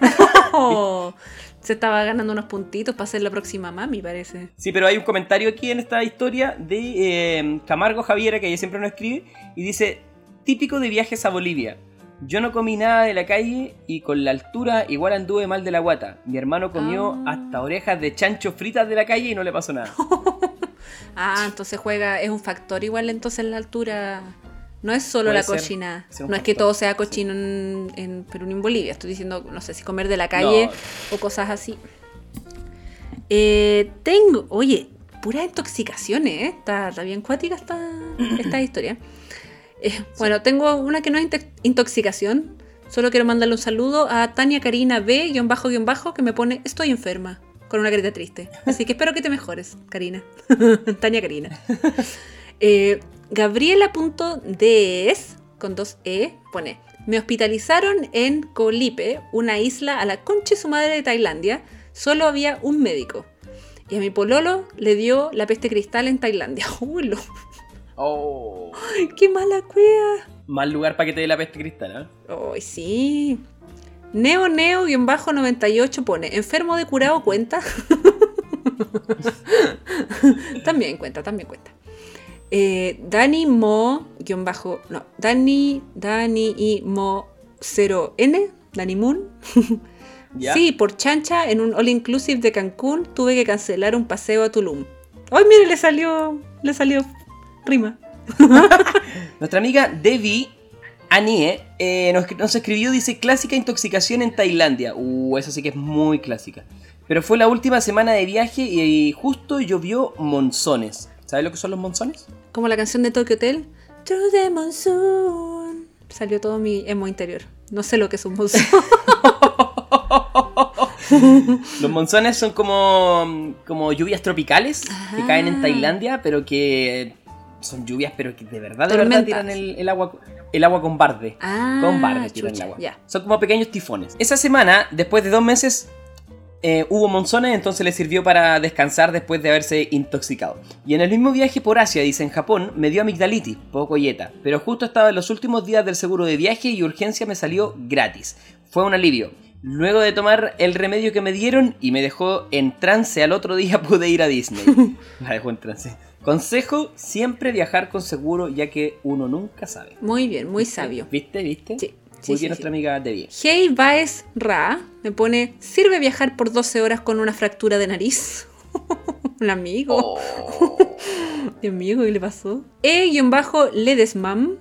Oh, <laughs> <laughs> se estaba ganando unos puntitos para ser la próxima mami, parece. Sí, pero hay un comentario aquí en esta historia de eh, Camargo Javiera, que ella siempre nos escribe, y dice, típico de viajes a Bolivia. Yo no comí nada de la calle y con la altura igual anduve mal de la guata. Mi hermano comió Ah. hasta orejas de chancho fritas de la calle y no le pasó nada. <laughs> Ah, entonces juega, es un factor igual entonces la altura No es solo la un No es que todo sea cochino en, en Perú ni en Bolivia. Estoy diciendo, no sé si comer de la calle o cosas así. Eh, tengo, oye, puras intoxicaciones, ¿eh? Está, está bien cuática esta, <clears throat> esta historia. Eh, bueno, tengo una que no es intoxicación. Solo quiero mandarle un saludo a Tania Karina B, guion bajo, guion bajo, que me pone estoy enferma, con una carita triste. Así que espero que te mejores, Karina. <laughs> Tania Karina. <laughs> Eh, Gabriela.ds, con dos E, pone, me hospitalizaron en Kolipe, una isla a la concha de su madre de Tailandia. Solo había un médico. Y a mi pololo le dio la peste cristal en Tailandia. <laughs> Uy, lo- Oh. ¡Qué mala cueva! Mal lugar para que te dé la peste cristal, ¿eh? Ay, sí. Neo Neo guion bajo 98 pone, enfermo de curado cuenta. <laughs> también cuenta, también cuenta. Eh, Dani Mo guion bajo, no, Dani, Dani y Mo 0N, Dani Moon. <laughs> Sí, por chancha en un all inclusive de Cancún tuve que cancelar un paseo a Tulum. Ay, mire, le salió, le salió rima. <laughs> Nuestra amiga Devi Anie eh, nos, nos escribió, dice, clásica intoxicación en Tailandia. Uh, eso sí que es muy clásica. Pero fue la última semana de viaje y, justo llovió monzones. ¿Sabes lo que son los monzones? Como la canción de Tokyo Hotel. Through the monsoon. Salió todo mi emo interior. No sé lo que es un monsoon. <laughs> Los monzones son como, como lluvias tropicales que Ah. caen en Tailandia, pero que son lluvias, pero que de verdad, de verdad Tormentas. tiran el, el agua, el agua con barde. Ah, con barde tiran el agua. ya. Son como pequeños tifones. Esa semana, después de dos meses, eh, hubo monzones, entonces le sirvió para descansar después de haberse intoxicado. Y en el mismo viaje por Asia, dice en Japón, me dio amigdalitis, poco yeta, pero justo estaba en los últimos días del seguro de viaje y urgencia me salió gratis. Fue un alivio. Luego de tomar el remedio que me dieron y me dejó en trance, al otro día <laughs> pude ir a Disney. <laughs> Me dejó en trance. Consejo, siempre viajar con seguro ya que uno nunca sabe. Muy bien, muy sabio. ¿Viste? ¿Viste? Sí, sí, Muy sí, bien nuestra sí. amiga Debbie. Hey Baez Ra me pone, ¿sirve viajar por 12 horas con una fractura de nariz? <laughs> Un amigo. Oh. <laughs> Dios mío, ¿qué le pasó? E-Ledesmam.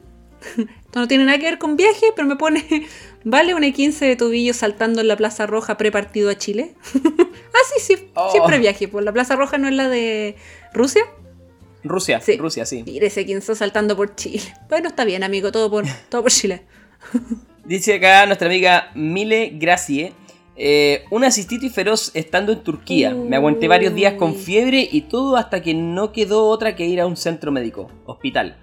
Esto no tiene nada que ver con viaje, pero me pone, <laughs> ¿vale un E15 de tobillo saltando en la Plaza Roja prepartido a Chile? ah, sí, sí, Oh. siempre viaje. Pues la Plaza Roja no es la de Rusia. Rusia, Sí. Rusia, sí. Mire ese 15 saltando por Chile. <laughs> Bueno, está bien, amigo, todo por, <laughs> todo por Chile. Dice acá nuestra amiga Mile Gracie. eh, una cistitis feroz estando en Turquía. Me aguanté varios días con fiebre y todo hasta que no quedó otra que ir a un centro médico, hospital,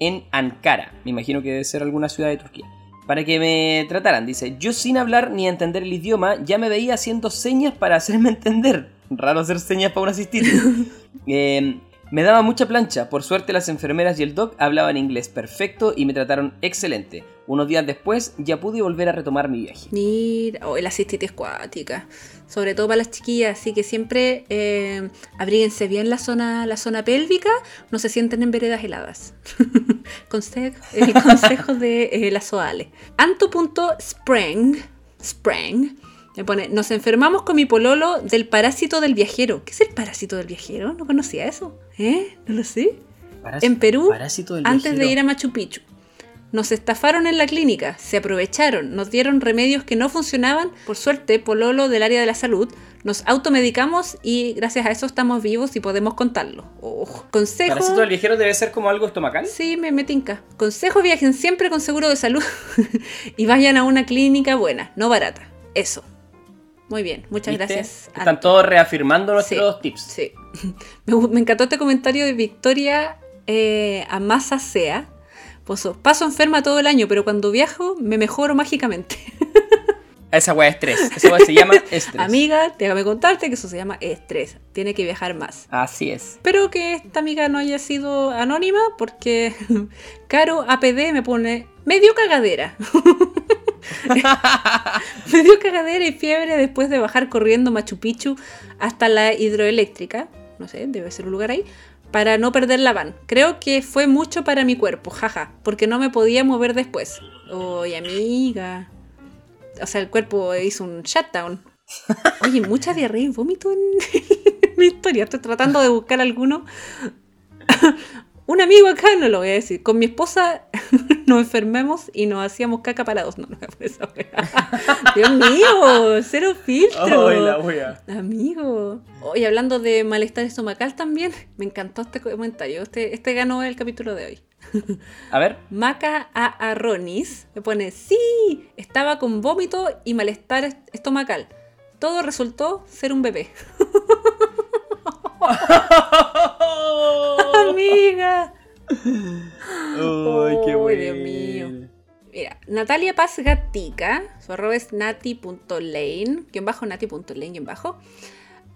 en Ankara. Me imagino que debe ser alguna ciudad de Turquía. Para que me trataran, dice, yo sin hablar ni entender el idioma ya me veía haciendo señas para hacerme <laughs> entender. Raro hacer señas para una cistitis. Eh, me daba mucha plancha. Por suerte las enfermeras y el doc hablaban inglés perfecto y me trataron excelente. Unos días después ya pude volver a retomar mi viaje. Mira, oh, la cistitis cuática. Sobre todo para las chiquillas, así que siempre eh, abríguense bien la zona, la zona pélvica, no se sienten en veredas heladas. <laughs> consejo, el <laughs> consejo de eh, la Soale. Anto.sprang, Sprang, me pone, nos enfermamos con mi pololo del parásito del viajero. ¿Qué es el parásito del viajero? No conocía eso. ¿Eh? No lo sé. En Perú, antes de ir a Machu Picchu. Nos estafaron en la clínica, se aprovecharon, nos dieron remedios que no funcionaban. Por suerte, Pololo del área de la salud, nos automedicamos y gracias a eso estamos vivos y podemos contarlo. Oh, consejo. Parásito del viajero debe ser como algo estomacal. Sí, me, me tinca. Consejo, viajen siempre con seguro de salud <laughs> y vayan a una clínica buena, no barata. Eso. Muy bien, muchas ¿Viste? gracias. Están Anto. todos reafirmando nuestros tips. Sí. <laughs> Me, encantó este comentario de Victoria eh, Amasa Sea. Paso enferma todo el año, pero cuando viajo me mejoro mágicamente. <laughs> Esa weá es estrés. Esa weá se llama <laughs> estrés. Amiga, déjame contarte que eso se llama estrés. Tiene que viajar más. Así es. Espero que esta amiga no haya sido anónima porque Caro APD me pone medio cagadera. <laughs> me dio cagadera y fiebre después de bajar corriendo Machu Picchu hasta la hidroeléctrica. No sé, debe ser un lugar ahí. Para no perder la van. Creo que fue mucho para mi cuerpo, jaja. Porque no me podía mover después. Oye, amiga. O sea, el cuerpo hizo un shutdown. Oye, mucha diarrea y vómito en <laughs> mi historia. Estoy tratando de buscar alguno. Un amigo acá, no lo voy a decir. Con mi esposa <laughs> nos enfermemos y nos hacíamos caca parados. <laughs> No, no me por esa. Dios mío, cero filtro. Ay, la wea. Amigo. Hoy hablando de malestar estomacal también, me encantó este comentario. Este, este ganó el capítulo de hoy. <laughs> A ver. Maca a Arronis me pone, sí, estaba con vómito y malestar est- estomacal. Todo resultó ser un bebé. Amiga. Ay, qué bueno. Dios mío. Mira, Natalia Paz Gatica, su arroba es nati.lane, guion bajo, nati.lane, guion bajo.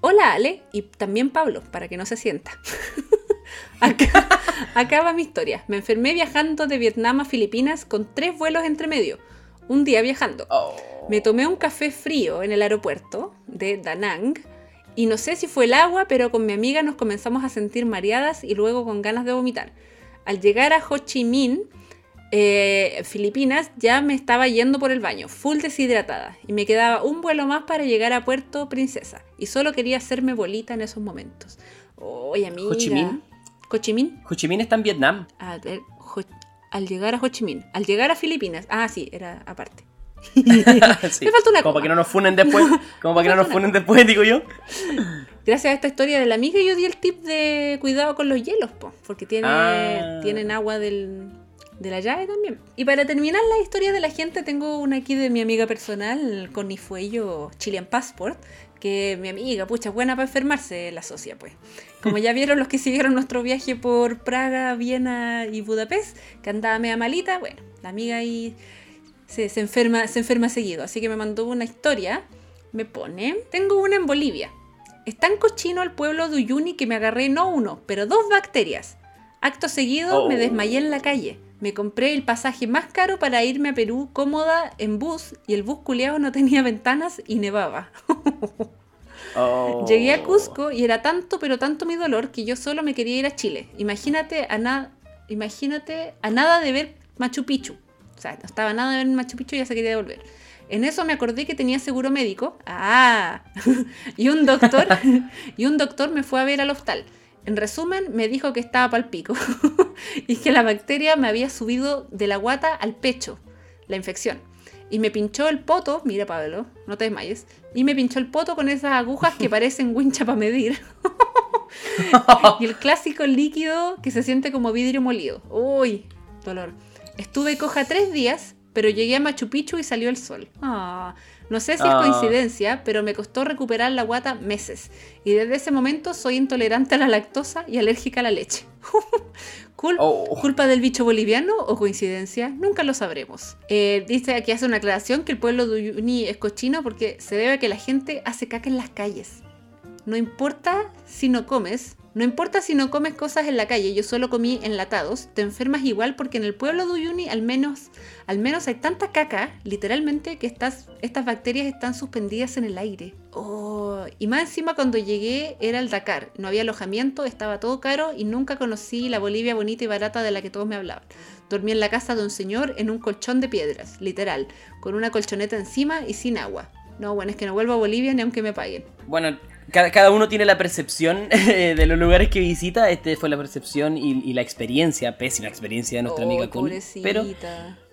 Hola Ale, y también Pablo, para que no se sienta. <laughs> Acá, acá va mi historia. Me enfermé viajando de Vietnam a Filipinas con tres vuelos entre medio. Un día viajando. Oh. Me tomé un café frío en el aeropuerto de Da Nang y no sé si fue el agua, pero con mi amiga nos comenzamos a sentir mareadas y luego con ganas de vomitar. Al llegar a Ho Chi Minh, eh, Filipinas, ya me estaba yendo por el baño, full deshidratada, y me quedaba un vuelo más para llegar a Puerto Princesa, y solo quería hacerme bolita en esos momentos. Oye, amiga. ¿Ho Chi Minh? Ho Chi Minh. Ho Chi Minh está en Vietnam. A ver, Ho- al llegar a Ho Chi Minh. Al llegar a Filipinas. Ah, sí, era aparte. Sí. Me falta una Como para que no nos funen después. Como para que no nos funen después, digo yo. Gracias a esta historia de la amiga yo di el tip de cuidado con los hielos, po, porque tiene, Ah. tienen agua del, de la llave también. Y para terminar la historia de la gente, tengo una aquí de mi amiga personal, Connie Fuello, Chilean Passport, que mi amiga, pucha, buena para enfermarse la socia, pues. Como ya vieron los que siguieron nuestro viaje por Praga, Viena y Budapest, que andaba media malita, bueno, la amiga ahí se, se enferma, se enferma seguido. Así que me mandó una historia, me pone, tengo una en Bolivia. Es tan cochino el pueblo de Uyuni que me agarré no uno, pero dos bacterias. Acto seguido Oh. me desmayé en la calle. Me compré el pasaje más caro para irme a Perú cómoda en bus y el bus culeado no tenía ventanas y nevaba. <laughs> Oh. Llegué a Cusco y era tanto pero tanto mi dolor que yo solo me quería ir a Chile. Imagínate a nada, imagínate a nada de ver Machu Picchu. O sea, no estaba nada de ver Machu Picchu y ya se quería devolver. En eso me acordé que tenía seguro médico. Ah, <laughs> y un doctor, <laughs> y un doctor me fue a ver al hostal. En resumen, me dijo que estaba pal pico <laughs> y que la bacteria me había subido de la guata al pecho, la infección. Y me pinchó el poto, mira Pablo, no te desmayes, y me pinchó el poto con esas agujas que parecen wincha para medir. y el clásico líquido que se siente como vidrio molido. Uy, dolor. Estuve coja tres días, pero llegué a Machu Picchu y salió el sol. Ah, no sé si es Ah. coincidencia, pero me costó recuperar la guata meses. Y desde ese momento soy intolerante a la lactosa y alérgica a la leche. <laughs> Cul- Oh. ¿Culpa del bicho boliviano o coincidencia? Nunca lo sabremos. Eh, dice aquí hace una aclaración que el pueblo de Uyuni es cochino porque se debe a que la gente hace caca en las calles. No importa si no comes, no importa si no comes cosas en la calle, yo solo comí enlatados, te enfermas igual porque en el pueblo de Uyuni al menos, al menos hay tanta caca, literalmente, que estas, bacterias están suspendidas en el aire. Oh, y más encima cuando llegué era el Dakar, no había alojamiento, estaba todo caro y nunca conocí la Bolivia bonita y barata de la que todos me hablaban. Dormí en la casa de un señor en un colchón de piedras, literal, con una colchoneta encima y sin agua. No, bueno, es que no vuelvo a Bolivia ni aunque me paguen. Bueno, cada, cada uno tiene la percepción <laughs> de los lugares que visita. Este fue la percepción y, y la experiencia, pésima experiencia de nuestra Oh, amiga Connie. pobrecita. Pero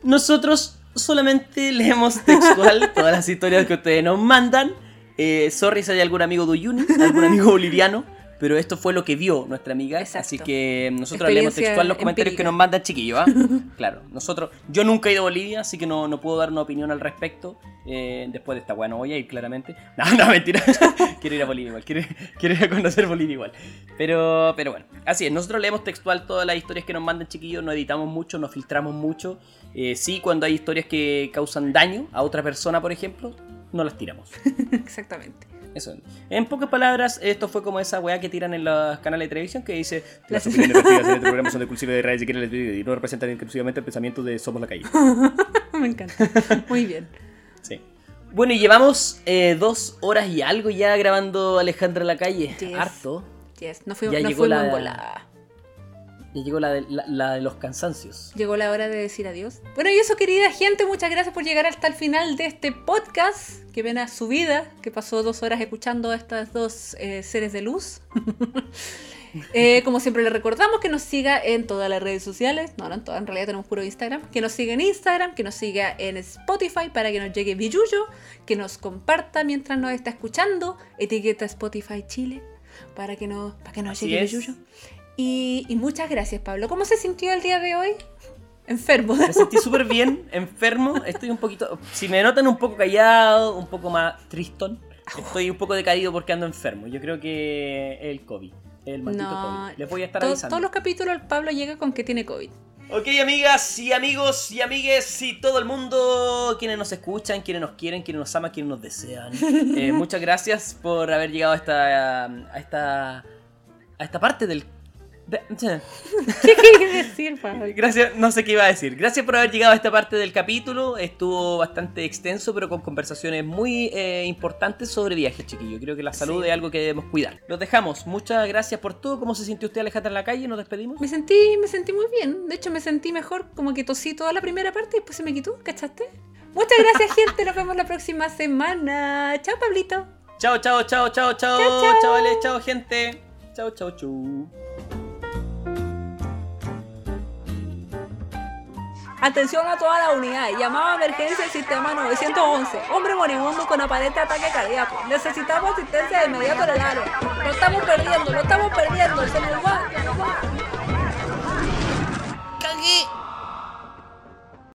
nosotros solamente <laughs> leemos textual todas las historias que ustedes nos mandan. Eh, sorry si hay algún amigo de Uyuni, algún amigo boliviano, pero esto fue lo que vio nuestra amiga. Exacto. Así que nosotros leemos textual los comentarios empírica. que nos mandan chiquillos. ¿ah? <laughs> claro, nosotros, yo nunca he ido a Bolivia, así que no, no puedo dar una opinión al respecto. Eh, después de esta weá no voy a ir claramente. <laughs> No, no, mentira. <laughs> quiero ir a Bolivia igual, quiero, quiero ir a conocer Bolivia igual. Pero, pero bueno, así es, nosotros leemos textual todas las historias que nos mandan chiquillos, no editamos mucho, no filtramos mucho. Eh, sí, cuando hay historias que causan daño a otra persona, por ejemplo, no las tiramos. Exactamente. Eso. En pocas palabras, esto fue como esa weá que tiran en los canales de televisión que dice las opiniones <laughs> vertidas en este programa son de exclusiva de redes y quieren y no representan exclusivamente el pensamiento de Somos la Calle. <laughs> Me encanta. Muy bien. Sí. Bueno, y llevamos eh, dos horas y algo ya grabando Alejandra la calle. Yes. Harto. Yes, no, fui, Ya no llegó fuimos la- volada. Y llegó la de, la, la de los cansancios. Llegó la hora de decir adiós. Bueno, y eso, querida gente, muchas gracias por llegar hasta el final de este podcast. Que ven a su vida, que pasó dos horas escuchando a estas dos eh, seres de luz. <laughs> Eh, como siempre le recordamos que nos siga en todas las redes sociales, no, no en todas, en realidad tenemos puro Instagram, que nos siga en Instagram, que nos siga en Spotify para que nos llegue Billuyo, que nos comparta mientras nos está escuchando, etiqueta Spotify Chile para que, no, para que nos Así llegue es. Y, y muchas gracias Pablo. ¿Cómo se sintió el día de hoy? Enfermo. Me sentí súper bien, enfermo. Estoy un poquito. Si me notan un poco callado, un poco más tristón, estoy un poco decaído porque ando enfermo. Yo creo que el COVID. El maldito No, COVID. Les voy a estar to- avisando. todos los capítulos el Pablo llega con que tiene COVID. Ok, amigas y amigos y amigues y todo el mundo, quienes nos escuchan, quienes nos quieren, quienes nos aman, quienes nos desean. <laughs> Eh, muchas gracias por haber llegado a esta, a esta, a esta parte del... <laughs> ¿Qué quieres decir, Pablo? Gracias, no sé qué iba a decir. Gracias por haber llegado a esta parte del capítulo. Estuvo bastante extenso, pero con conversaciones muy eh, importantes sobre viajes, chiquillos. Creo que la salud Sí. es algo que debemos cuidar. Los dejamos. Muchas gracias por todo. ¿Cómo se sintió usted, Alejandra, en la calle? ¿Nos despedimos? Me sentí, me sentí muy bien. De hecho, me sentí mejor, como que tosí toda la primera parte y después se me quitó, ¿cachaste? Muchas gracias, <laughs> gente. Nos vemos la próxima semana. Chao, Pablito. Chao, chao, chao, chao, chao, Chao, chao. chavales, chao, gente. Chao, chao, chau. Atención a toda la unidad. Llamado a emergencia del sistema 911. Hombre moribundo con aparente ataque cardíaco. Necesitamos asistencia de inmediato en el. Lo estamos perdiendo, lo estamos perdiendo. Se nos va, se nos va. ¡Cagué!